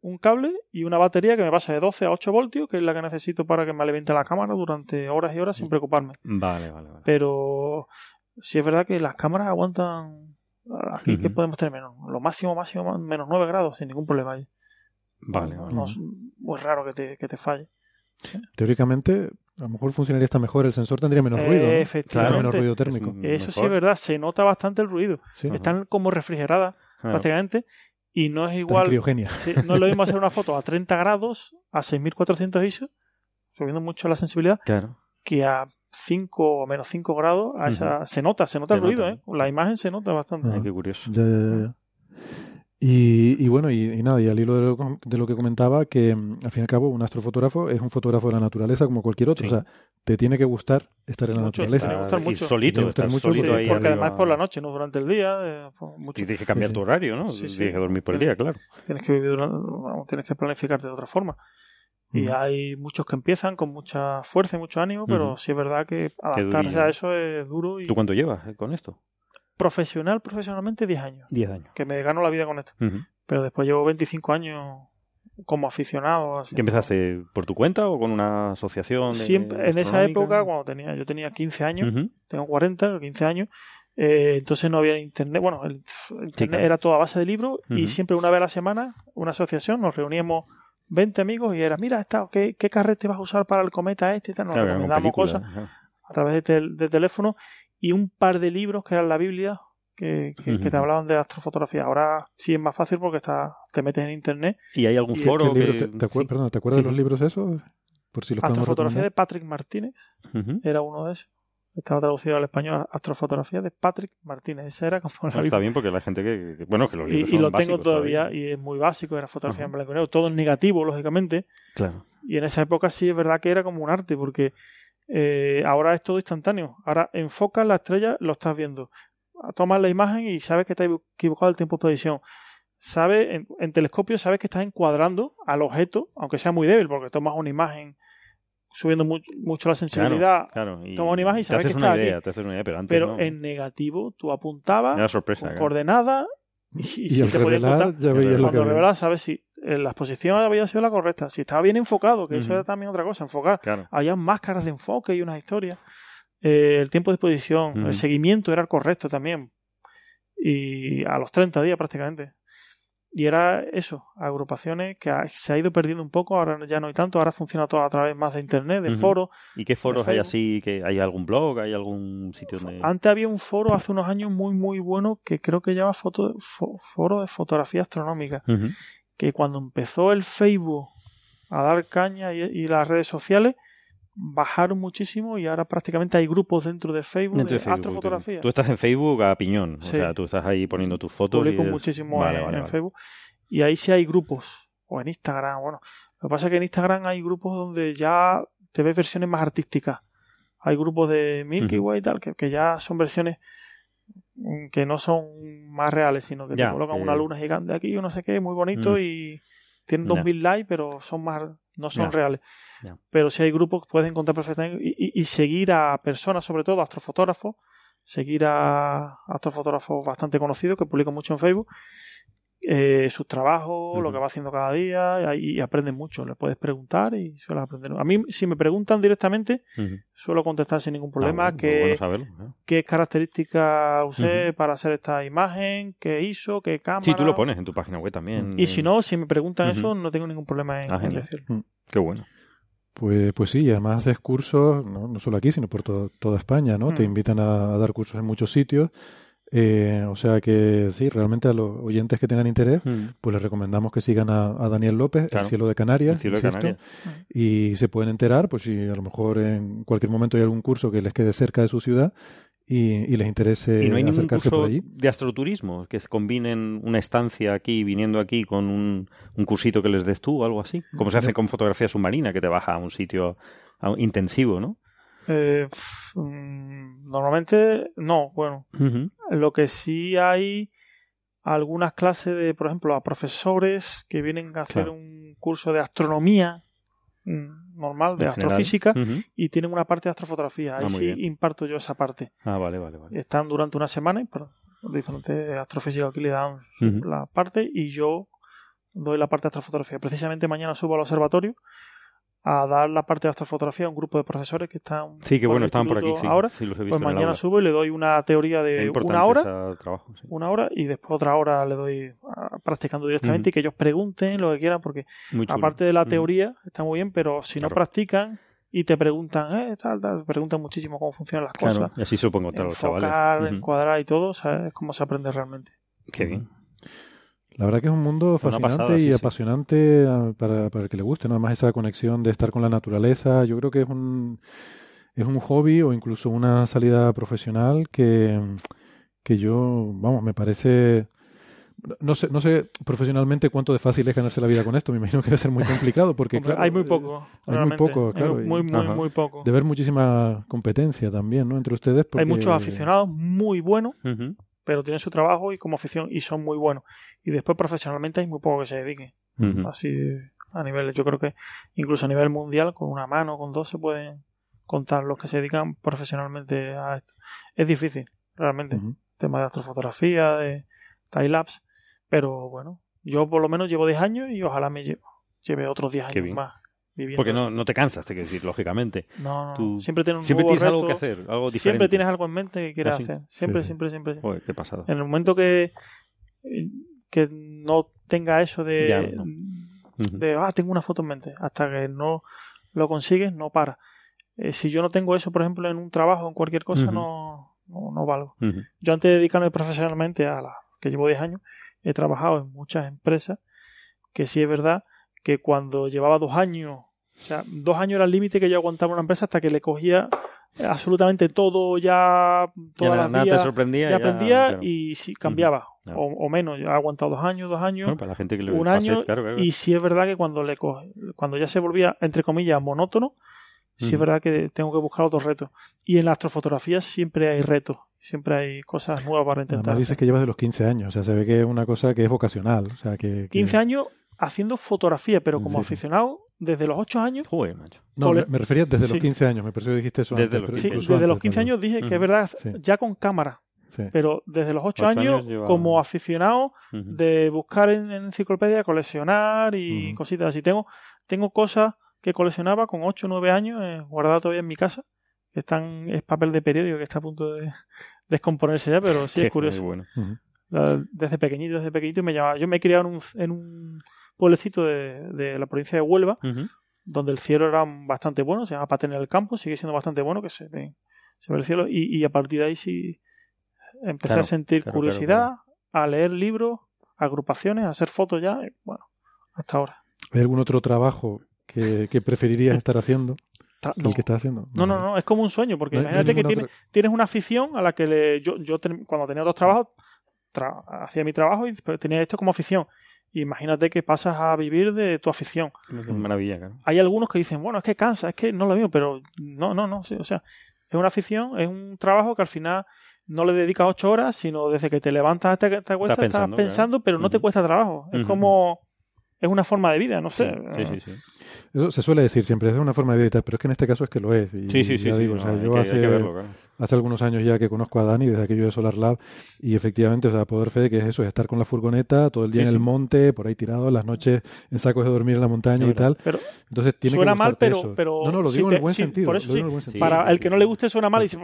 un cable y una batería que me pasa de 12 a 8 voltios, que es la que necesito para que me alimente la cámara durante horas y horas sin preocuparme. Vale, vale, vale. Pero sí es verdad que las cámaras aguantan aquí que podemos tener menos, lo máximo, máximo, menos 9 grados sin ningún problema ahí. Vale, vale. No, es muy raro que te, que te falle. Teóricamente, a lo mejor funcionaría hasta mejor, el sensor tendría menos ruido. menos ruido térmico. Eso sí es verdad, se nota bastante el ruido. Están como refrigeradas prácticamente y no es igual. no es lo mismo hacer una foto a 30 grados, a 6400 ISO, subiendo mucho la sensibilidad, que a 5 o menos 5 grados, a esa, se nota, se nota el ruido, ¿eh? La imagen se nota bastante. qué curioso. Y, bueno, y, nada, y al hilo de lo, que comentaba, que mm, al fin y al cabo un astrofotógrafo es un fotógrafo de la naturaleza como cualquier otro. O sea, te tiene que gustar estar en la naturaleza. Gustar mucho. solito, mucho porque, además por la noche, no durante el día. Eh, mucho. Y tienes que cambiar tu horario, ¿no? tienes que dormir por el día, claro. Tienes que, vivir, tienes que planificarte de otra forma. Y hay muchos que empiezan con mucha fuerza y mucho ánimo, pero sí es verdad que adaptarse a eso es duro. Y... ¿Tú cuánto llevas eh, con esto? Profesional, profesionalmente 10 años. 10 años. Que me gano la vida con esto. Pero después llevo 25 años como aficionado. ¿Qué empezaste por tu cuenta o con una asociación? Siempre, en esa época, cuando tenía, yo tenía 15 años, tengo 40, 15 años, eh, entonces no había internet. Bueno, el, internet era toda base de libros y siempre una vez a la semana, una asociación, nos reuníamos 20 amigos y era, mira, esta, ¿qué, qué carrete vas a usar para el cometa este? Y tal, nos cosas a través de, de teléfono y un par de libros que eran la Biblia que, te hablaban de astrofotografía. Ahora sí es más fácil porque está, te metes en internet. ¿Y hay algún foro? te, perdón, ¿te acuerdas de los libros esos? Por si los Astrofotografía de Patrick Martínez era uno de esos. Estaba traducido al español Astrofotografía de Patrick Martínez. Esa era como la Está bien porque la gente que. bueno, que los libros Y, y lo tengo todavía, y es muy básico. Era fotografía en blanco y negro. Todo en negativo, lógicamente. Claro. Y en esa época sí es verdad que era como un arte porque eh, ahora es todo instantáneo. Ahora enfocas la estrella, lo estás viendo. Tomas la imagen y sabes que te has equivocado el tiempo de predicción. Sabes, en, telescopio sabes que estás encuadrando al objeto, aunque sea muy débil, porque tomas una imagen subiendo mucho la sensibilidad. Claro, tomas una imagen y sabes que está idea, Te haces una idea, pero, antes pero en negativo tú apuntabas sorpresa, coordenada y, si te revelar, ya veías lo que revelas sabes si la exposición había sido la correcta, si estaba bien enfocado, que eso era también otra cosa, enfocar. Había máscaras de enfoque y unas historias. Eh, el tiempo de exposición, el seguimiento era el correcto también. Y a los 30 días prácticamente. Y era eso, agrupaciones que se ha ido perdiendo un poco, ahora ya no hay tanto, ahora funciona todo a través más de internet, de foros. ¿Y qué foros hay así? que ¿Hay algún blog? ¿Hay algún sitio donde...? Antes había un foro hace unos años muy muy bueno que creo que llama foto, foro de fotografía astronómica que cuando empezó el Facebook a dar caña y, las redes sociales, bajaron muchísimo y ahora prácticamente hay grupos dentro de Facebook de, astrofotografía. Tú estás en Facebook a piñón, o sea, tú estás ahí poniendo tus fotos. Publico muchísimo en, Facebook y ahí sí hay grupos, o en Instagram, bueno. Lo que pasa es que en Instagram hay grupos donde ya te ves versiones más artísticas. Hay grupos de Milky Way y tal, que, que ya son versiones que no son más reales, sino que te colocan una luna gigante aquí, o no sé qué, muy bonito mm. y tienen 2000 likes, pero son más no son reales. Pero si hay grupos puedes encontrar perfectamente y, seguir a personas, sobre todo astrofotógrafos, seguir a astrofotógrafos bastante conocidos que publican mucho en Facebook eh, sus trabajos, lo que va haciendo cada día y, aprenden mucho. Le puedes preguntar y suele aprender. A mí, si me preguntan directamente, suelo contestar sin ningún problema qué, qué características usé para hacer esta imagen, qué hizo, qué cámara. Sí, tú lo pones en tu página web también. Y si no, si me preguntan eso, no tengo ningún problema en, ah, decirlo. Mm. Qué bueno. Pues, pues sí, y además haces cursos, no, no solo aquí, sino por toda España, ¿no? Te mm. invitan a, dar cursos en muchos sitios eh, o sea que sí, realmente a los oyentes que tengan interés, mm. pues les recomendamos que sigan a, Daniel López, El Cielo de Canarias, y se pueden enterar, pues si a lo mejor en cualquier momento hay algún curso que les quede cerca de su ciudad y, les interese ¿Y no hay acercarse por allí. de astroturismo, que combinen una estancia aquí, viniendo aquí, con un, un cursito que les des tú o algo así, como se hace con fotografía submarina, que te baja a un sitio intensivo, ¿no? Eh, mm, normalmente no, bueno. Lo que sí hay algunas clases de, por ejemplo, a profesores que vienen a hacer un curso de astronomía mm, normal, de astrofísica, y tienen una parte de astrofotografía. Ahí ah, sí imparto yo esa parte. Ah, vale, vale, vale. Están durante una semana, pero diferentes astrofísicos aquí le dan la parte y yo doy la parte de astrofotografía. Precisamente mañana subo al observatorio a dar la parte de astrofotografía a un grupo de profesores que están sí que bueno estaban por aquí ahora. sí, los he visto pues mañana subo y le doy una teoría de una hora una hora y después otra hora le doy practicando directamente y que ellos pregunten lo que quieran porque aparte de la teoría está muy bien pero si no practican y te preguntan eh, tal, tal, preguntan muchísimo cómo funcionan las cosas. y así supongo todos los chavales. Encuadrar y todo sabes cómo se aprende realmente. Qué bien la verdad que es un mundo fascinante y apasionante ah, para, para, el que le guste, nada más esa conexión de estar con la naturaleza. Yo creo que es un, es un hobby o incluso una salida profesional que, que yo, vamos, me parece... No sé, no sé profesionalmente cuánto de fácil es ganarse la vida con esto. Me imagino que debe ser muy complicado porque hay muy poco. Hay muy poco, claro. muy, muy, muy poco. De ver muchísima competencia también, ¿no? Entre ustedes. Hay muchos aficionados muy buenos, pero tienen su trabajo y como afición y son muy buenos y después profesionalmente hay muy poco que se dedique. Así a nivel, yo creo que incluso a nivel mundial, con una mano, con dos, se pueden contar los que se dedican profesionalmente a esto. Es difícil, realmente. Tema de astrofotografía, de time-lapse. Pero bueno, yo por lo menos llevo 10 años y ojalá me lleve otros 10 años más. Porque no, no te cansas, te quiero decir, lógicamente. No, no, siempre tienes, un siempre tienes algo que hacer, algo diferente. Siempre tienes algo en mente que quieres ¿Ah, hacer. Siempre, siempre, siempre. qué pasado. En el momento que que no tenga eso de, de ah, tengo una foto en mente. Hasta que no lo consigues, no para. Eh, si yo no tengo eso, por ejemplo, en un trabajo, en cualquier cosa, no, no, no valgo. Yo antes de dedicarme profesionalmente a la que llevo 10 años, he trabajado en muchas empresas que sí es verdad que cuando llevaba dos años, o sea, dos años era el límite que yo aguantaba una empresa hasta que le cogía absolutamente todo ya todas ya las nada días, te sorprendía ya aprendía claro. y sí, cambiaba Claro. o, o menos yo he aguantado dos años dos años Bueno, para la gente que le un pase, año claro, claro. y sí es verdad que cuando le coge, cuando ya se volvía entre comillas monótono sí es verdad que tengo que buscar otros retos y en la astrofotografía siempre hay retos siempre hay cosas nuevas para intentar Además dices que llevas de los 15 años, o sea, se ve que es una cosa que es vocacional. O sea, que, que- 15 años haciendo fotografía pero como Sí, sí. aficionado desde los 8 años Joder, macho. No, me, me refería desde Sí. los 15 años, me pareció que dijiste eso Desde antes, los Sí, desde los antes, 15 perdón. años dije que es verdad, Sí. ya con cámara, Sí. pero desde los 8, Ocho años, años lleva- como aficionado de buscar en, en enciclopedia, coleccionar y cositas así. Tengo, tengo cosas que coleccionaba con 8 o 9 años eh, guardadas todavía en mi casa, que están, es papel de periódico que está a punto de descomponerse ya, pero sí es curioso. Bueno. La- Desde pequeñito, desde pequeñito me llamaba. Yo me he criado en un, en un pueblecito de, de la provincia de Huelva, donde el cielo era bastante bueno, se llama Paten el Campo, sigue siendo bastante bueno, que se ve, se ve el cielo, y, y a partir de ahí sí empecé Claro, a sentir claro, curiosidad, a leer libros, agrupaciones, a hacer fotos ya, y bueno, hasta ahora. ¿Hay algún otro trabajo que, que preferirías estar haciendo No, el que estás haciendo? no, no, no, es como un sueño, porque No imagínate que tienes, otra- tienes una afición a la que le, yo, yo ten- cuando tenía dos trabajos, tra- hacía mi trabajo y tenía esto como afición. Imagínate que pasas a vivir de tu afición. Qué maravilla, claro. hay algunos que dicen, bueno, es que cansa, es que no lo mismo, pero no, no, no, sí, o sea, es una afición, es un trabajo que al final no le dedicas ocho horas, sino desde que te levantas hasta que te acuestas, estás pensando, pensando, claro. pero no te cuesta trabajo. Es como, es una forma de vida, no sé. Sí, sí, sí. Eso se suele decir siempre, es una forma de editar, pero es que en este caso es que lo es. Y, Sí, sí, sí. ya sí, digo, o sea, yo que- hay hace, que verlo, claro. Hace algunos años ya que conozco a Dani, desde aquello de Solar Lab, y efectivamente, o sea, poder fe que es eso, es estar con la furgoneta todo el día Sí, en el monte, por ahí tirado, las noches en sacos de dormir en la montaña y tal. Pero Entonces tiene suena que mal, pero, eso. pero No, no, lo digo en te- el buen sentido. Por eso lo digo sí, en el buen sentido. para sí, el sí, que no le guste suena mal y dice,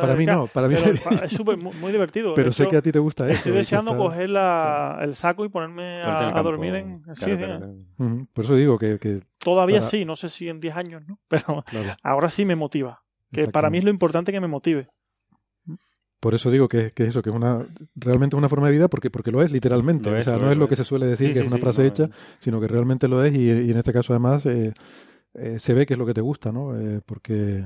Para mí no, para mí es súper muy, divertido. Pero sé que a ti te gusta eso. Estoy deseando está- coger la, el saco y ponerme a, dormir en... claro, sí, claro, Por eso digo que, que Todavía Para- sí, no sé si en 10 años, ¿no? Pero claro, ahora sí me motiva. Que para mí es lo importante que me motive. por eso digo que, que eso, que es una realmente una forma de vida porque, porque lo es literalmente. Lo o sea, no es, es lo que se suele decir, Sí, que sí, es una sí, frase no, hecha, sino que realmente lo es y, y en este caso además eh, eh, se ve que es lo que te gusta, ¿no? Eh, porque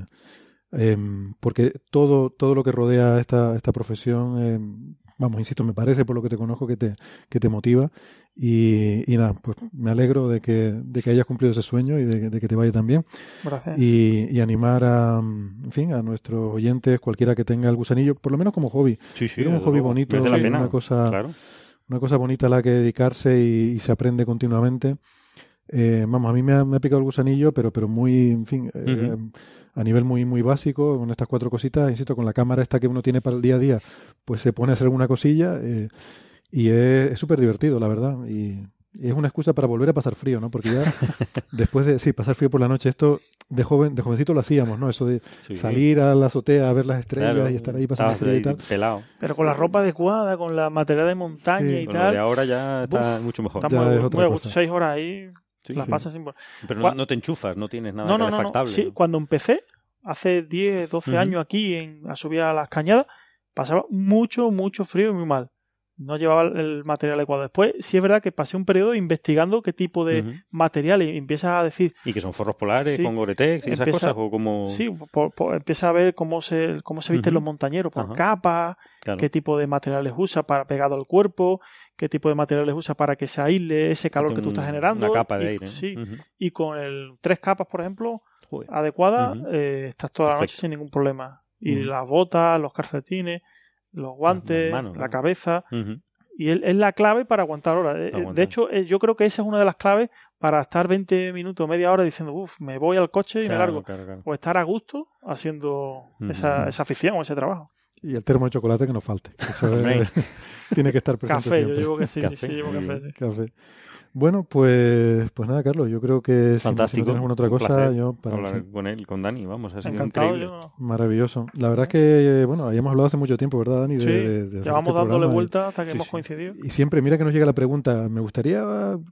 em, porque todo todo lo que rodea esta esta profesión em, vamos insisto me parece por lo que te conozco que te que te motiva y, y nada pues me alegro de que de que hayas cumplido ese sueño y de, de que te vaya tan bien Gracias. y, y animar a en fin a nuestros oyentes cualquiera que tenga el gusanillo por lo menos como hobby Sí, sí. Un hobby luego. bonito, la pena. una cosa- Claro. una cosa bonita a la que dedicarse y, y se aprende continuamente. Eh, vamos, a mí me ha, me ha picado el gusanillo, pero, pero muy, en fin, eh, a nivel muy, muy básico, con estas cuatro cositas, insisto, con la cámara esta que uno tiene para el día a día, pues se pone a hacer alguna cosilla eh, y es súper divertido, la verdad. Y, y es una excusa para volver a pasar frío, ¿no? Porque ya después de, sí, pasar frío por la noche, esto de joven, de jovencito lo hacíamos, ¿no? Eso de Sí. salir a la azotea a ver las estrellas Claro. y estar ahí pasando frío y tal. pelado. Pero con la ropa adecuada, con la material de montaña Sí. y lo de tal. ahora ya está mucho mejor. Está Ya muy, es otra muy cosa. Seis horas ahí, Sí, la sí. pasas sin... Pero no, no te enchufas, no tienes nada No, no, no, no. calefactable. Sí, cuando empecé, hace 10, 12 Ujú. años aquí en, a subir a las cañadas, pasaba mucho, mucho frío y muy mal. No llevaba el- material adecuado. Después, sí es verdad que pasé un periodo investigando qué tipo de Ujú. material y empiezas a decir, Y que son forros polares Sí. con Gore-Tex y esas Empieza- cosas, o como... sí, por- por- empieza a ver cómo se, cómo se visten los montañeros, por capas, Claro. qué tipo de materiales usa para pegado al cuerpo, qué tipo de materiales usa para que se aísle ese calor que tú estás generando. Una capa de y- aire. Ujú. y con el tres capas, por ejemplo, Joder. adecuada, eh, estás toda la noche sin ningún problema. Y las botas, los calcetines, los guantes, manos, la ¿no? cabeza. Y es, es la clave para aguantar horas. Eh. De hecho, eh, yo creo que esa es una de las claves para estar 20 minutos, media hora diciendo, uff, me voy al coche y me largo. claro, claro. O estar a gusto haciendo esa, esa afición o ese trabajo. Y el termo de chocolate que no falte. Eso es- tiene que estar presente Café, yo siempre. llevo que sí, sí, Café, sí, llevo muy café. sí. Café. Bueno, pues, pues nada, Carlos, yo creo que si- si, Fantástico. no tienes alguna otra cosa, yo para hablar sí, con él, con Dani, vamos, ha sido Encantado. increíble. Yo... maravilloso. La verdad es que, bueno, habíamos hablado hace mucho tiempo, ¿verdad, Dani? De- Sí, de- de hacer llevamos este dándole vuelta hasta que sí, hemos sí. coincidido. Y siempre, mira que nos llega la pregunta, me gustaría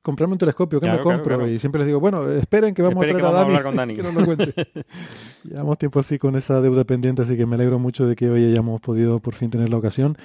comprarme un telescopio, ¿qué Claro, me compro? claro. Y siempre les digo, bueno, esperen que vamos Esperen a que traer a vamos a Dani, hablar con Dani. que nos lo cuente. Llevamos tiempo así con esa deuda pendiente, así que me alegro mucho de que hoy hayamos podido por fin tener la ocasión.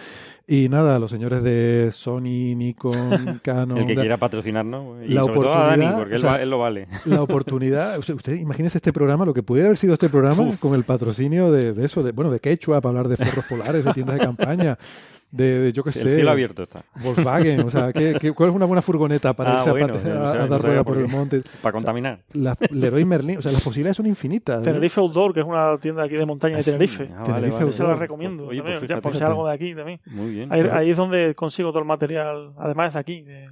Y nada, los señores de Sony, Nikon, Canon. El que quiera patrocinarnos. Y la sobre todo a Dani, porque él, o sea, va- él lo vale. La oportunidad. Usted, usted imagínese este programa, lo que pudiera haber sido este programa con el patrocinio de, de eso, de, bueno, de Quechua, para hablar de forros polares, de tiendas de campaña, de, de yo qué El sé. cielo abierto está. Volkswagen, o sea, ¿qué, qué, cuál es una buena furgoneta para Ah, irse a bueno, pate- no a, sabía- a no dar sabía rueda por por el monte? Para contaminar. Las Leroy Merlin, o sea, las posibilidades son infinitas. ¿eh? Tenerife Outdoor, que es una tienda aquí de montaña Ah, de sí. Tenerife. Ah, Tenerife vale, Esa vale. la recomiendo. Oye, también, pues ya, fíjate, por si algo de aquí también. Muy bien. Ahí, Claro. ahí es donde consigo todo el material, además de aquí. de-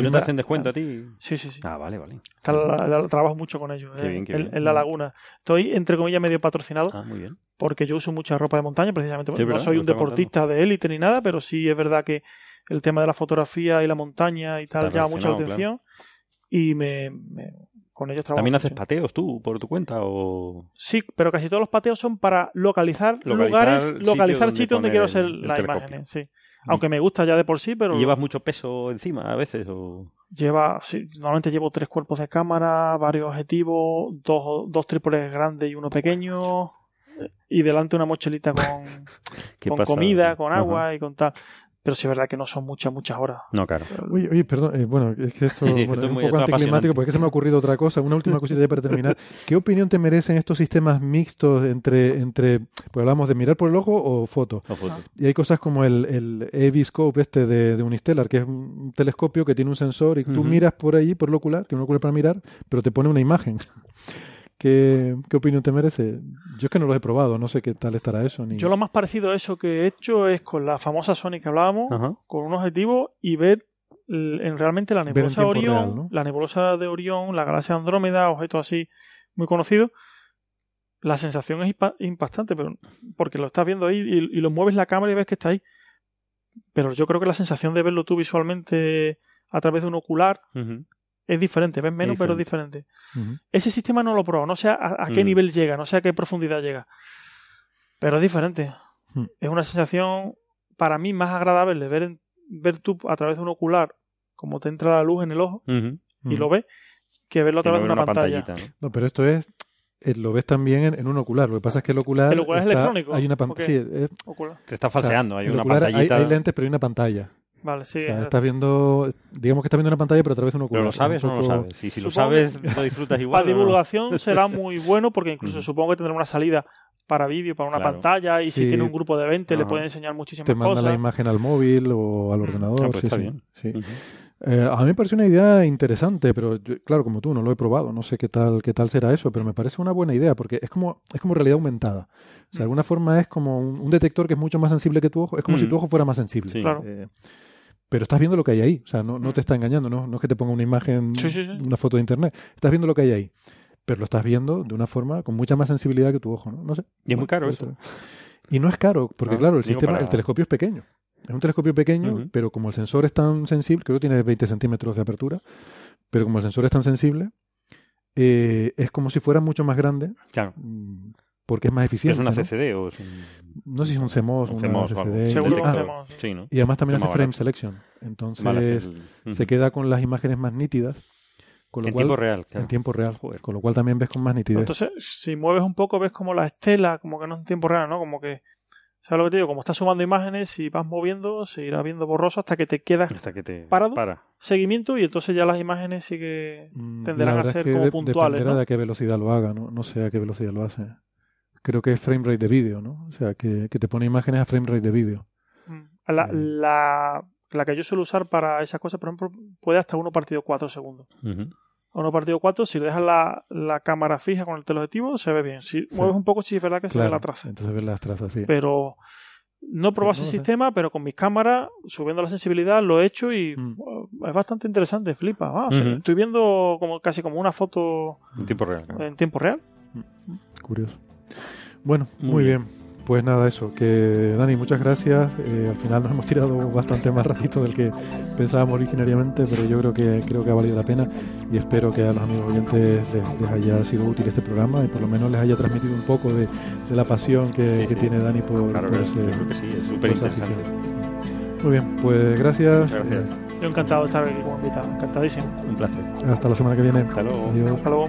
¿Y no te hacen descuento a ti? Sí, sí, sí. Ah, vale, vale. Está la- la- trabajo mucho con ellos, Qué eh, bien, qué en, bien. en la laguna. Estoy, entre comillas, medio patrocinado Ah, muy bien. porque yo uso mucha ropa de montaña, precisamente. Sí, no ¿verdad? soy un deportista de élite ni nada, pero sí es verdad que el tema de la fotografía y la montaña y tal llama mucho la relacionado, atención. Y me, me- con ellos trabajo. ¿También haces pateos tú por tu cuenta o...? Sí, pero casi todos los pateos son para localizar, Localizar lugares, sitios localizar donde sitios donde poner quiero el- hacer las imágenes. Sí. Aunque me gusta ya de por sí, pero ¿Y llevas mucho peso encima a veces o...? lleva, sí, normalmente llevo tres cuerpos de cámara, varios objetivos, dos, dos trípodes grandes y uno pequeño, y delante una mochilita con, ¿Qué con comida, con agua y con tal. Pero sí es verdad que no son muchas, muchas horas. No, claro. Oye, oye, perdón, eh, bueno, es que esto, Sí, sí, bueno, esto es un muy- poco anticlimático porque se me ha ocurrido otra cosa. Una última cosita ya para terminar. ¿Qué opinión te merecen estos sistemas mixtos entre, entre pues hablamos de mirar por el ojo o foto? O foto. Y hay cosas como el, el Eviscope este de, de Unistellar, que es un telescopio que tiene un sensor y tú Ujú. miras por ahí, por el ocular, tiene un ocular para mirar, pero te pone una imagen. ¿Qué, qué opinión te merece? Yo es que no lo he probado, no sé qué tal estará eso. Ni... Yo lo más parecido a eso que he hecho es con la famosa Sony que hablábamos, Ajá. con un objetivo y ver en realmente la nebulosa Orión, real, ¿no? la nebulosa de Orión, la galaxia Andrómeda, objetos así muy conocidos. La sensación es impa- impactante, pero porque lo estás viendo ahí y, y lo mueves la cámara y ves que está ahí. Pero yo creo que la sensación de verlo tú visualmente a través de un ocular. Es diferente, ves menos, Es pero es diferente. Ese sistema no lo probado, no sé a, a qué Mm. nivel llega, no sé a qué profundidad llega. Pero es diferente. Mm. Es una sensación para mí más agradable ver, en- ver tú a través de un ocular cómo te entra la luz en el ojo y lo ves que verlo a Que través de ve una, pantalla. ¿no? No, pero esto es. eh, Lo ves también en, en un ocular. Lo que pasa es que el ocular. ¿El ocular es electrónico? Hay una ¿O pantalla. qué? Sí, es- Ocular. Te está o sea, falseando, hay una ocular pantallita. Hay, hay lentes, pero hay una pantalla. Vale, sí. O sea, es- estás viendo. Digamos que estás viendo una pantalla, pero a través de un ocular. ¿Pero lo sabes o no lo sabes? Y si lo Supongo sabes, lo disfrutas igual. para divulgación será muy bueno porque incluso supongo que tendrá una salida para vídeo, para una Claro. pantalla y Sí. si tiene un grupo de 20 le Ajá. puede enseñar muchísimas Te manda cosas. la imagen al móvil o al Mm. ordenador. Ah, pues sí, está sí, bien. sí. Ujú. Eh, a mí me parece una idea interesante, pero yo- claro, como tú, no lo he probado, no sé qué tal, qué tal será eso, pero me parece una buena idea, porque es como, es como realidad aumentada. O sea, Mm. de alguna forma es como un, un detector que es mucho más sensible que tu ojo, es como si Mm. tu ojo fuera más sensible. Sí. Claro. Eh, pero estás viendo lo que hay ahí, o sea, no, no Mm. te está engañando, no, no es que te ponga una imagen, Sí, sí, sí. una foto de internet, estás viendo lo que hay ahí, pero lo estás viendo de una forma con mucha más sensibilidad que tu ojo, ¿no? No sé. Y es muy caro eso. Y no es caro, porque No, claro, el sistema, para- el telescopio es pequeño. Es un telescopio pequeño, pero como el sensor es tan sensible, creo que tiene 20 centímetros de apertura, pero como el sensor es tan sensible, eh, es como si fuera mucho más grande, Claro. Porque es más ¿Es eficiente. una ¿no? CCD o es un, No sé si es un CMOS, un una CMOS o? CCD. Seguro Ah. Sí, ¿no? y además también hace frame barato. selection. Entonces se queda con las imágenes más nítidas. Con lo En cual, tiempo real, claro. En tiempo real. Con lo cual también ves con más nitidez. Entonces, si mueves un poco, ves como la estela, como que no es en tiempo real, ¿no? Como que, ¿sabes lo que te digo? Como estás sumando imágenes, si vas moviendo, se irá viendo borroso hasta que te quedas Hasta que te ¿Parado? para. seguimiento y entonces ya las imágenes sí que Mm, tenderán a ser es que como de- puntuales, dependerá ¿no? de a qué velocidad lo haga, ¿no? No sé a qué velocidad lo hace. Creo que es frame rate de vídeo, ¿no? O sea, que, que te pone imágenes a frame rate de vídeo. Mm. La, Mm. la, la que yo suelo usar para esas cosas, por ejemplo, puede hasta 1 partido 4 segundos. A 1 partido 4, si le dejas la, la cámara fija con el teleobjetivo, se ve bien. Si mueves un poco, sí es verdad que se ve la traza. Entonces ves las trazas, sí. Pero no he probado Sí, no ese sistema, pero con mis cámaras, subiendo la sensibilidad, lo he hecho y Mm. uh, es bastante interesante, flipa. Ah, estoy viendo como casi como una foto En tiempo real. claro. en tiempo real. Curioso. Bueno, Muy muy, bien. Pues nada, eso. Que Dani, muchas gracias. Eh, al final nos hemos tirado bastante más rapidito del que pensábamos originariamente, pero yo creo que creo que ha valido la pena y espero que a los amigos oyentes les, les haya sido útil este programa y por lo menos les haya transmitido un poco de, de la pasión que, Sí, que sí. tiene Dani por, Claro por que, ese- yo creo que sí, es súper esa interesante. afición. Muy bien, pues gracias. Gracias. Yo encantado de estar aquí como invitado, encantadísimo. Un placer. Hasta la semana que viene. Hasta luego. Adiós. Hasta luego.